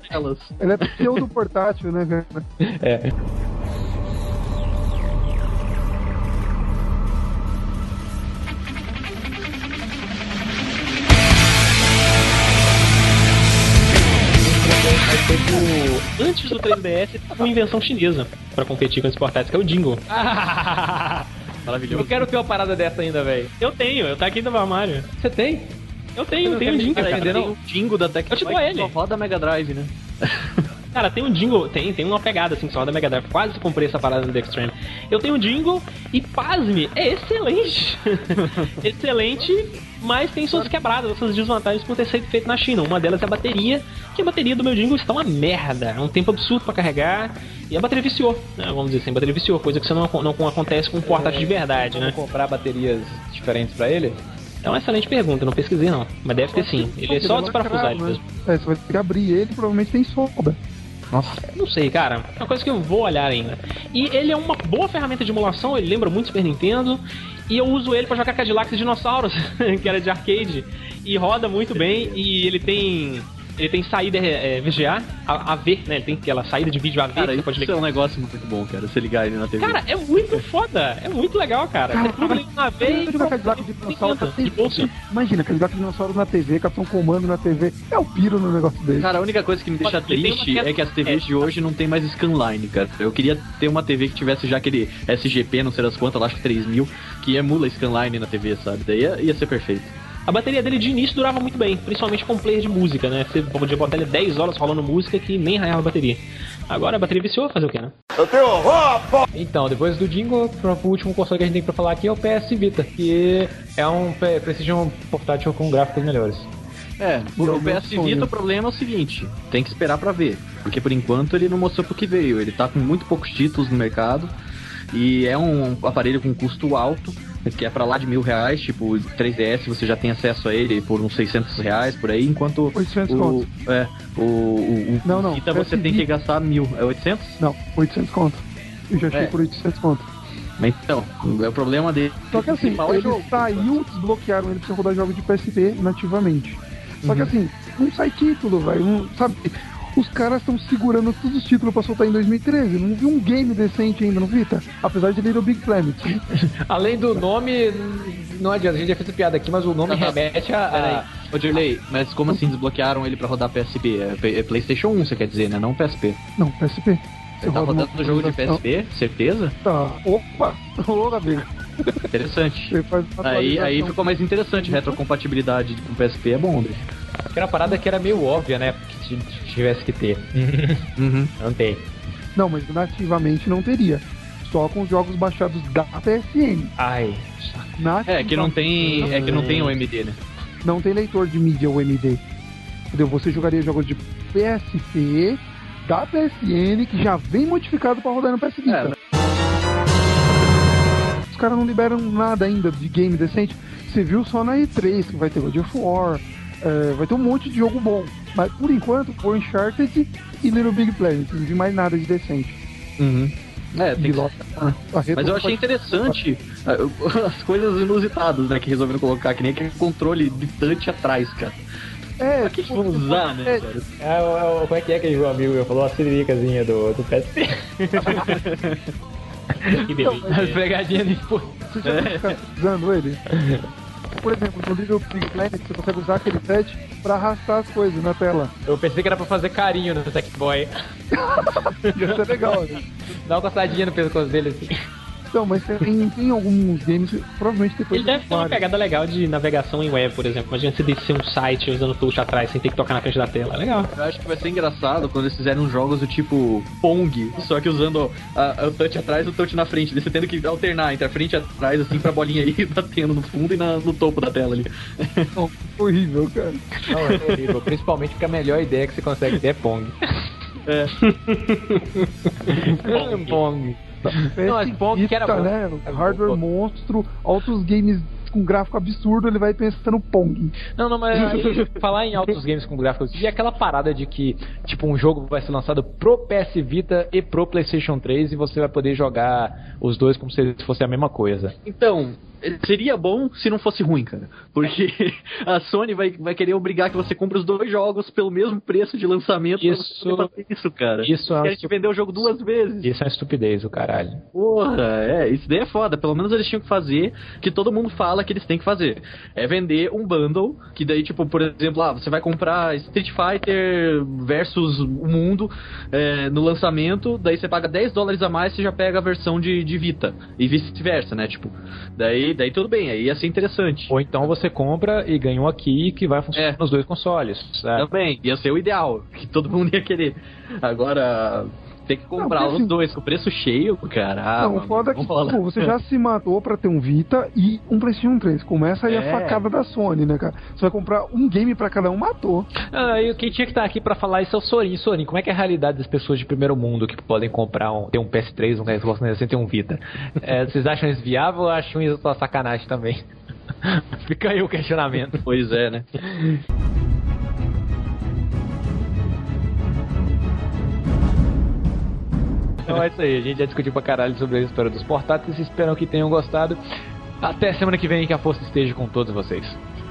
Ele é pseudo portátil, né, cara? É. Antes do 3DS, teve uma invenção chinesa pra competir com os portáteis, que é o Jingle. Eu quero ter uma parada dessa ainda, velho. Eu tenho, eu tá aqui no meu armário. Você tem? Eu tenho, eu tenho um Jingle, Cara, cara. tem um jingle da Eu te dou Tectoy ele. só roda Mega Drive, né? Cara, tem um jingle, tem, tem uma pegada assim, só da Mega Drive. Quase comprei essa parada no The Extreme. Eu tenho um jingle e, pasme, é excelente. excelente, mas tem suas quebradas, suas desvantagens por ter sido feito na China. Uma delas é a bateria, que a bateria do meu jingle está uma merda. É um tempo absurdo pra carregar. E a bateria viciou, né? Vamos dizer assim, a bateria viciou, coisa que você não, não acontece com um portátil de verdade, né? comprar baterias diferentes pra ele? É uma excelente pergunta, eu não pesquisei não. Mas deve ter sim. Ele é só desparafusar ele né? mesmo. É, você vai ter que abrir ele provavelmente tem sobra. Nossa. Não sei, cara. É uma coisa que eu vou olhar ainda. E ele é uma boa ferramenta de emulação, ele lembra muito Super Nintendo. E eu uso ele pra jogar Cadillacs e Dinossauros, que era de arcade. E roda muito bem. E ele tem. Ele tem saída é, VGA, a, AV, né? Ele tem aquela saída de vídeo AV Cara, pode é ligar. um negócio muito bom, cara. Você ligar ele na TV. Cara, é muito foda, é muito legal, cara. Você pluga ele na AV e Imagina aqueles gatos de dinossauro na TV. Imagina de dinossauro na TV, Capitão Comando na TV. É o piro no negócio dele. Cara, a única coisa que me deixa triste é que as TVs de hoje não tem mais scanline, cara. Eu queria ter uma TV que tivesse já aquele SGP, não sei das quantas, acho que 3000, que emula scanline na TV, sabe? Daí ia, ia ser perfeito. A bateria dele de início durava muito bem, principalmente com player de música, né? Você podia botar ele 10 horas rolando música que nem raiava a bateria. Agora a bateria viciou, fazer o quê, né? Eu tenho horror, pô! Então, depois do Jingle, pro- o último console que a gente tem pra falar aqui é o PS Vita, que é um P- PlayStation portátil com gráficos melhores. É, o, o PS. Vita, o problema é o seguinte: tem que esperar pra ver. Porque por enquanto ele não mostrou pro que veio. Ele tá com muito poucos títulos no mercado. E é um aparelho com custo alto, que é pra lá de mil reais. Tipo, o 3DS você já tem acesso a ele por uns 600 reais por aí. Enquanto 800 o, conto. é, o, o, o Não, não, Vita PS você tem que gastar mil. É 800? Não, 800 conto. Eu já achei É. por 800 conto. Mas Então, é o problema dele. Só que assim, é ele jogo. saiu, desbloquearam ele pra você rodar jogos de PSP nativamente. Só Uhum. que assim, não sai título, velho. Sabe? Os caras estão segurando todos os títulos pra soltar em 2013. Não vi um game decente ainda no Vita. Apesar de Little Big Planet. Além do nome, não adianta, a gente já fez essa piada aqui, mas o nome Tá, tá. remete a. Peraí, ô Dirley, mas como assim desbloquearam ele pra rodar PSP? É, é PlayStation 1, você quer dizer, né? Não PSP. Não, PSP. Você tá rodando no jogo de. PSP? Certeza? Tá. Opa! Ô, amigo. Interessante. Aí, aí ficou mais interessante. Retrocompatibilidade com PSP é bom, André. Que era uma parada que era meio óbvia, né? Que tivesse que ter. Uhum. Não tem. Não, mas nativamente não teria. Só com os jogos baixados da PSN. Ai. É, que não tem. É que não tem o MD, né? Não tem leitor de mídia UMD. Entendeu? Você jogaria jogos de PSP da PSN que já vem modificado pra rodar no PS Vita. Os caras não liberam nada ainda de game decente. Você viu só na E3 que vai ter God of War, é, vai ter um monte de jogo bom. Mas por enquanto, foi Uncharted e Little Big Planet. Não vi mais nada de decente. Uhum. É, tem que... loja. Mas eu achei interessante ah, as coisas inusitadas, né, que resolveram colocar, que nem aquele controle de touch atrás, cara. É, Pra que que vão usar, né, é, cara? É, o- o- como é que é aquele amigo meu falou? A siriricazinha do, do PSP. Que delícia. As pegadinhas de Você já ficar usando ele? Por exemplo, no Little Big Planet você consegue usar aquele touch pra arrastar as coisas na tela. Eu pensei que era pra fazer carinho no Sackboy. Isso é legal, né? Dá uma coçadinha no pescoço dele assim. Então, mas tem, tem alguns games, provavelmente depois Ele deve ter uma pegada legal de navegação em web, por exemplo. Imagina você descer um site usando o touch atrás sem ter que tocar na frente da tela. É legal. Eu acho que vai ser engraçado quando eles fizerem jogos do tipo Pong, só que usando a- a- o touch atrás e o touch na frente. Você tendo que alternar entre a frente e atrás, assim, pra bolinha aí batendo no fundo e na- no topo da tela ali. Não, horrível, cara. Não, é horrível. Principalmente porque a melhor ideia que você consegue ter é Pong. É. Pong. Pong. Não, mas Pong que era bom. né? Hardware bom. monstro, outros games com gráfico absurdo, ele vai pensando Pong. Não, não, mas aí, falar em altos games com gráficos e aquela parada de que, tipo, um jogo vai ser lançado pro PS Vita e pro PlayStation 3 e você vai poder jogar os dois como se fosse a mesma coisa. Então, seria bom se não fosse ruim, cara. Porque a Sony vai, vai querer obrigar que você compre os dois jogos pelo mesmo preço de lançamento Isso- isso, cara. isso é Quer te vender o jogo duas vezes. Isso é uma estupidez, o caralho. Porra, é, isso daí é foda. Pelo menos eles tinham que fazer que todo mundo fala que eles têm que fazer. É vender um bundle, que daí, tipo, por exemplo, ah, você vai comprar Street Fighter versus o mundo é, no lançamento, daí você paga 10 dólares a mais, você já pega a versão de, de Vita. E vice-versa, né? Tipo, daí, daí tudo bem, aí ia ser interessante. Ou então você compra e ganha um aqui que vai funcionar É. nos dois consoles. sabe? Também, ia ser o ideal, que todo mundo ia querer. Agora, tem que comprar Não, os assim- dois com preço cheio, cara. não, o foda é que pô, você já se matou pra ter um Vita e um PlayStation 3. Começa aí É. a facada da Sony, né, cara? Você vai comprar um game pra cada um, matou. Ah, e quem tinha que estar aqui pra falar isso é o Sorin. Sorin, como é que é a realidade das pessoas de primeiro mundo que podem comprar um, ter um PS3, um Xbox 360 ter um Vita? É, vocês acham isso viável ou acham isso só sacanagem também? Fica aí o questionamento. Pois é, né? Então é isso aí, a gente já discutiu pra caralho sobre a história dos portáteis. Espero que tenham gostado. Até semana que vem que a força esteja com todos vocês.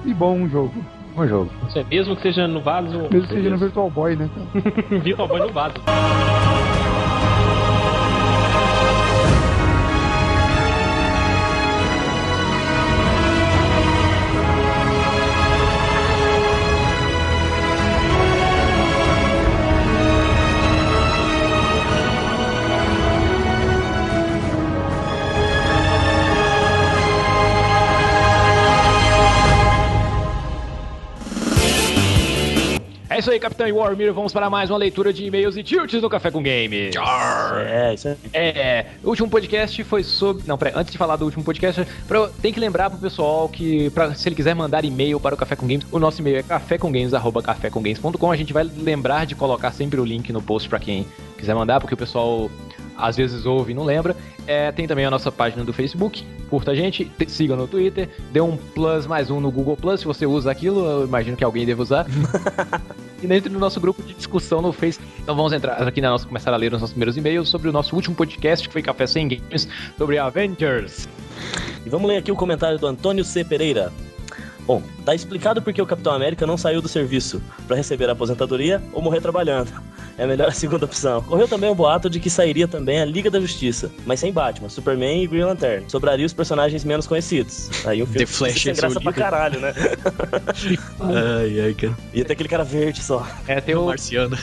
E bom jogo. Um jogo. Isso é, mesmo que seja no vaso. Mesmo que seja no Virtual Boy, né? Virtual Boy no vaso. Isso aí, Capitão e Warmir. Vamos para mais uma leitura de e-mails e tilts do Café com Games. É, isso aí. É, o último podcast foi sobre. Não, peraí, antes de falar do último podcast, pra... tem que lembrar pro pessoal que, pra... se ele quiser mandar e-mail para o Café com Games, o nosso e-mail é cafécomgames.com. A gente vai lembrar de colocar sempre o link no post para quem quiser mandar, porque o pessoal às vezes ouve e não lembra. É, tem também a nossa página do Facebook, curta a gente, te- siga no Twitter, dê um plus mais um no Google Plus, se você usa aquilo, eu imagino que alguém deve usar. e entre no nosso grupo de discussão no Facebook. Então vamos entrar aqui na nossa, começar a ler os nossos primeiros e-mails sobre o nosso último podcast, que foi Café Sem Games, sobre Avengers. E vamos ler aqui o comentário do Antônio C. Pereira. Bom, tá explicado porque o Capitão América não saiu do serviço para receber a aposentadoria ou morrer trabalhando. É melhor a segunda opção. Correu também o boato de que sairia também a Liga da Justiça, mas sem Batman, Superman e Green Lantern. Sobraria os personagens menos conhecidos. Aí o filme The Flash ser graça pra caralho, né? Ai, ai, cara. Ia ter aquele cara verde só. É, tem o, Marciano.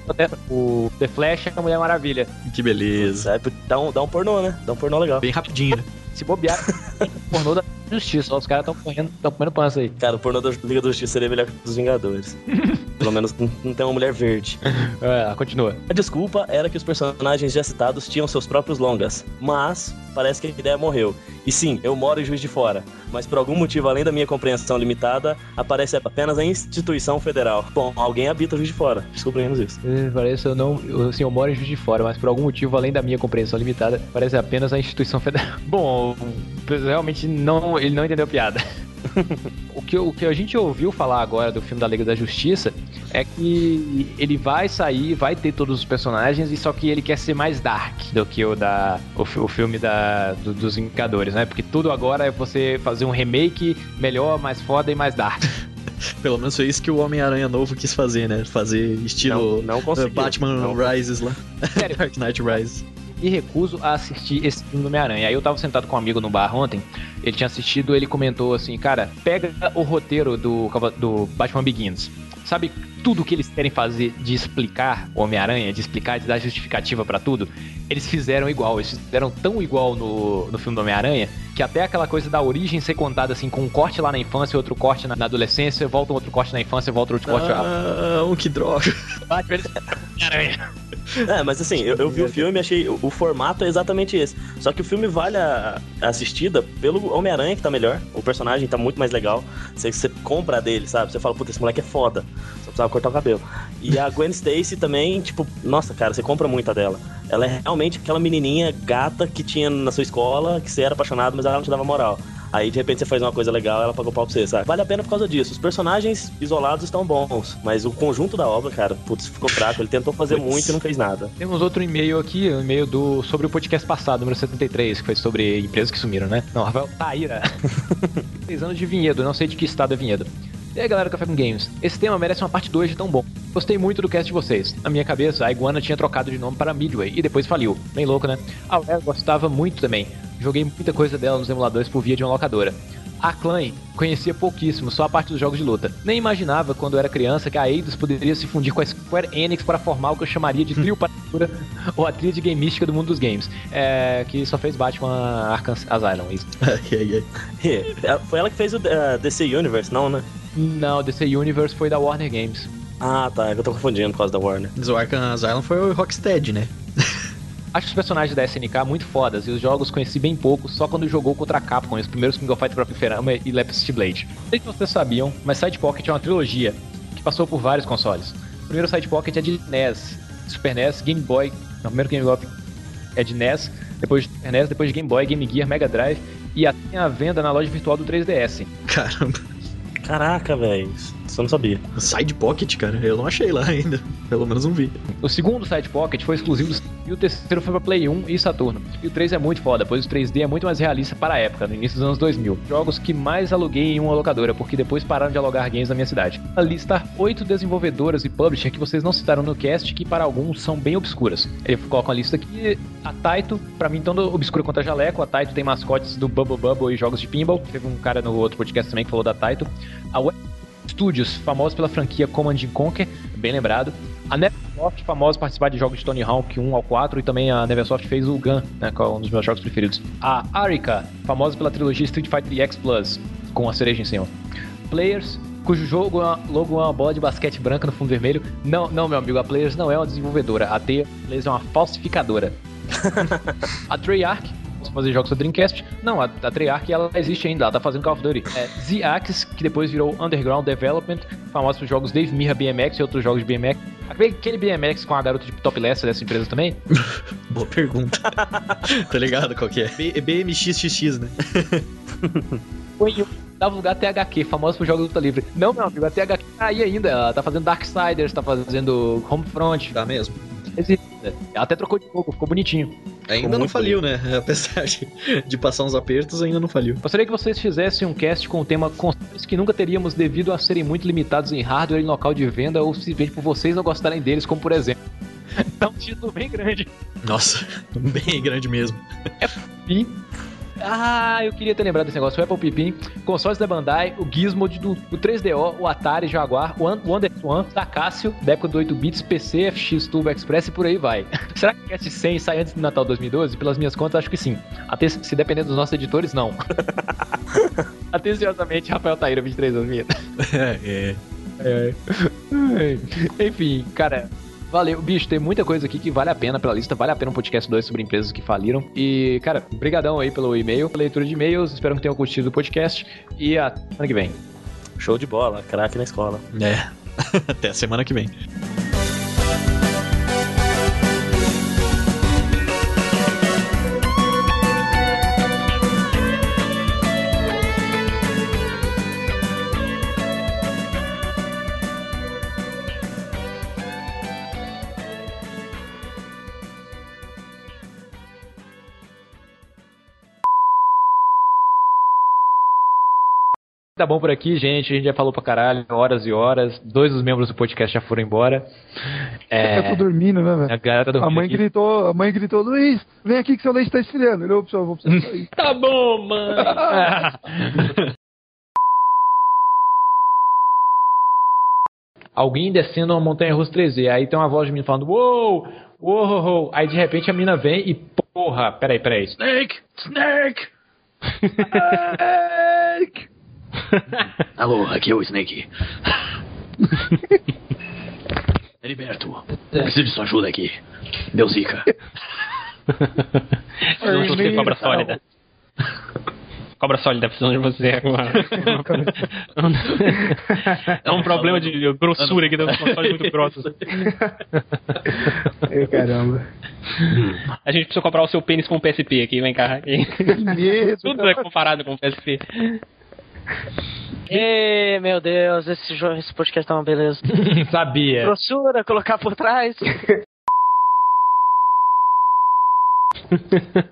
o The Flash e a Mulher Maravilha. Que beleza. É, dá, um, dá um pornô, né? Dá um pornô legal. Bem rapidinho, né? Se bobear, pornô da justiça. Ó, os caras estão correndo, estão comendo pança aí. Cara, o pornô da Liga da Justiça seria melhor que o dos Vingadores. Pelo menos não, tem uma mulher verde. É, continua. A desculpa era que os personagens já citados tinham seus próprios longas, mas parece que a ideia morreu. E sim, eu moro em Juiz de Fora, mas por algum motivo além da minha compreensão limitada, aparece apenas a instituição federal. Bom, alguém habita Juiz de Fora, descobrimos isso. É, Parece eu não. Eu, assim, eu moro em Juiz de Fora, mas por algum motivo, além da minha compreensão limitada, parece apenas a instituição federal. Bom, realmente não, ele não entendeu a piada. o, que, o que a gente ouviu falar agora do filme da Liga da Justiça é que ele vai sair, vai ter todos os personagens, e só que ele quer ser mais dark do que o da. o, o filme da, do- dos Vingadores, né? Porque tudo agora é você fazer um remake melhor, mais foda e mais dark. Pelo menos foi isso que o Homem-Aranha novo quis fazer, né? Fazer estilo Não- não uh, Batman Não. Rises lá. Sério. Dark Knight Rises. e recuso a assistir esse filme do Homem-Aranha. Aí eu tava sentado com um amigo no bar ontem, ele tinha assistido, ele comentou assim, cara, pega o roteiro do, do Batman Begins. Sabe tudo que eles querem fazer de explicar o Homem-Aranha, de explicar, de dar justificativa pra tudo? Eles fizeram igual, eles fizeram tão igual no, no filme do Homem-Aranha, que até aquela coisa da origem ser contada assim, com um corte lá na infância, outro corte na, na adolescência, volta um outro corte na infância, volta outro corte Ah, um que droga. Eles- Homem-Aranha. É, mas assim, eu, eu vi o filme e achei. O, o formato é exatamente esse. Só que o filme vale a, a assistida pelo Homem-Aranha, que tá melhor. O personagem tá muito mais legal. Você, você compra dele, sabe? Você fala, puta, esse moleque é foda. Só precisava cortar o cabelo. E a Gwen Stacy também, tipo, nossa, cara, você compra muita dela. Ela é realmente aquela menininha gata que tinha na sua escola, que você era apaixonado, mas ela não te dava moral. Aí de repente você faz uma coisa legal, ela pagou pau pra você, sabe? Vale a pena por causa disso. Os personagens isolados estão bons, mas o conjunto da obra, cara, putz, ficou fraco. Ele tentou fazer Putz. muito e não fez nada. Temos outro e-mail aqui, um e-mail do sobre o podcast passado, número 73, que foi sobre empresas que sumiram, né? Não, Rafael Taíra. Seis anos de Vinhedo, não sei de que estado é Vinhedo. E aí, galera do Café com Games, esse tema merece uma parte 2 de tão bom. Gostei muito do cast de vocês. Na minha cabeça, a Iguana tinha trocado de nome para Midway e depois faliu. Bem louco, né? A Rare gostava muito também. Joguei muita coisa dela nos emuladores por via de uma locadora. A Clan conhecia pouquíssimo, só a parte dos jogos de luta. Nem imaginava, quando era criança, que a Eidos poderia se fundir com a Square Enix para formar o que eu chamaria de trio para ou a tríade game mística do mundo dos games. É, que só fez Batman Arkham Asylum. Isso. Ai, ai. É, Foi ela que fez o uh, DC Universe, não, né? Não, DC Universe foi da Warner Games. Ah, tá. é Eu tô confundindo por causa da Warner. O Arkham Asylum foi o Rocksteady, né? Acho os personagens da SNK muito fodas e os jogos conheci bem pouco, só quando jogou contra a Capcom, os primeiros King of Fighters pra Fliperama e Lepus Blade. Não sei se vocês sabiam, mas Side Pocket é uma trilogia que passou por vários consoles. O primeiro Side Pocket é de NES, Super NES, Game Boy. Não, o primeiro Game Boy é de NES, depois de Super NES, depois de Game Boy, Game Gear, Mega Drive e até a venda na loja virtual do 3DS. Caramba. Caraca, velho. Eu não sabia. Side Pocket, cara, eu não achei lá ainda. Pelo menos não vi. O segundo Side Pocket foi exclusivo do e o terceiro foi pra Play 1 e Saturno. E o 3 é muito foda, pois o 3D é muito mais realista para a época, no início dos anos 2000. Jogos que mais aluguei em uma locadora, porque depois pararam de alugar games na minha cidade. A lista oito desenvolvedoras e publishers que vocês não citaram no cast, que para alguns são bem obscuras. Ele coloca uma lista aqui, a Taito, pra mim tanto obscura quanto a Jaleco, a Taito tem mascotes do Bubble Bubble e jogos de pinball. Teve um cara no outro podcast também que falou da Taito. A Web Studios, famosa pela franquia Command Conquer, bem lembrado. A Neversoft, famosa por participar de jogos de Tony Hawk 1 ao 4, e também a Neversoft fez o Gun, né, que é um dos meus jogos preferidos. A Arica, famosa pela trilogia Street Fighter X Plus, com a cereja em cima. Players, cujo jogo logo é uma bola de basquete branca no fundo vermelho. Não, não, meu amigo, a Players não é uma desenvolvedora, a T Players é uma falsificadora. a Treyarch, fazer jogos do Dreamcast. Não, a, a Treyarch ela existe ainda, ela tá fazendo Call of Duty. É, Z-Axe, que depois virou Underground Development, famoso por jogos Dave Mirra BMX e outros jogos de BMX. Aquele BMX com a garota de topless dessa empresa também? Boa pergunta. tá ligado qual que é? B BMXXX, né? Foi dava lugar até HQ, famoso por jogos de luta livre. Não, meu amigo, a THQ tá aí ainda. Ela tá fazendo Darksiders, tá fazendo Homefront. Tá mesmo? Existe. Ela até trocou de jogo, ficou bonitinho. Ainda ficou não faliu, bonito. né? Apesar de, de, passar uns apertos, ainda não faliu. Gostaria que vocês fizessem um cast com o tema consoles que nunca teríamos devido a serem muito limitados em hardware e local de venda ou simplesmente por vocês não gostarem deles, como por exemplo. É um título bem grande. Nossa, bem grande mesmo. É fim ah, eu queria ter lembrado desse negócio. O Apple Pipim, consoles da Bandai, o Gizmo do, o 3DO, o Atari Jaguar, o Wonder One, da Casio, da época do 8 bits, PC, FX, Turbo Express e por aí vai. Será que o Cast 100 sai antes do Natal 2012? Pelas minhas contas, acho que sim. Até se depender dos nossos editores, não. Atenciosamente, Rafael Taíra, 23 anos, minha. É, é. é. Enfim, cara, Valeu, bicho, tem muita coisa aqui que vale a pena pela lista, vale a pena um podcast 2 sobre empresas que faliram. E, cara, brigadão aí pelo e-mail, pela leitura de e-mails, espero que tenham curtido o podcast e até semana que vem. Show de bola, craque na escola. É, até a semana que vem. Tá bom por aqui, gente. A gente já falou pra caralho, horas e horas. Dois dos membros do podcast já foram embora. É... Eu tô dormindo, né, velho? A galera tá dormindo. A mãe aqui. gritou, a mãe gritou, Luiz, vem aqui que seu leite tá esfriando. Ele, opa, vou precisar sair. tá bom, mãe. Alguém descendo uma montanha russa 3D. Aí tem uma voz de mim falando, uou, uou, uou. Aí de repente a mina vem e, porra, peraí, peraí. Snake, Snake. Snake. Alô, aqui é o Snake. Heriberto, preciso de sua ajuda aqui. Deu zica. Não sou você, cobra sólida. Cobra sólida precisando de você agora. é um problema de grossura aqui das consoles muito grossas. Caramba. A gente precisa comprar o seu pênis com o PSP aqui, vem cá. Aqui. Tudo é comparado com o PSP. Ê, meu Deus, esse, jogo, esse podcast tá uma beleza. Sabia. Grossura, colocar por trás.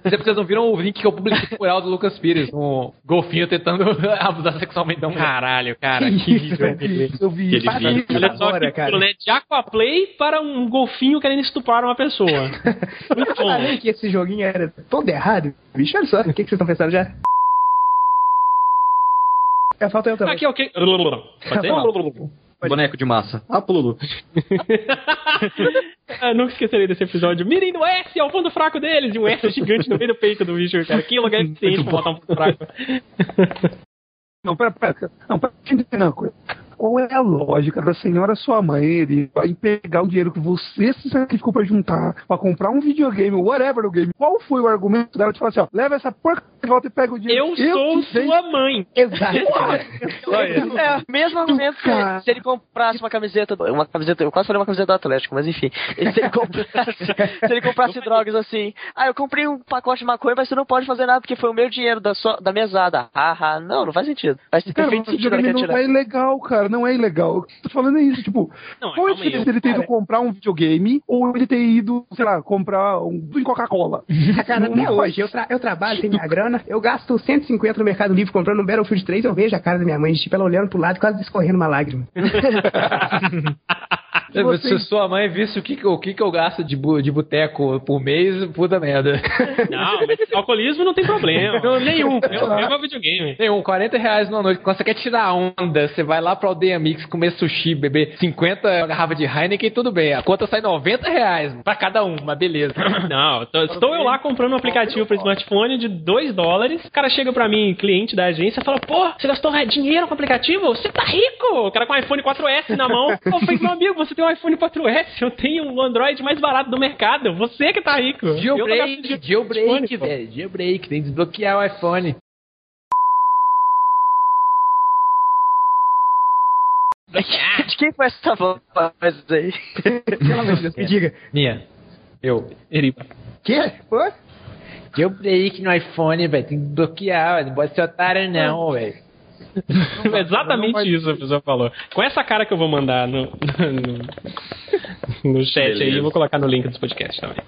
Porque vocês não viram o link que eu publiquei por do Lucas Pires, um golfinho tentando abusar sexualmente da mulher. Caralho, cara, que vídeo é Eu vi isso. Olha só agora, cara. Né? De Aquaplay para um golfinho querendo estuprar uma pessoa. Muito bom. Eu falei que esse joguinho era todo errado. Bicho, olha só, o que, que vocês estão pensando já? É, falta eu também. Aqui, ok. Boneco de massa. Ah, pululu. eu nunca esquecerei desse episódio. Mirem no S, é o ponto fraco deles. E um S gigante no meio do peito do bicho, cara. Que lugar eficiente pra botar um ponto fraco. Não, pera, pera. Não, pera, entender uma coisa qual é a lógica da senhora sua mãe ele, em pegar o dinheiro que você se sacrificou pra juntar, pra comprar um videogame, whatever o game? Qual foi o argumento dela de falar assim, ó, leva essa porca de volta e pega o dinheiro? Eu, eu sou sua mãe. Exato. é, mesmo argumento que se ele comprasse uma camiseta, uma camiseta, eu quase falei uma camiseta do Atlético, mas enfim, se ele comprasse, se ele comprasse drogas assim, ah, eu comprei um pacote de maconha, mas você não pode fazer nada porque foi o meu dinheiro da, sua, da mesada. Ah, ah, não, não faz sentido. Faz cara, feito sentido não tá ilegal, cara cara, não é ilegal. O que eu tô falando é isso, tipo, Não, qual é a diferença dele ter ido comprar um videogame ou ele ter ido, sei lá, comprar um em Coca-Cola? Cara, até Não hoje, eu, tra- eu trabalho, tenho minha grana, eu gasto 150 no Mercado Livre comprando um Battlefield 3, eu vejo a cara da minha mãe, tipo, ela olhando pro lado quase escorrendo uma lágrima. Se, Vocês- sua mãe visse o que, o que, que eu gasto de, bu- de boteco por mês, puta merda. Não, mas alcoolismo não tem problema. Nenhum. Eu pego videogame. Nenhum, 40 reais numa noite. Quando você quer tirar onda, você vai lá pra Aldeia Mix comer sushi, beber 50 garrafas de Heineken, tudo bem. A conta sai 90 reais pra cada um, mas beleza. Não, tô- estou eu lá comprando um aplicativo para smartphone de 2 dólares. O cara chega pra mim, cliente da agência, e fala: Pô, você gastou dinheiro com o aplicativo? Você tá rico! O cara com um iPhone 4S na mão. Eu falei: Meu amigo, você tem um iPhone 4S, eu tenho o Android mais barato do mercado. Você que tá rico. Jailbreak, jailbreak, velho. Jailbreak, tem que desbloquear o iPhone. De quem foi essa voz aí? Pelo amor de Deus, me diga. Minha. Eu. Eripa. Que? Pô? Jailbreak no iPhone, velho. Tem que desbloquear, velho. Não pode ser otário, não, velho. É Exatamente isso a pessoa falou. Com essa cara que eu vou mandar no, no, no chat aí, Beleza. eu vou colocar no link dos podcasts também.